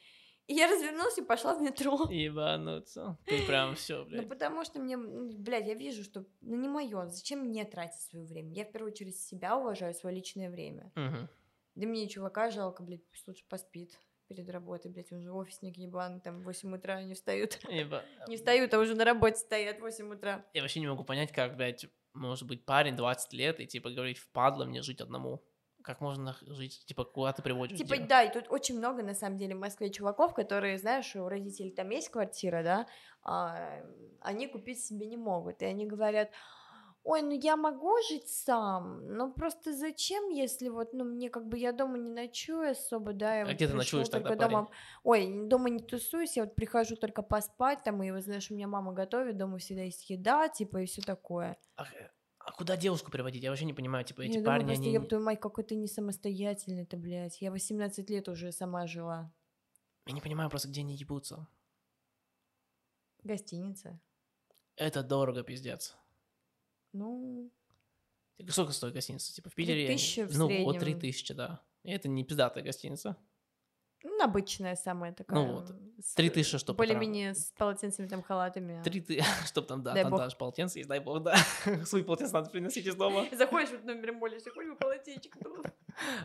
И я развернулась и пошла в метро. Ебануться. Ты прям все, Ну, блядь. потому что мне, м, блядь, я вижу, что, ну, не мое. Зачем мне тратить свое время? Я в первую очередь себя уважаю, свое личное время. Мгм. Да мне чувака жалко, блядь, пусть лучше поспит перед работой, блядь, он же офисник ебаный, там в 8 утра не встают. Еба- Не встают, а уже на работе стоят в 8 утра. Я вообще не могу понять, как, блядь, может быть парень 20 лет и, типа, говорить, впадло мне жить одному. Как можно жить, типа, куда ты приводишь Типа, дело? да, и тут очень много, на самом деле, в Москве чуваков, которые, знаешь, у родителей там есть квартира, да, а, они купить себе не могут, и они говорят, ой, ну я могу жить сам, но просто зачем, если вот, ну, мне как бы, я дома не ночую особо, да, я А вот где ты ночуешь тогда, только дома, ой, дома не тусуюсь, я вот прихожу только поспать, там, и, вот, знаешь, у меня мама готовит, дома всегда есть еда, типа, и все такое. А, а куда девушку приводить? Я вообще не понимаю, типа, эти я думаю, парни, просто, они... ёб твою мать, какой ты не самостоятельный-то, блядь, я 18 лет уже сама жила. Я не понимаю просто, где они ебутся. Гостиница. Это дорого, пиздец. Ну, Сколько стоит гостиница? Типа в Три Питере? они- тысячи в ну, среднем. три тысячи, да. И это не пиздатая гостиница. Ну, обычная самая такая. вот, с- три тысячи, чтоб Более-менее с полотенцами, там, халатами. Три ты... Чтоб там, да, Дай там бог. даже полотенце есть, дай бог, да. Свои полотенца надо приносить из дома. Заходишь в номер молишься, хоть бы полотенчик.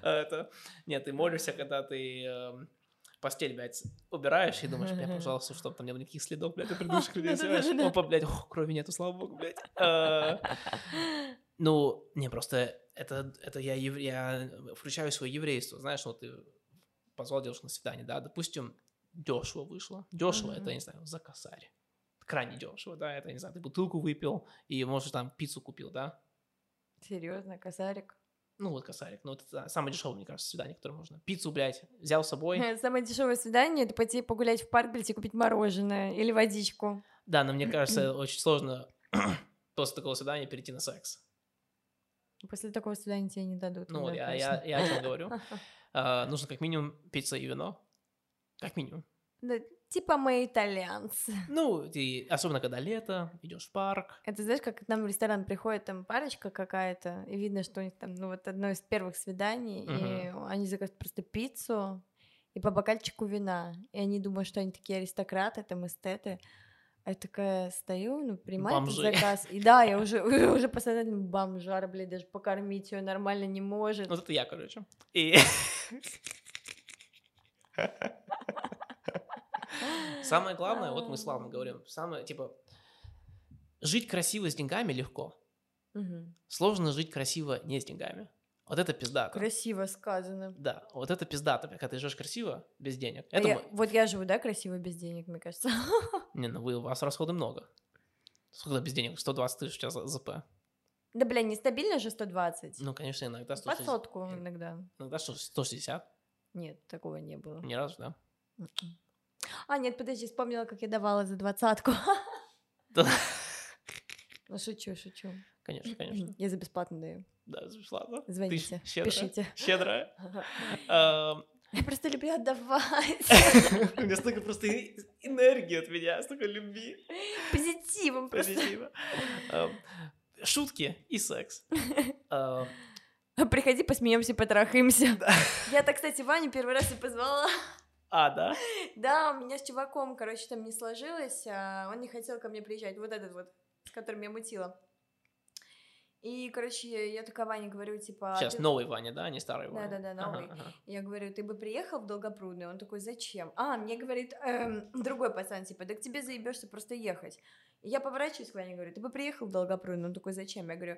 А Это... Нет, ты молишься, когда ты эм, постель, блядь, убираешь и думаешь, бля, пожалуйста, чтобы там не было никаких следов, блядь, от предыдущих людей, знаешь. Опа, блядь, ох, крови нету, слава богу, блядь. А, Ну, не, просто это, это я, я включаю свое еврейство, знаешь, ну, ты позвал девушку на свидание, да, допустим, дешево вышло. Дешево, это, Мгм. не знаю, за косарь. Крайне дешево, да, это, не знаю, ты бутылку выпил и, может, там пиццу купил, да, Серьезно, косарик. ну, вот косарик. Ну, это самое дешевое, мне кажется, свидание, которое можно. Пиццу, блядь, взял с собой. Самое дешевое свидание это пойти погулять в парк, блядь, и купить мороженое или водичку. Да, но мне кажется, очень сложно после такого свидания перейти на секс. После такого свидания тебе не дадут. Ну, да, вот я, я, я о чем говорю. А, нужно как минимум пицца и вино. Как минимум. Да, типа мы итальянцы. Ну, ты, особенно когда лето, идешь в парк. Это знаешь, как к нам в ресторан приходит там парочка какая-то, и видно, что у них там, ну, вот одно из первых свиданий, и они заказывают просто пиццу и по бокальчику вина. И они думают, что они такие аристократы, там, эстеты. А я такая стою, ну, принимаю заказ. И да, я уже, уже посмотрела, бомжара, блядь, даже покормить ее нормально не может. Вот это я, короче. И... Самое главное, вот мы с Славом говорим, самое, типа, жить красиво с деньгами легко. Сложно жить красиво не с деньгами. Вот это пиздато. Красиво сказано. Да, вот это пиздато, когда ты живешь красиво, без денег. А Это я- вот я живу, да, красиво без денег, мне кажется. Не, ну вы, у вас расходы много. Сколько без денег? 120 тысяч сейчас за ЗП. Да, бля, нестабильно же 120. Ну, конечно, иногда По 160. сотку иногда. Иногда что, 160. Нет, такого не было. Ни разу, да? М-м. А, нет, подожди, вспомнила, как я давала за двадцатку. Ну, шучу, шучу. Конечно, конечно. Я за бесплатно даю. Да, ладно. Ты Звоните, щедрая. пишите. Щедрая. Ам, Я просто люблю отдавать. У меня столько просто энергии от меня, столько любви, Позитивом просто. позитива. Шутки и секс. Приходи, посмеемся, потрахаемся. Я так, кстати, Ваню первый раз и позвала. А, да? Да, у меня с чуваком, короче, там не сложилось, а он не хотел ко мне приезжать. Вот этот вот, с которым я мутила. И, короче, я такая Ване говорю, типа... а Сейчас ты- новый Ваня, да, а не старый Ваня? Да-да-да, Ага, новый. ага. Я говорю, ты бы приехал в Долгопрудный? Он такой, зачем? А, мне говорит, эм, другой пацан, типа, да к тебе заебешься просто ехать. И я поворачиваюсь к Ване и говорю, ты бы приехал в Долгопрудно. Он такой, зачем? Я говорю,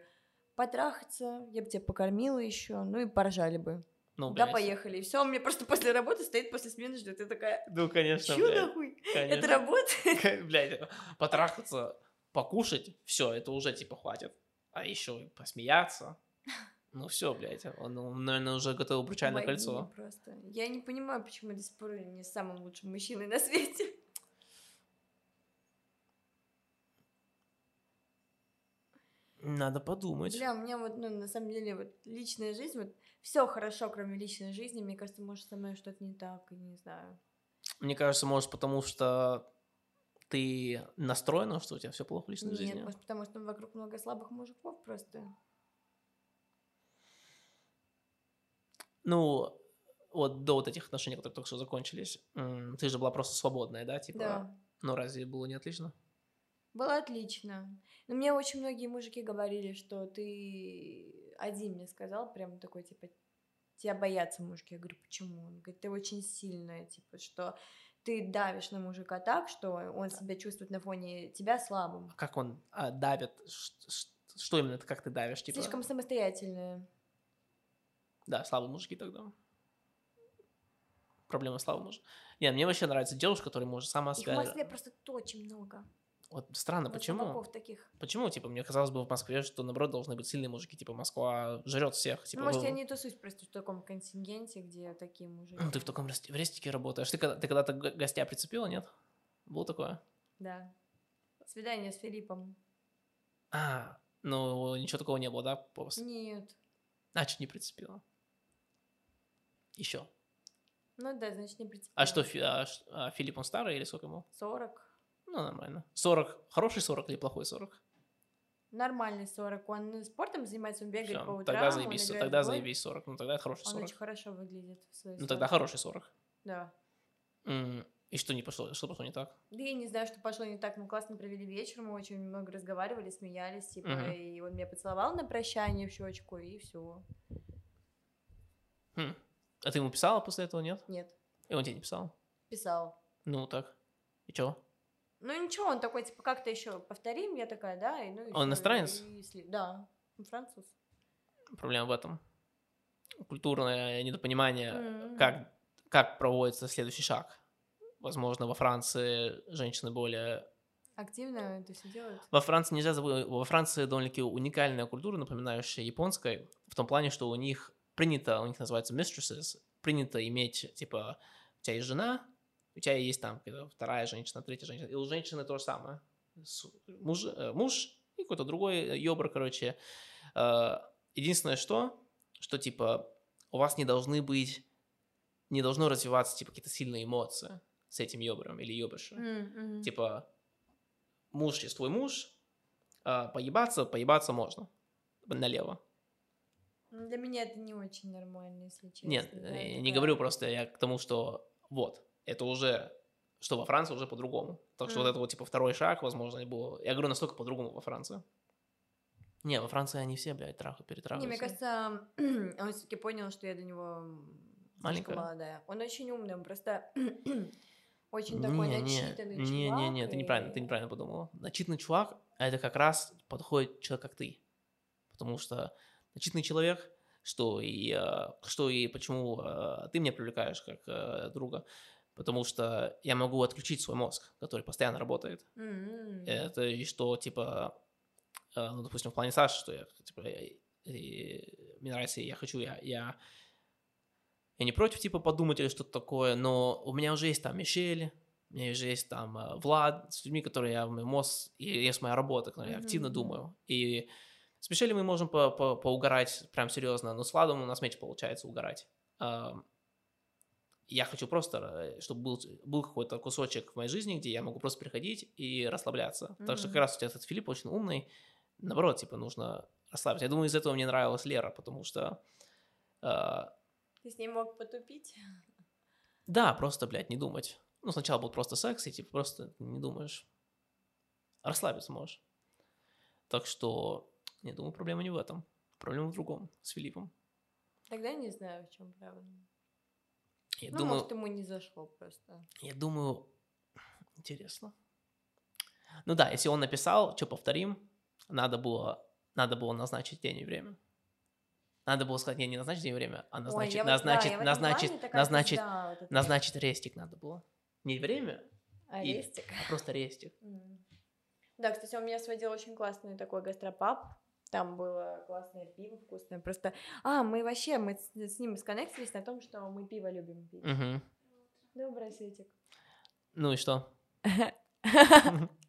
потрахаться, я бы тебя покормила еще, ну и поржали бы. Ну, да, поехали. И все, он мне просто после работы стоит, после смены ждет. Я такая, Ну, конечно, чё блядь. нахуй? конечно. Это работает? Блядь, потрахаться, покушать, все, это уже типа хватит. А еще посмеяться. Ну все, блядь, он, он, наверное, уже готов обручальное кольцо. Просто. Я не понимаю, почему до сих пор не самым лучшим мужчиной на свете. Надо подумать. Бля, у меня вот, ну, на самом деле, вот личная жизнь, вот все хорошо, кроме личной жизни. Мне кажется, может, со мной что-то не так, и не знаю. Мне кажется, может, потому что ты настроена, что у тебя все плохо в личной Нет, жизни. может, потому что вокруг много слабых мужиков просто. Ну, вот до вот этих отношений, которые только что закончились, ты же была просто свободная, да? Типа, Да. ну разве было не отлично? Было отлично. Но мне очень многие мужики говорили, что ты один мне сказал, прям такой, типа, тебя боятся мужики. Я говорю, почему? Он говорит, ты очень сильная, типа, что ты давишь на мужика так, что он себя чувствует на фоне тебя слабым. А Как он а, давит? Что именно, это как ты давишь? Типа, Слишком самостоятельная. Да, слабые мужики тогда. Проблема слабых мужиков. Не, мне вообще нравится девушка, которая может сама Их в себя... Москве просто очень много. Вот странно, Вот почему? таких. Почему, типа, мне казалось бы в Москве, что, наоборот, должны быть сильные мужики, типа, Москва жрет всех, типа, ну, может, вы- я не тусуюсь просто в таком контингенте, где такие мужики. Ну, ты в таком в рестике работаешь. Ты, когда- ты когда-то гостя прицепила, нет? Было такое? Да. Свидание с Филиппом. А, ну, ничего такого не было, да? После? Нет. Значит, не прицепила. Еще. Ну да, значит, не принципиально. А что, Фи- а а Филипп, он старый или сколько ему? 40. Ну, нормально. 40. Хороший 40 или плохой 40? Нормальный 40. Он спортом занимается, он бегает Всё, по утрам. тогда он заебись, в тогда заебись 40. Ну, тогда хороший Он 40. очень хорошо выглядит в своей Ну, тогда хороший 40. Да. М, И что не пошло? Что пошло не так? Да я не знаю, что пошло не так. Мы классно провели вечер, мы очень много разговаривали, смеялись, типа, Мгм. и он меня поцеловал на прощание в щечку, и все. Хм. А ты ему писала после этого, нет? Нет, И он тебе не писал? писал. Ну, так. И чё? Ну ничего, он такой, типа, как-то еще повторим, я такая, да, и ну и Он иностранец? и Да, он француз. Проблема в этом. Культурное недопонимание, М. как, как проводится следующий шаг. Возможно, во Франции женщины более... Активно это все делают. Во Франции нельзя забыть... Во Франции довольно-таки уникальная культура, напоминающая японской, в том плане, что у них принято, у них называется mistresses, принято иметь, типа, у тебя есть жена, у тебя есть там вторая женщина, третья женщина, и у женщины то же самое. Муж, э, муж и какой-то другой ёбр, короче. Э, Единственное, что, что, типа, у вас не должны быть, не должно развиваться, типа, какие-то сильные эмоции с этим ёбром или ёбышем. Мгм. Типа, муж есть твой муж, а поебаться, поебаться можно. Налево. Ну, Для меня это не очень нормально, если честно. Нет, да, я не говорю просто я к тому, что вот, это уже, что во Франции уже по-другому. Так что вот Мгм. это вот, типа, второй шаг, возможно, и было. Я говорю, настолько по-другому во Франции. Не, во Франции они все, блядь, трахают, Не, перетрахаются. мне кажется, он все-таки понял, что я до него Маленькая? молодая. Он очень умный, он просто очень такой не, не, начитанный не, чувак. не, не, ты неправильно, ты и- неправильно подумала. Начитанный чувак, а это как раз подходит человек, как ты. Потому что начитанный человек, что и, э, что и почему э, ты меня привлекаешь как э, друга, потому что я могу отключить свой мозг, который постоянно работает. М, Это и что, типа, э, ну, допустим, в плане Саши, что я, типа, я- и мне нравится, и я хочу, я, я, я не против, типа, подумать или что-то такое, но у меня уже есть там Мишель, у меня уже есть там э, Влад, с людьми, которые я, мой мозг, и есть моя работа, которой я Мгм, активно думаю. И с Мишелем мы можем по- по- поугарать прям серьезно, но с Владом у нас меньше получается угорать. Я хочу просто, э, чтобы был, был какой-то кусочек в моей жизни, где я могу просто приходить и расслабляться. Так что как раз у тебя этот Филипп очень умный. Наоборот, типа, нужно расслабиться. Я думаю, из этого мне нравилась Лера, потому что... э, Ты с ним мог потупить? да, просто, блядь, не думать. Ну, сначала был просто секс, и типа просто не думаешь. Расслабиться можешь. Так что, я думаю, проблема не в этом. Проблема в другом, с Филиппом. Тогда не знаю, в чем правда. Я ну, думаю, может, ему не зашло просто. я думаю, интересно. Ну да, если он написал, что повторим, надо было, надо было назначить день и время. Надо было сказать, не, не назначить день и время, а Ой, назначить, вот- да, назначить, назначить, назначить, пизда, вот это. назначить рестик надо было. Не время, и- Арестик. а просто рестик. М. Да, кстати, он меня сводил очень классный такой гастропаб. Там было классное пиво вкусное. Просто, а, мы вообще, мы с, с ним сконнектились на том, что мы пиво любим пить. Мгм. Добрый Светик. Ну и что?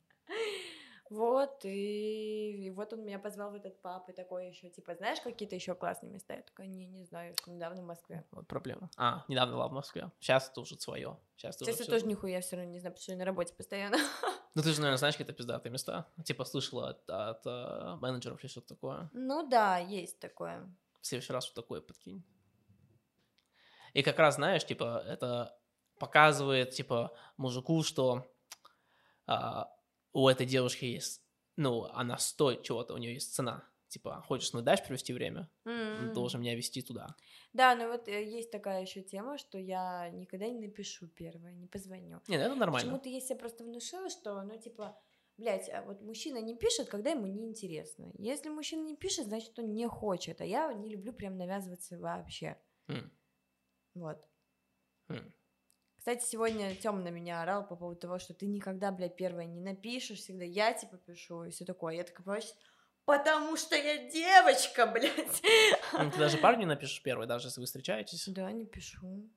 Вот, и, и вот он меня позвал в этот паб, и такой еще, типа, знаешь, какие-то еще классные места? Я такая, не, не знаю, что недавно в Москве. Вот проблема. А, недавно была в Москве. Сейчас это уже свое. Сейчас Сейчас я тоже нихуя все равно не знаю, потому что я на работе постоянно. Ну ты же, наверное, знаешь какие-то пиздатые места. Типа слышала от, от, э, менеджеров или что-то такое. Ну да, есть такое. В следующий раз вот такое подкинь. И как раз, знаешь, типа, это показывает, типа, мужику, что а, у этой девушки есть, ну, она стоит чего-то, у нее есть цена. Типа, хочешь на дач провести время, М. должен меня вести туда. Да, ну вот э, есть такая еще тема, что я никогда не напишу первое, не позвоню. Нет, это нормально. Почему-то я себе просто внушила, что, ну, типа, блядь, а вот мужчина не пишет, когда ему неинтересно. Если мужчина не пишет, значит, он не хочет. А я не люблю прям навязываться вообще. М, Вот. м. Кстати, сегодня Тём на меня орал по поводу того, что ты никогда, блядь, первое не напишешь, всегда я, типа, пишу, и все такое. Я такая, «Понимаешь, потому что я девочка, блядь. Ну, Ты даже парню напишешь первый, даже если вы встречаетесь. Да, не пишу.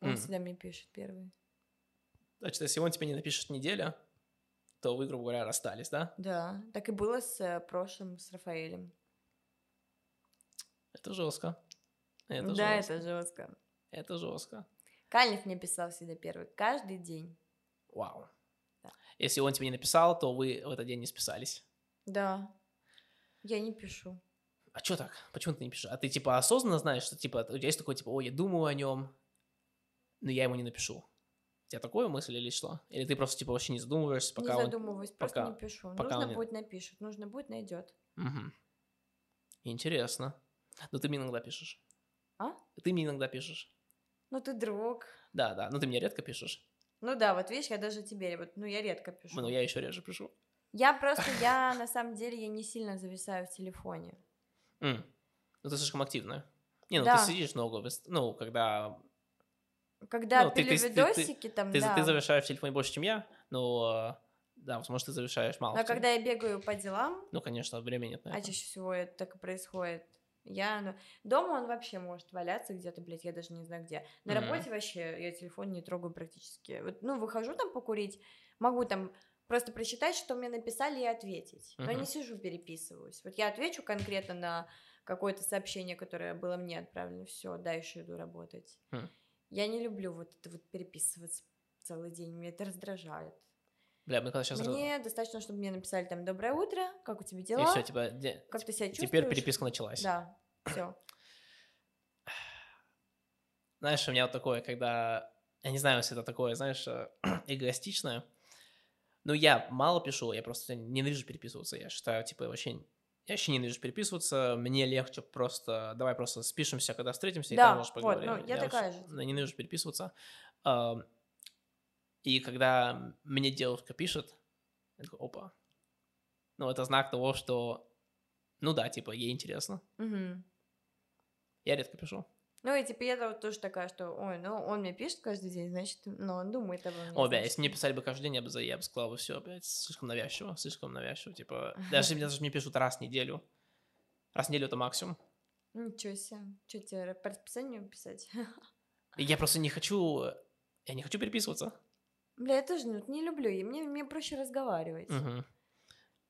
Он М. всегда мне пишет первый. Значит, если он тебе не напишет неделя, то вы, грубо говоря, расстались, да? Да, так и было с э, прошлым, с Рафаэлем. Это жестко. Это да, жестко. это жестко. Это жестко. Калев мне писал всегда первый, каждый день. Вау. Да. Если он тебе не написал, то вы в этот день не списались. Да. Я не пишу. А что так? Почему ты не пишешь? А ты типа осознанно знаешь, что типа у тебя есть такой типа, ой, я думаю о нем, но я ему не напишу. У тебя такое мысль или что? Или ты просто типа вообще не задумываешься, пока не он... задумываюсь, просто пока- не пишу. пока Нужно он будет напишет, нужно будет найдет. Мгм. Интересно. Но ты мне иногда пишешь. А? Ты мне иногда пишешь. Ну ты друг. Да, да. Но ты мне редко пишешь. Ну да, вот видишь, я даже тебе, вот, ну я редко пишу. Ну, я еще реже пишу. Я просто, я на самом деле, я не сильно зависаю в телефоне. М. Ну, ты слишком активная. Не, ну Да. ты сидишь много, ну, когда Когда Ну, пилю ты- ты- там, ты, да. ты завершаешь в телефоне больше, чем я, но, да, возможно, ты завершаешь мало. Но теле- когда я бегаю по делам, Ну, конечно, времени нет на а чаще всего это так и происходит, я, ну, дома он вообще может валяться где-то, блядь, я даже не знаю где. На Мгм. работе вообще я телефон не трогаю практически. Вот, ну, выхожу там покурить, могу там просто прочитать, что мне написали, и ответить. Но Мгм. не сижу, переписываюсь. Вот я отвечу конкретно на какое-то сообщение, которое было мне отправлено, все, дальше иду работать. Хм. Я не люблю вот это вот переписываться целый день, меня это раздражает. Бля, когда сейчас... Мне достаточно, чтобы мне написали там «Доброе утро, как у тебя И дела?» все, типа, де- Как ты себя чувствуешь? теперь переписка началась. Да, все. Знаешь, у меня вот такое, когда... Я не знаю, если это такое, знаешь, э, эгоистичное. Ну, я мало пишу, я просто ненавижу переписываться. Я считаю, типа, вообще... Я вообще ненавижу переписываться. Мне легче просто... Давай просто спишемся, когда встретимся, и Да, там, может, вот, поговорим. ну, я такая вообще же, типа. Ненавижу переписываться. И когда мне девушка пишет, я такой, опа. Ну, это знак того, что... Ну да, типа, ей интересно. Мгм. Я редко пишу. Ну и типа я вот тоже такая, что, ой, ну он мне пишет каждый день, значит, ну он думает обо мне. О, бля, значит, если мне писали бы каждый день, я бы, я бы сказал бы, все, блядь, слишком навязчиво, слишком навязчиво, типа, даже мне даже мне пишут раз в неделю, раз в неделю это максимум. Ничего себе. Что тебе по расписанию писать? Я просто не хочу, я не хочу переписываться. Бля, я тоже ну, не люблю, и мне, мне проще разговаривать. Мгм.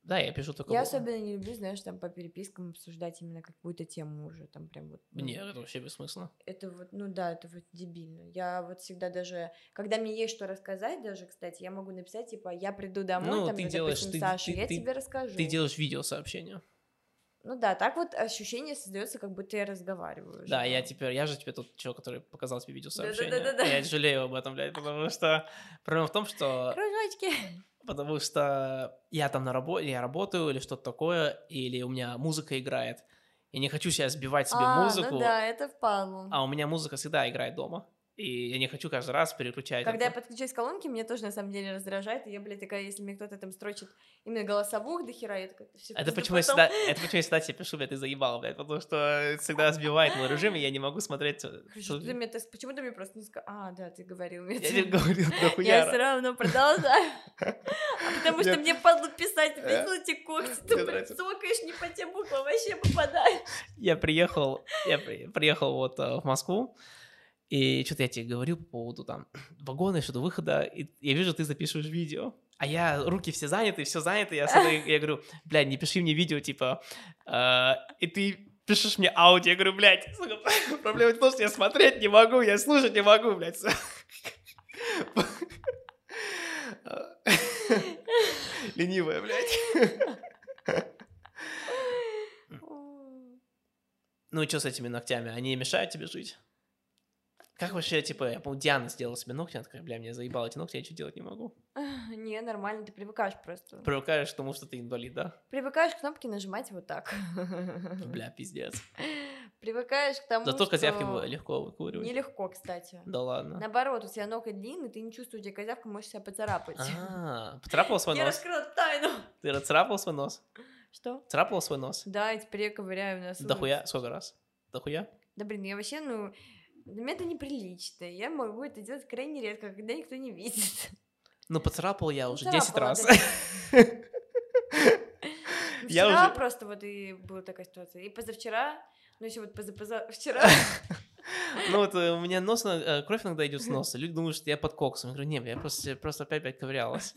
Да, я пишу только... Я особенно не люблю, знаешь, там по перепискам обсуждать именно какую-то тему уже, там прям вот. ну, Нет, это вообще бессмысленно. Это вот, ну да, это вот дебильно. Я вот всегда даже, когда мне есть что рассказать, даже, кстати, я могу написать, типа, я приду домой, Ну, там, ты или, делаешь- допустим, ты- Саша, ты- я ты- тебе расскажу. Ты делаешь видеосообщение. Ну да, так вот ощущение создается, как будто я разговариваю. Да, я теперь, я же тебе тот человек, который показал тебе видеосообщение. Да-да-да-да-да. Я жалею об этом, блядь, потому что проблема в том, что Кружочки. Потому что я там на работе, я работаю или что-то такое, или у меня музыка играет. Я не хочу сейчас сбивать себе а, музыку, ну да, это впало. а у меня музыка всегда играет дома. И я не хочу каждый раз переключать. Когда я это. подключаюсь к колонке, мне тоже на самом деле раздражает. И я, блядь, такая, если мне кто-то там строчит именно голосовых до хера, я такая, «Всё, Это пизда почему, я потом». всегда, это почему я всегда тебе пишу, блядь, ты заебал, блядь, потому что всегда сбивает мой режим, и я не могу смотреть. э, Хорошо, ты мне так- почему ты мне просто не сказал? А, да, ты говорил мне. Я тебе говорил, Я все равно продолжаю. А Потому что мне падло писать, Э, видел эти когти, ты цокаешь не по тем буквам, вообще попадаешь. Я приехал, я при- приехал вот э, в Москву, и что-то я тебе говорил по поводу там вагона, что-то выхода, и я вижу, ты запишешь видео. А я, руки все заняты, все заняты, я, я говорю, блядь, не пиши мне видео, типа, э, и ты пишешь мне аудио, я говорю, блядь, сука, проблема в том, что я смотреть не могу, я слушать не могу, блядь. Ленивая, блядь. Ну и что с этими ногтями? Они мешают тебе жить? Как вообще, типа, я помню, Диана сделала себе ногти, она такая, бля, меня заебало эти ногти, я ничего делать не могу. Не, нормально, ты привыкаешь просто. Привыкаешь к тому, что ты инвалид, да? Привыкаешь кнопки нажимать вот так. Бля, пиздец. Привыкаешь к тому, Зато что... козявки вы- легко выкуривать. Нелегко, кстати. Да ладно. Наоборот, у тебя ноготь длинный, ты не чувствуешь, где козявка, можешь себя поцарапать. А, поцарапал свой Я нос? раскрыла тайну. Ты царапал свой нос? Что? Царапал свой нос? Да, и теперь я ковыряю нос. Дохуя? Сколько раз? Дохуя? Да блин, я вообще, ну, для меня это неприлично. Я могу это делать крайне редко, когда никто не видит. Ну, поцарапал я уже 10 царапала, раз. да. Ну, Я Вчера уже- просто вот и была такая ситуация. И позавчера, ну еще вот позапоза... Вчера Ну вот э, у меня нос, э, кровь иногда идет с носа. Люди думают, что я под коксом. Я говорю, не, бля, я просто, просто опять, опять ковырялась.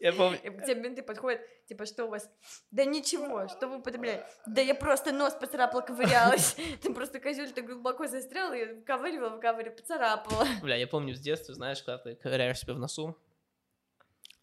Я помню, к тебе менты подходят, типа, что у вас? Да ничего, что вы употребляете? Да я просто нос поцарапала, ковырялась. Ты просто козель так глубоко застрял и ковыривала, ковыривала, поцарапала. Бля, я помню с детства, знаешь, когда ты ковыряешь себе в носу,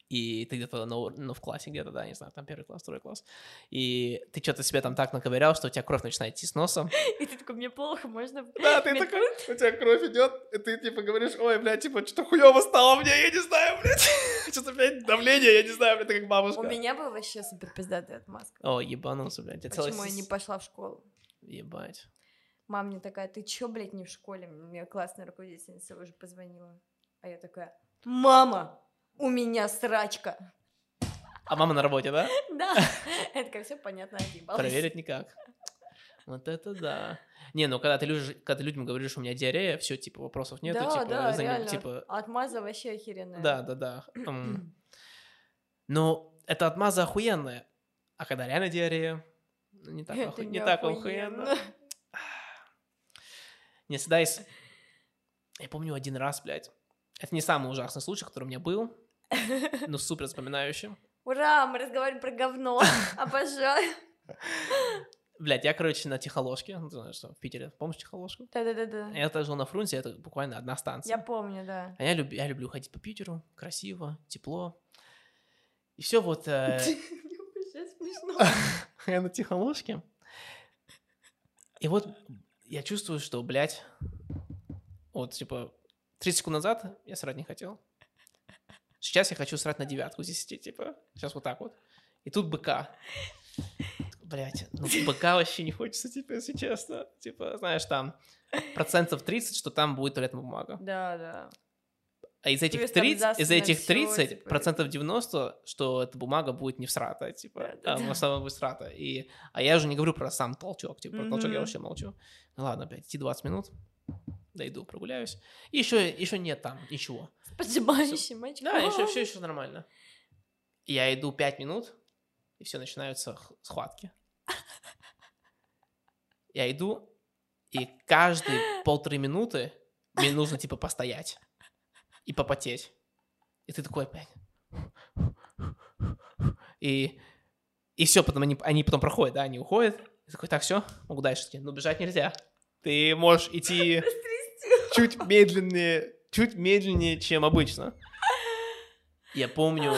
и ты где-то на ур- ну, в классе где-то, да, не знаю, там первый класс, второй класс, и ты что-то себе там так наковырял, что у тебя кровь начинает идти с носа. И ты такой, мне плохо, можно... Да, ты метнуть?» такой, у тебя кровь идет, и ты типа говоришь, ой, бля, типа, что-то хуево стало мне, я не знаю, блядь, что-то, блядь, давление, я не знаю, блядь, ты как бабушка. У меня был вообще супер пиздатый отмазка. О, ебанулся, блядь, я целый Почему я не пошла в школу? Ебать. Мама мне такая, ты чё, блядь, не в школе? Мне классная руководительница уже позвонила. А я такая, мама, у меня срачка. А мама на работе, да? Да. Я такая, все понятно, отъебалась. Проверить никак. Вот это да. Не, ну когда ты, людж- когда ты людям говоришь, у меня диарея, все, типа, вопросов нет, Да, типа, да, за ним, реально. типа, Отмаза вообще охеренная. да, да, да. Ну, это отмаза охуенная. А когда реально диарея, ну, не так, Это оху- не не так охуенно. охуенно. Не всегда есть... Я помню один раз, блядь. Это не самый ужасный случай, который у меня был, но супер запоминающий. Ура, мы разговариваем про говно. Обожаю. Блядь, я, короче, на Тихоложке, ну, ты знаешь, что в Питере, помнишь Тихоложку? Да-да-да-да. Я тоже жил на фрунзе, это буквально одна станция. Я помню, да. А я, люб- я люблю ходить по Питеру, красиво, тепло. И все вот... э, я на Тихоложке. И вот я чувствую, что, блядь, вот, типа, 30 секунд назад я срать не хотел. Сейчас я хочу срать на девятку с 10, типа, сейчас вот так вот. И тут быка. Блять, ну быка вообще не хочется, типа, если честно. Типа, знаешь, там процентов 30, что там будет туалетная бумага. Да, да. А из этих есть там 30, из этих всё, 30 типа. процентов 90, что эта бумага будет не всрата, типа, Да-да-да. а в основном будет всрата. И, а я уже не говорю про сам толчок, типа, про толчок я вообще молчу. Ну ладно, опять идти 20 минут, дойду, прогуляюсь. И еще, еще нет там ничего. С поджимающим очком. Да, еще, все еще нормально. Я иду 5 минут, и все, начинаются схватки. Я иду, и каждые полторы минуты мне нужно, типа, постоять и попотеть. И ты такой опять. И, и все, потом они, они потом проходят, да, они уходят. И такой, так, все, могу дальше идти. Но бежать нельзя. Ты можешь идти чуть медленнее, чуть медленнее, чем обычно. Я помню,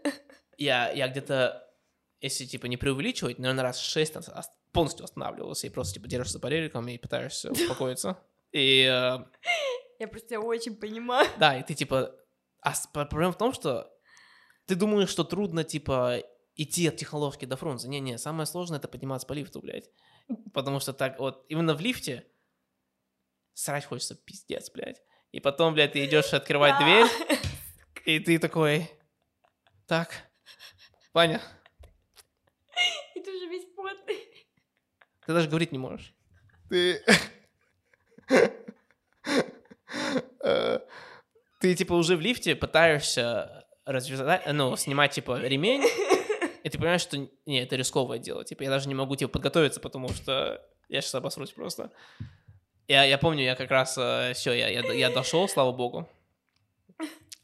я, я где-то, если, типа, не преувеличивать, наверное, раз шесть ос- полностью останавливался и просто, типа, держишься по реликам и пытаешься успокоиться. И, э, Я просто тебя очень понимаю. да, и ты, типа... А проблема в том, что ты думаешь, что трудно, типа, идти от Тихоловки до Фрунзе. Не-не, самое сложное — это подниматься по лифту, блядь. Потому что так вот, именно в лифте срать хочется пиздец, блядь. И потом, блядь, ты идешь открывать Да. дверь, и ты такой, так, Ваня, И ты уже весь потный. ты даже говорить не можешь. Ты... Ты, типа, уже в лифте пытаешься развязать, ну, снимать, типа, ремень, и ты понимаешь, что, не, это рисковое дело. Типа, я даже не могу, типа, подготовиться, потому что я сейчас обосрусь просто. Я, я помню, я как раз, все, я, я, я дошел, слава богу.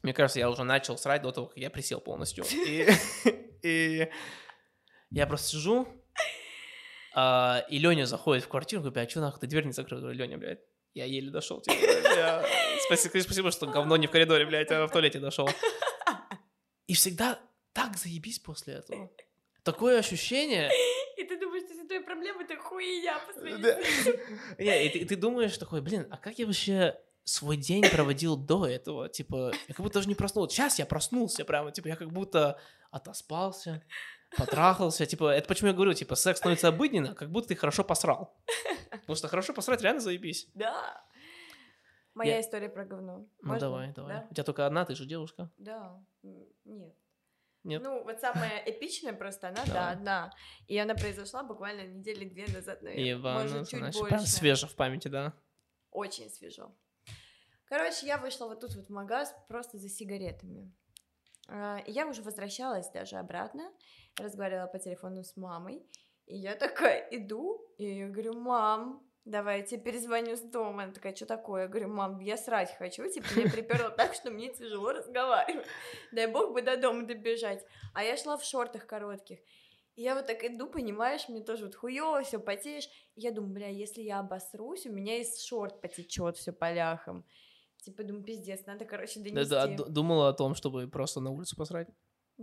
Мне кажется, я уже начал срать до того, как я присел полностью. И, и я просто сижу, а, и Леня заходит в квартиру, говорит, а что нахуй ты дверь не закрыл? Говорю, Леня, блядь, я еле дошел. Типа, я- Спасибо, спасибо, что говно не в коридоре, блядь, а в туалете дошел. И всегда так заебись после этого. Такое ощущение... И ты думаешь, что твои проблемы это хуйня по Не, и ты, думаешь такой, блин, а как я вообще свой день проводил до этого? Типа, я как будто даже не проснулся. Сейчас я проснулся прямо, типа, я как будто отоспался, потрахался. Типа, это почему я говорю, типа, секс становится обыденно, как будто ты хорошо посрал. Потому что хорошо посрать реально заебись. Да. Моя Я- история про говно. Ну давай, давай. Да? У тебя только одна, ты же девушка. Да. Нет. Нет? Ну, вот самая эпичная просто она, Давай. да, одна. И она произошла буквально недели две назад, наверное. Может, чуть значит, больше. прям свежо в памяти, да? Очень свежо. Короче, я вышла вот тут вот в магаз просто за сигаретами. А, и Я уже возвращалась даже обратно, разговаривала по телефону с мамой, и я такая иду, и я говорю, мам, давай я тебе перезвоню с дома. Она такая, что такое? Я говорю, мам, я срать хочу, типа, мне приперло так, что мне тяжело разговаривать. Дай бог бы до дома добежать. А я шла в шортах коротких. И я вот так иду, понимаешь, мне тоже вот хуёво, все потеешь. И я думаю, бля, если я обосрусь, у меня из шорт потечет все по ляхам. Типа, думаю, пиздец, надо, короче, Да, донести. да, д- думала о том, чтобы просто на улицу посрать.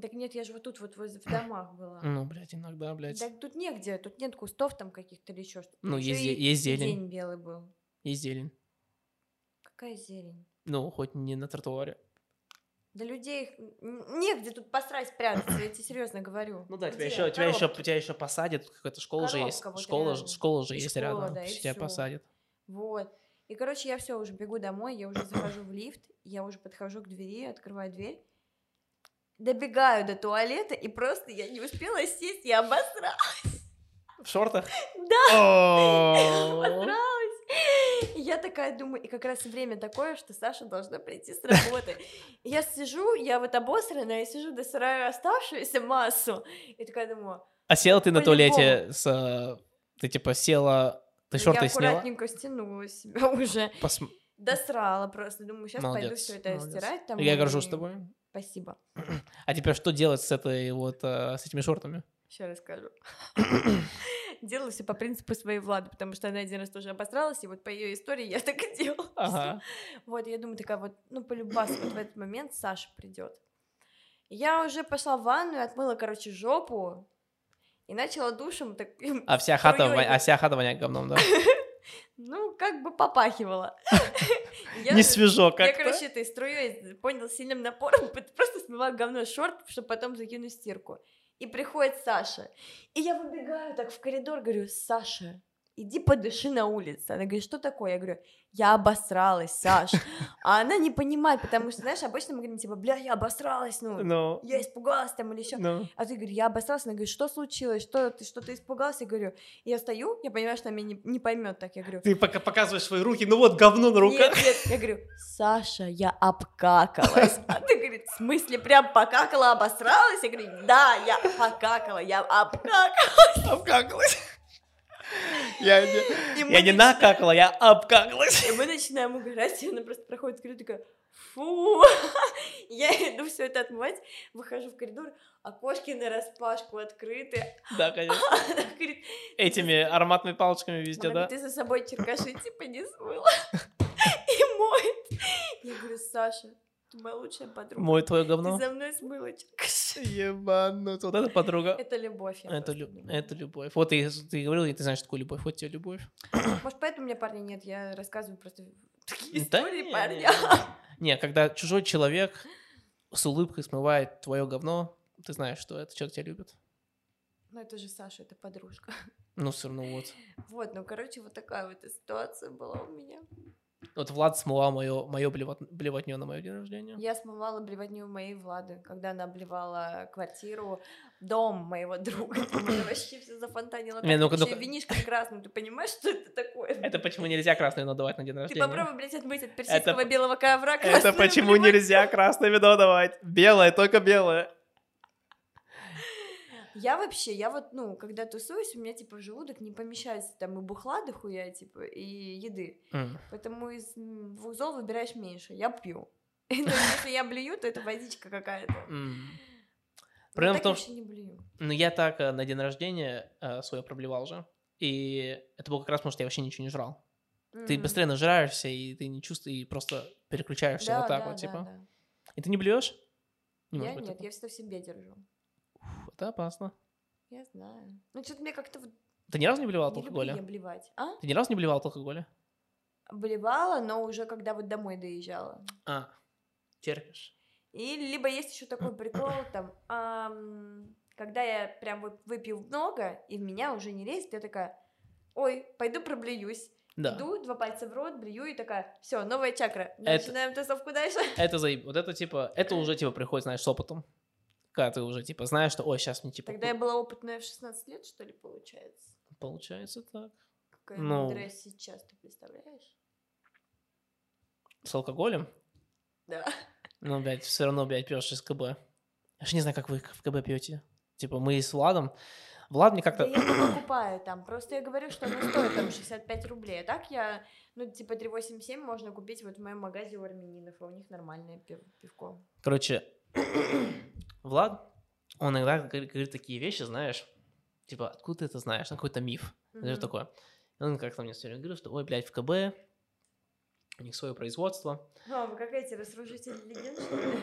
Так нет, я же вот тут вот в домах была. Ну, блядь, иногда, блядь. Так тут негде, тут нет кустов там каких-то или еще что-то. Ну, есть и- есть зелень. день белый был. И зелень. Какая зелень? Ну, хоть не на тротуаре. Да людей негде тут посрать спрятаться, я тебе серьезно говорю. Ну да, тебя Где? еще, тебя еще, Коробки. тебя еще посадят, какая-то школа же есть. Коробка вот школа, же- школа же И есть школа, рядом. да, тебя всё. посадят. Вот. И, короче, я все уже бегу домой, я уже захожу в лифт, я уже подхожу к двери, открываю дверь, добегаю до туалета, и просто я не успела сесть, я обосралась. В шортах? Да. Обосралась. Я такая думаю, и как раз время такое, что Саша должна прийти с работы. Я сижу, я вот обосранная, я сижу, досыраю оставшуюся массу, и такая думаю, А села ты на туалете с... э, Ты типа села... Ты «Ну, шорты я сняла? аккуратненько стянула себя уже. Досрала просто. Думаю, сейчас пойду все это стирать. Я горжусь тобой. Спасибо. А теперь что делать с этой вот, э, с этими шортами? Сейчас расскажу. Делала все по принципу своей Влады, потому что она один раз тоже обосралась, и вот по ее истории я так и делала. Ага. Вот, я думаю, такая вот, ну, полюбас, вот в этот момент Саша придет. Я уже пошла в ванную, отмыла, короче, жопу, и начала душем таким, А вся хата, а вся хата воняет говном, да? ну, как бы попахивала. Я- Не свежо Я, как-то. короче, этой струей, понял, сильным напором просто смываю говно шорт, чтобы потом закинуть стирку. И приходит Саша. И я выбегаю так в коридор, говорю, Саша, иди подыши на улице. Она говорит, что такое? Я говорю, я обосралась, Саш. А она не понимает, потому что, знаешь, обычно мы говорим, типа, бля, я обосралась, ну, Ну, я испугалась там или еще. ну. А ты говоришь, я обосралась, она говорит, что случилось, что ты что-то испугался? Я говорю, я стою, я понимаю, что она меня не, не поймет так, я говорю, Ты пока показываешь свои руки, ну вот говно на руках. нет, нет, я говорю, Саша, я обкакалась. А ты, говорит, в смысле, прям покакала, обосралась? Я говорю, да, я покакала, я обкакалась. Обкакалась. Я не, я не накакала, я обкакалась. И мы начинаем угорать, и она просто проходит в коридор, такая, фу. Я иду все это отмывать, выхожу в коридор, окошки на распашку открыты. Да, конечно. Она говорит, Этими ароматными палочками везде, Она да? ты за собой черкаши типа не смыла. И моет. Я говорю, Саша, ты моя лучшая подруга. Мой твое Ты говно. за мной смыла черкаши. Ебануть. Вот это подруга. Это любовь. Это, лю- это любовь. Вот ты, ты говорил, и ты знаешь, что такое любовь. Вот тебе любовь. Может, поэтому у меня парня нет, я рассказываю просто такие Да истории не, парня. Не, когда чужой человек с улыбкой смывает твое говно, ты знаешь, что этот человек тебя любит. Ну, это же Саша, это подружка. Ну, все равно вот. Вот, ну, короче, вот такая вот ситуация была у меня. Вот Влад смывал мое, мое блевотню на мое день рождения. Я смывала блевотню моей Влады, когда она обливала квартиру, дом моего друга. Это вообще все зафонтанило. Не, ну-ка, ну-ка. и винишко красным. Ты понимаешь, что это такое? Это почему нельзя красное вино давать на день Ты рождения? попробуй, блядь, отмыть от персидского белого ковра Это почему блевотню. нельзя красное вино давать? Белое, только белое. Я вообще, я вот, ну, когда тусуюсь, у меня, типа, в желудок не помещается там и бухла дохуя, типа, и еды. М. Поэтому из зол выбираешь меньше. Я пью. Но если я блюю, то это водичка какая-то. Но Проблема в том, блюю. Ну, я так э, на день рождения э, свое проблевал же. И это было как раз потому, что я вообще ничего не жрал. Ты быстрее нажираешься, и ты не чувствуешь, и просто переключаешься вот так вот, типа. И ты не блюешь? Не Я нет, я всегда в себе держу. Это опасно. Я знаю. Ну, что-то мне как-то Ты ни разу не блевал от не алкоголя? блевать. А? Ты ни разу не блевал от алкоголя? Блевала, но уже когда вот домой доезжала. А, терпишь. И либо есть еще такой прикол, там, ам, когда я прям вот выпью много, и в меня уже не лезет, я такая, ой, пойду проблююсь. Да. Иду, два пальца в рот, блюю и такая, все, новая чакра. Это- Начинаем тусовку дальше. Это заеб... Вот это типа, это уже типа приходит, знаешь, с опытом. Когда ты уже типа знаешь, что, ой, сейчас мне типа Тогда я была опытная в 16 лет, что ли, получается? получается так. Какая Ну. мудрая сейчас, ты представляешь? С алкоголем? Да. Ну, блядь, все равно, блядь, пьешь из КБ. Я же не знаю, как вы в КБ пьете. Типа, мы с Владом. Влад мне Да как-то... я не покупаю там, просто я говорю, что оно стоит там 65 рублей, а так я, ну, типа 387 можно купить вот в моем магазе у армянинов, и у них нормальное пив- пивко. Короче, Влад, он иногда говорит, говорит такие вещи, знаешь, типа, откуда ты это знаешь? Ну, какой-то миф. Это же Мгм. такое. И он как-то мне все время говорил, что, ой, блядь, в КБ, у них свое производство. А, вы как эти разрушители легенд, что ли?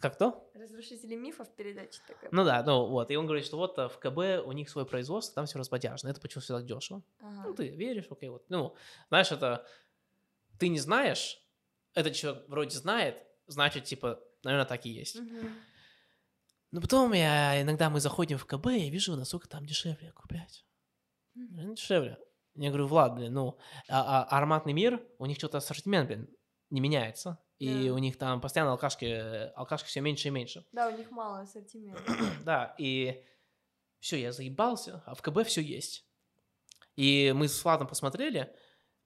Как то? Разрушители мифов передача такая. Ну да, ну вот. И он говорит, что вот э, в КБ у них свое производство, там все разбодяжно. Это почему все так дешево. Ага. Ну, ты веришь, окей, вот. Ну, знаешь, это... Ты не знаешь, этот человек вроде знает, значит, типа, наверное, так и есть. Мгм. Но потом я, иногда мы заходим в КБ, я вижу, насколько там дешевле. Мгм. Блин, дешевле. Я говорю, Влад, блин, ну, а, а ароматный мир, у них что-то ассортимент, блин, не меняется. И Да. у них там постоянно алкашки, алкашки все меньше и меньше. Да, у них мало ассортимента. Да, и все, я заебался, а в КБ все есть. И мы с Владом посмотрели,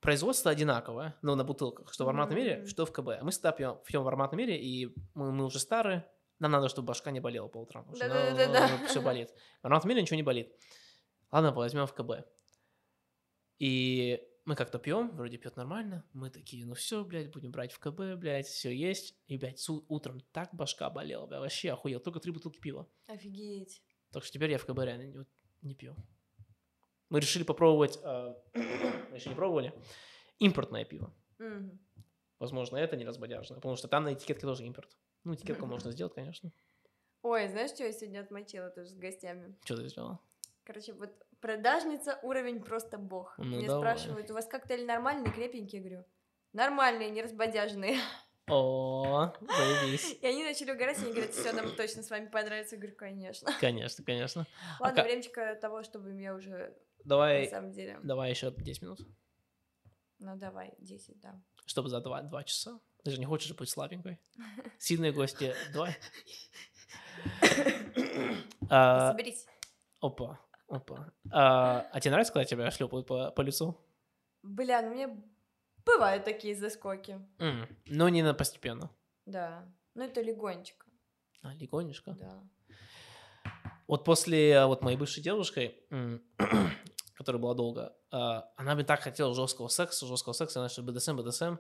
производство одинаковое, ну, на бутылках, что в ароматном мире, Мгм. что в КБ. Мы всегда пьем, пьем в ароматном мире, и мы, мы уже старые, нам надо, чтобы башка не болела по утрам. Да-да-да-да. Все болит. В мире ничего не болит. Ладно, возьмем в КБ. И мы как-то пьем, вроде пьет нормально. Мы такие, ну все, блядь, будем брать в КБ, блядь, все есть. И, блядь, с утром так башка болела, блядь, вообще охуел. Только три бутылки пива. Офигеть. Так что теперь я в КБ реально не, не пью. Мы решили попробовать, э, мы еще не пробовали, импортное пиво. Возможно, это не разбодяжное, потому что там на этикетке тоже импорт. Ну, этикетку можно сделать, конечно. Ой, знаешь, что я сегодня отмочила тоже с гостями? Что ты сделала? Короче, вот продажница уровень просто бог. Ну, Мне давай. спрашивают, у вас коктейли нормальные, крепенькие? Я говорю, нормальные, не разбодяжные. О, заебись. И они начали угорать, они говорят, все, нам точно с вами понравится. Я говорю, конечно. Конечно, конечно. Ладно, ка- времечко того, чтобы я уже, на Давай, самом деле... давай еще 10 минут, Ну, давай, 10, да. чтобы за 2, 2 часа. Ты же не хочешь быть слабенькой. Сильные гости, давай. А, Соберись. Опа, опа. А а тебе нравится, когда тебя шлепают по, по лицу? Бля, ну мне бывают такие заскоки. Но не на постепенно. Да. Ну, это легонечко, А, легонечко. да. Вот после вот моей бывшей девушкой, которая была долго, э, она бы так хотела жесткого секса, жесткого секса, знаешь, БДСМ, БДСМ.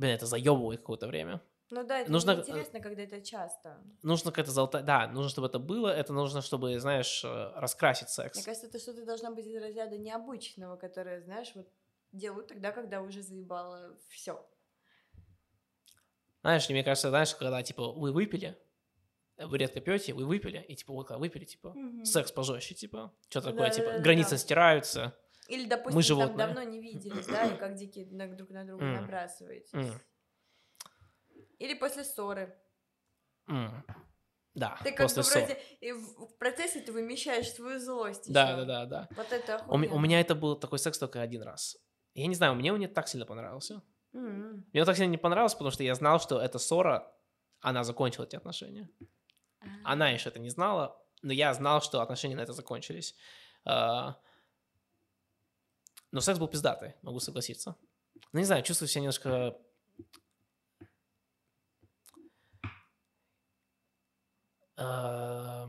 Блин, это заебывает какое-то время. Ну да, это Нужно, э, интересно, когда это часто. Нужно какая-то золотая... Да, нужно, чтобы это было. Это нужно, чтобы, знаешь, э, раскрасить секс. Мне кажется, это что-то должно быть из разряда необычного, которое, знаешь, вот делают тогда, когда уже заебало все. Знаешь, мне кажется, знаешь, когда, типа, вы выпили, вы редко пьете, вы выпили, и, типа, когда выпили, типа, секс пожестче, типа, что такое, типа, Да-да-да-да. границы стираются. Или, допустим, Мы там животные. давно не виделись, да, и как дикие друг на друга М. набрасываетесь. М. Или после ссоры. М. Да, Ты как после бы ссор. вроде и в, процессе ты вымещаешь свою злость Да, да, да, да. Вот это У, у меня это был такой секс только один раз. Я не знаю, мне он не так сильно понравился. М. Мне он так сильно не понравился, потому что я знал, что эта ссора, она закончила эти отношения. А. Она еще это не знала, но я знал, что отношения на это закончились. А, Но секс был пиздатый, могу согласиться. Ну, не знаю, чувствую себя немножко... а,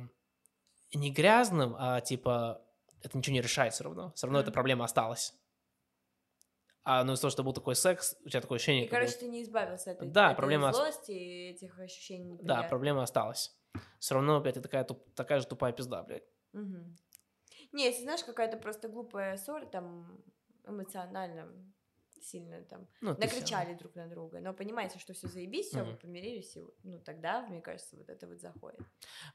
Не грязным, а типа это ничего не решает все равно. Все равно эта проблема осталась. А ну из-за того, что был такой секс, у тебя такое ощущение... И, как короче, будто- ты не избавился от этой, Да, этой проблема ос- злости и этих ощущений Да, неприятных. проблема осталась. Все равно, опять, ты такая, туп- такая же тупая пизда, блядь. Мгм. Не, если знаешь, какая-то просто глупая ссора, там эмоционально сильно там Ну, накричали друг на друга, но понимаете, что все заебись, все, вы Мгм. помирились, и ну тогда, мне кажется, вот это вот заходит.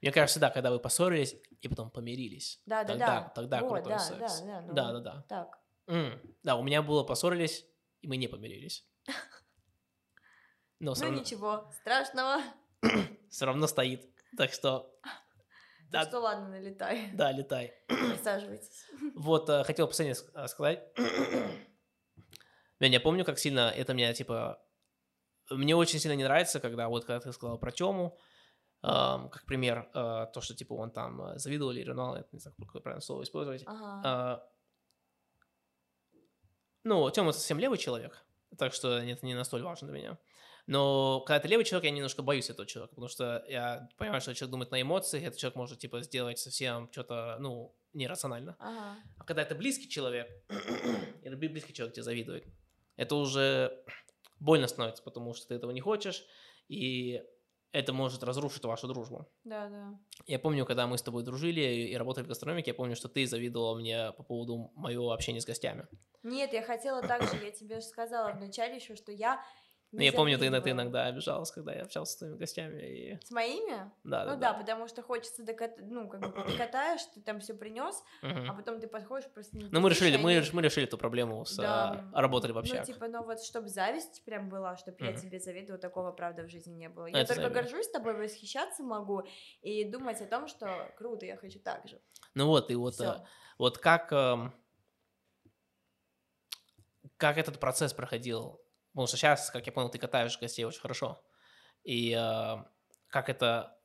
Мне кажется, да, когда вы поссорились и потом помирились. Да, да, тогда, да. Тогда Вот, крутой да, секс. да, да, ну, да, да, да. Так. М, Да, у меня было поссорились, и мы не помирились. Но все ну равно, ничего, страшного. всё равно стоит. Так что, Да, что ладно, налетай. да, летай. Присаживайтесь. Вот, э, хотел последнее э, сказать. Я помню, как сильно это меня, типа... Мне очень сильно не нравится, когда вот, когда ты сказал про Тему, эм, как пример, э, то, что, типа, он там завидовал или ревновал, я не знаю, какое правильное слово использовать. Ага. А, Ну, Тёма совсем левый человек, так что это не настолько важно для меня. Но когда ты левый человек, я немножко боюсь этого человека, потому что я понимаю, что человек думает на эмоциях, этот человек может, типа, сделать совсем что-то, ну, нерационально. Ага. А когда это близкий человек, или бли- близкий человек тебе завидует, это уже больно становится, потому что ты этого не хочешь, и это может разрушить вашу дружбу. Да, да. Я помню, когда мы с тобой дружили и работали в гастрономике, я помню, что ты завидовала мне по поводу моего общения с гостями. Нет, я хотела так же, я тебе сказала вначале еще, что я Ну, я помню, ты, ты иногда обижалась, когда я общался с твоими гостями. И... С моими? Да, да, ну да, потому что хочется докат... ну, как бы ты катаешь, ты там все принес, а потом ты подходишь просто не Ну, мы решили, мы, мы решили эту проблему с Да. а, работали в Ну, типа, ну вот, чтобы зависть прям была, чтобы я тебе завидовала, такого, правда, в жизни не было. А, Я это только завидно. горжусь тобой, восхищаться могу и думать о том, что круто, я хочу так же. Ну вот, и вот, а, вот как, эм, как этот процесс проходил? Потому что сейчас, как я понял, ты катаешь гостей очень хорошо. И э, как это,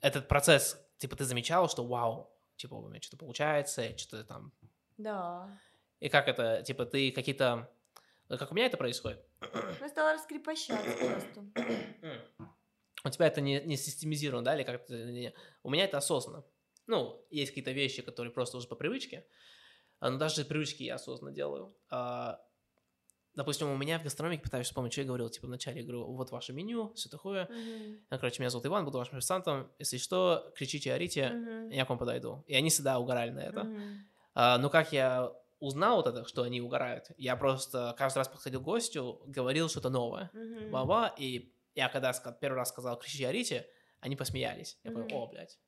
этот процесс, типа, ты замечал, что вау, типа, у меня что-то получается, я что-то там... Да. И как это, типа, ты какие-то... Как у меня это происходит? Ну, стала раскрепощаться просто. У тебя это не, не системизировано, да, или как-то... не- У меня это осознанно. Ну, есть какие-то вещи, которые просто уже по привычке, а, но даже привычки я осознанно делаю. А, Допустим, у меня в гастрономике, пытаюсь вспомнить, что я говорил, типа, вначале я говорю, вот ваше меню, все такое. А, Короче, меня зовут Иван, буду вашим официантом. Если что, кричите, орите, Мгм. я к вам подойду. И они всегда угорали на это. Мгм. А, но как я узнал вот это, что они угорают, я просто каждый раз подходил к гостю, говорил что-то новое. Мгм. Баба, и я когда первый раз сказал «кричите, орите», они посмеялись. Я Мгм. понял, о, блядь,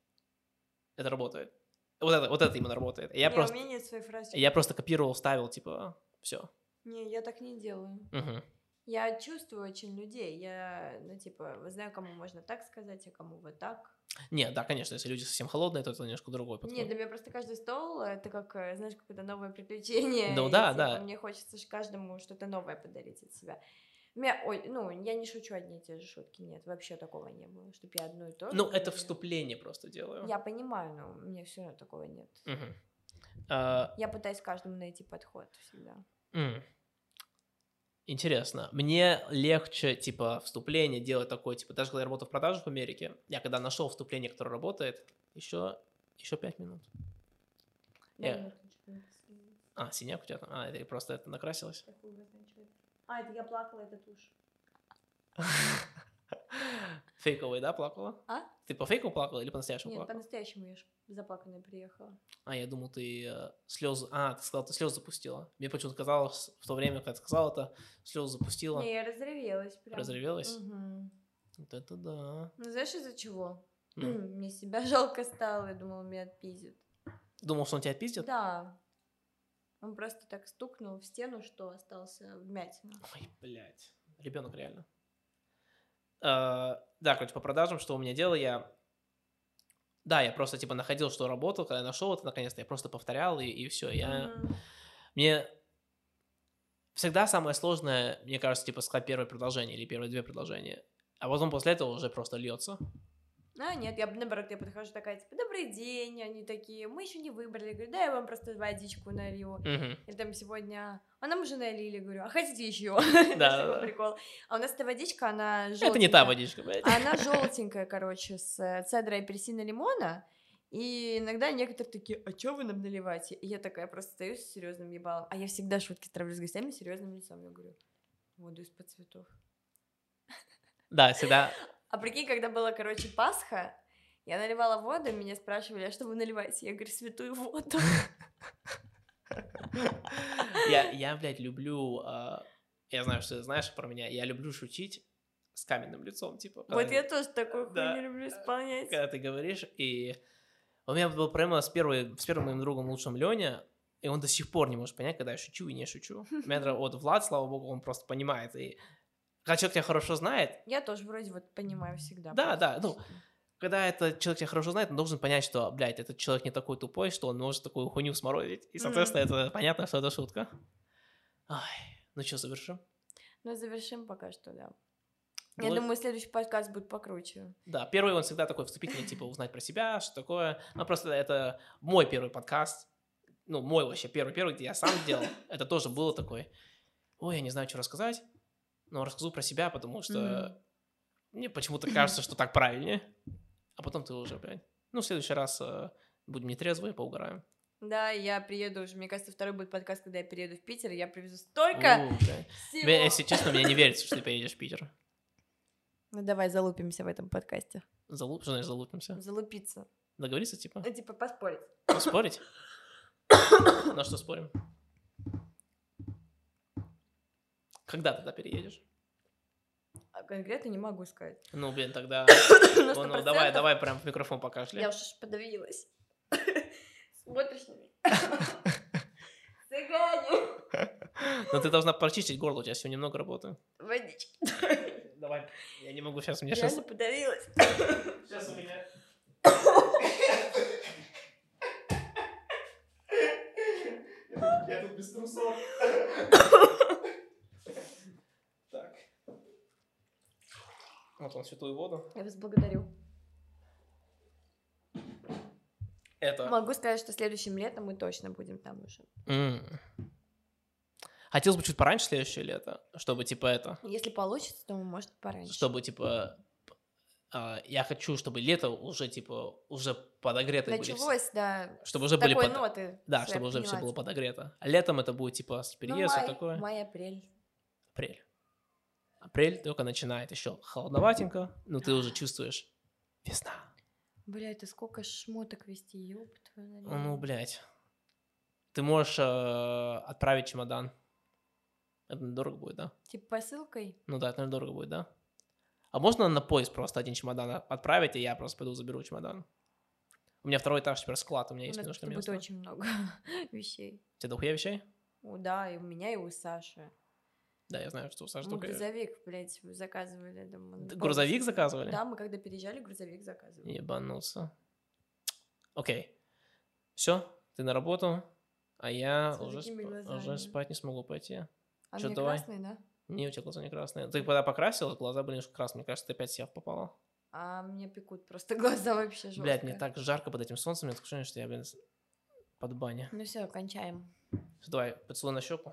это работает. Вот это, вот это именно работает. И я, Не, просто, фразы. я просто копировал, ставил, типа, все. Не, я так не делаю. Я чувствую очень людей. Я, ну, типа, знаю, кому можно так сказать, а кому вот так. Нет, да, конечно, если люди совсем холодные, то это немножко другой подход. Нет, для меня просто каждый стол это как, э, знаешь, какое-то новое приключение. Ну и, да, типа, да. Мне хочется каждому что-то новое подарить от себя. Меня, ой, ну, я не шучу одни и те же шутки, нет, вообще такого не было, чтобы я одно и то же Ну, это вступление просто делаю. Я понимаю, но у меня все равно такого нет. Мгм. А, Я пытаюсь каждому найти подход всегда. м. Интересно. Мне легче, типа, вступление делать такое, типа, даже когда я работал в продажах в Америке, я когда нашел вступление, которое работает, еще, еще пять минут. Я-. А, синяк у тебя там? А, это просто это обозначу. А, это я плакала, это тушь. Фейковый, да, плакала? А? Ты по фейку плакала или по-настоящему Нет, плакала? по-настоящему я ж заплаканная приехала. А, я думал, ты э, слезы... А, ты сказала, ты слезы запустила. Мне почему-то казалось, в то время, когда ты сказала это, слезы запустила. Не, я разревелась прям. Разревелась? Мгм. Вот это да. Ну, знаешь, из-за чего? Ну. Мне себя жалко стало, я думала, меня отпиздят. Думал, что он тебя отпиздит? Да. Он просто так стукнул в стену, что остался вмятина. Ой, блядь. Ребенок реально. Э, да, короче, по продажам, что у меня дело, я Да, я просто, типа, находил, что работал, когда я нашел это, наконец-то, я просто повторял, и, и все. Я... Мне всегда самое сложное, мне кажется, типа, сказать первое предложение или первые две предложения. А потом после этого уже просто льется. А, нет, я, наоборот, я подхожу такая, типа, добрый день, они такие, мы еще не выбрали, говорю, да, я вам просто водичку налью. Мгм. Или там сегодня, а нам уже налили, говорю, а хотите еще? Да, прикол. А у нас эта водичка, она желтенькая. Это не та водичка, блядь. А Она желтенькая, короче, с э, цедрой апельсина лимона. И иногда некоторые такие, а чё вы нам наливаете? И я такая просто стою с серьезным ебалом. А я всегда шутки травлю с гостями серьезным лицом. Я говорю, воду из-под цветов. Да, всегда. А прикинь, когда была, короче, Пасха, я наливала воду, меня спрашивали, а что вы наливаете? Я говорю, святую воду. Я, я, блядь, люблю... а, Я знаю, что ты знаешь про меня. Я люблю шутить с каменным лицом, типа. Вот я тоже такую хуйню люблю исполнять. когда ты говоришь, и у меня была проблема с, первой, с первым моим другом лучшим Леня, и он до сих пор не может понять, когда я шучу и не шучу. У меня вот Влад, слава богу, он просто понимает. И когда человек тебя хорошо знает, Я тоже вроде вот понимаю всегда. Да, да, ну, когда этот человек тебя хорошо знает, он должен понять, что, блядь, этот человек не такой тупой, что он может такую хуйню сморозить. И, соответственно, это понятно, что это шутка. Ай, ну что, завершим? Ну, завершим пока что, да. Я думаю, следующий подкаст будет покруче. Да, первый он всегда такой вступительный, типа, узнать про себя, что такое. Ну, просто это мой первый подкаст, ну, мой вообще первый-первый, где я сам делал. Это тоже было такой, ой, я не знаю, что рассказать, но расскажу про себя, потому что Мгм. мне почему-то кажется, что так правильнее. А потом ты уже, блядь, ну, в следующий раз э, будем нетрезвые, поугараем. Да, я приеду уже, мне кажется, второй будет подкаст, когда я перееду в Питер, и я привезу столько У, блядь. всего. Если честно, мне не верится, что ты поедешь в Питер. Ну давай залупимся в этом подкасте. Залуп, что значит залупимся? Залупиться. Договориться, типа? Ну, типа поспорить. Спорить? На что спорим? Когда ты туда переедешь? А конкретно не могу сказать. Ну, блин, тогда... Ну, ну, 100%. давай, давай прям в микрофон покажи. Я уж подавилась. Смотришь на меня. Цыгане. Но ты должна прочистить горло, у тебя сегодня много работы. Водички. Давай, я не могу сейчас, мне сейчас... Реально подавилась. Сейчас у меня... Я тут без трусов. Вот он, святую воду. Я вас благодарю. Это... Могу сказать, что следующим летом мы точно будем там уже. М. Хотелось бы чуть пораньше следующее лето, чтобы, типа, это... Если получится, то может пораньше. Чтобы, типа... а, я хочу, чтобы лето уже, типа, уже подогрето были Началось, да. Чтобы уже были под- ноты. Да, чтобы уже все было подогрето. А летом это будет, типа, с Ну, переезд, май, такое. Май-апрель. Апрель. Апрель только начинает еще холодноватенько, но ты уже чувствуешь весна. Бля, это сколько шмоток вести, ёб твою Ну, налево. ну, блядь. Ты можешь э, отправить чемодан. Это дорого будет, да? Типа посылкой? Ну да, это, наверное, дорого будет, да? А можно на поезд просто один чемодан отправить, и я просто пойду заберу чемодан? У меня второй этаж теперь склад, у меня У есть нас немножко будет места. очень много вещей. У тебя дохуя вещей? О, да, и у меня, и у Саши. Да, я знаю, что у Саши Мы грузовик, блядь, заказывали. думаю, Грузовик заказывали? Да, мы когда переезжали, грузовик заказывали. Ебануться. Окей. Все, ты на работу, а я уже, глазами. уже спать не смогу пойти. А Чё, мне давай? красный, да? Не, у тебя глаза не красные. Ты когда покрасила, глаза были немножко красные. Мне кажется, ты опять себя попала. А мне пекут просто глаза вообще жестко. Блядь, мне так жарко под этим солнцем, мне такое ощущение, что я, блин, под баня. Ну все, кончаем. Давай, поцелуй на щеку.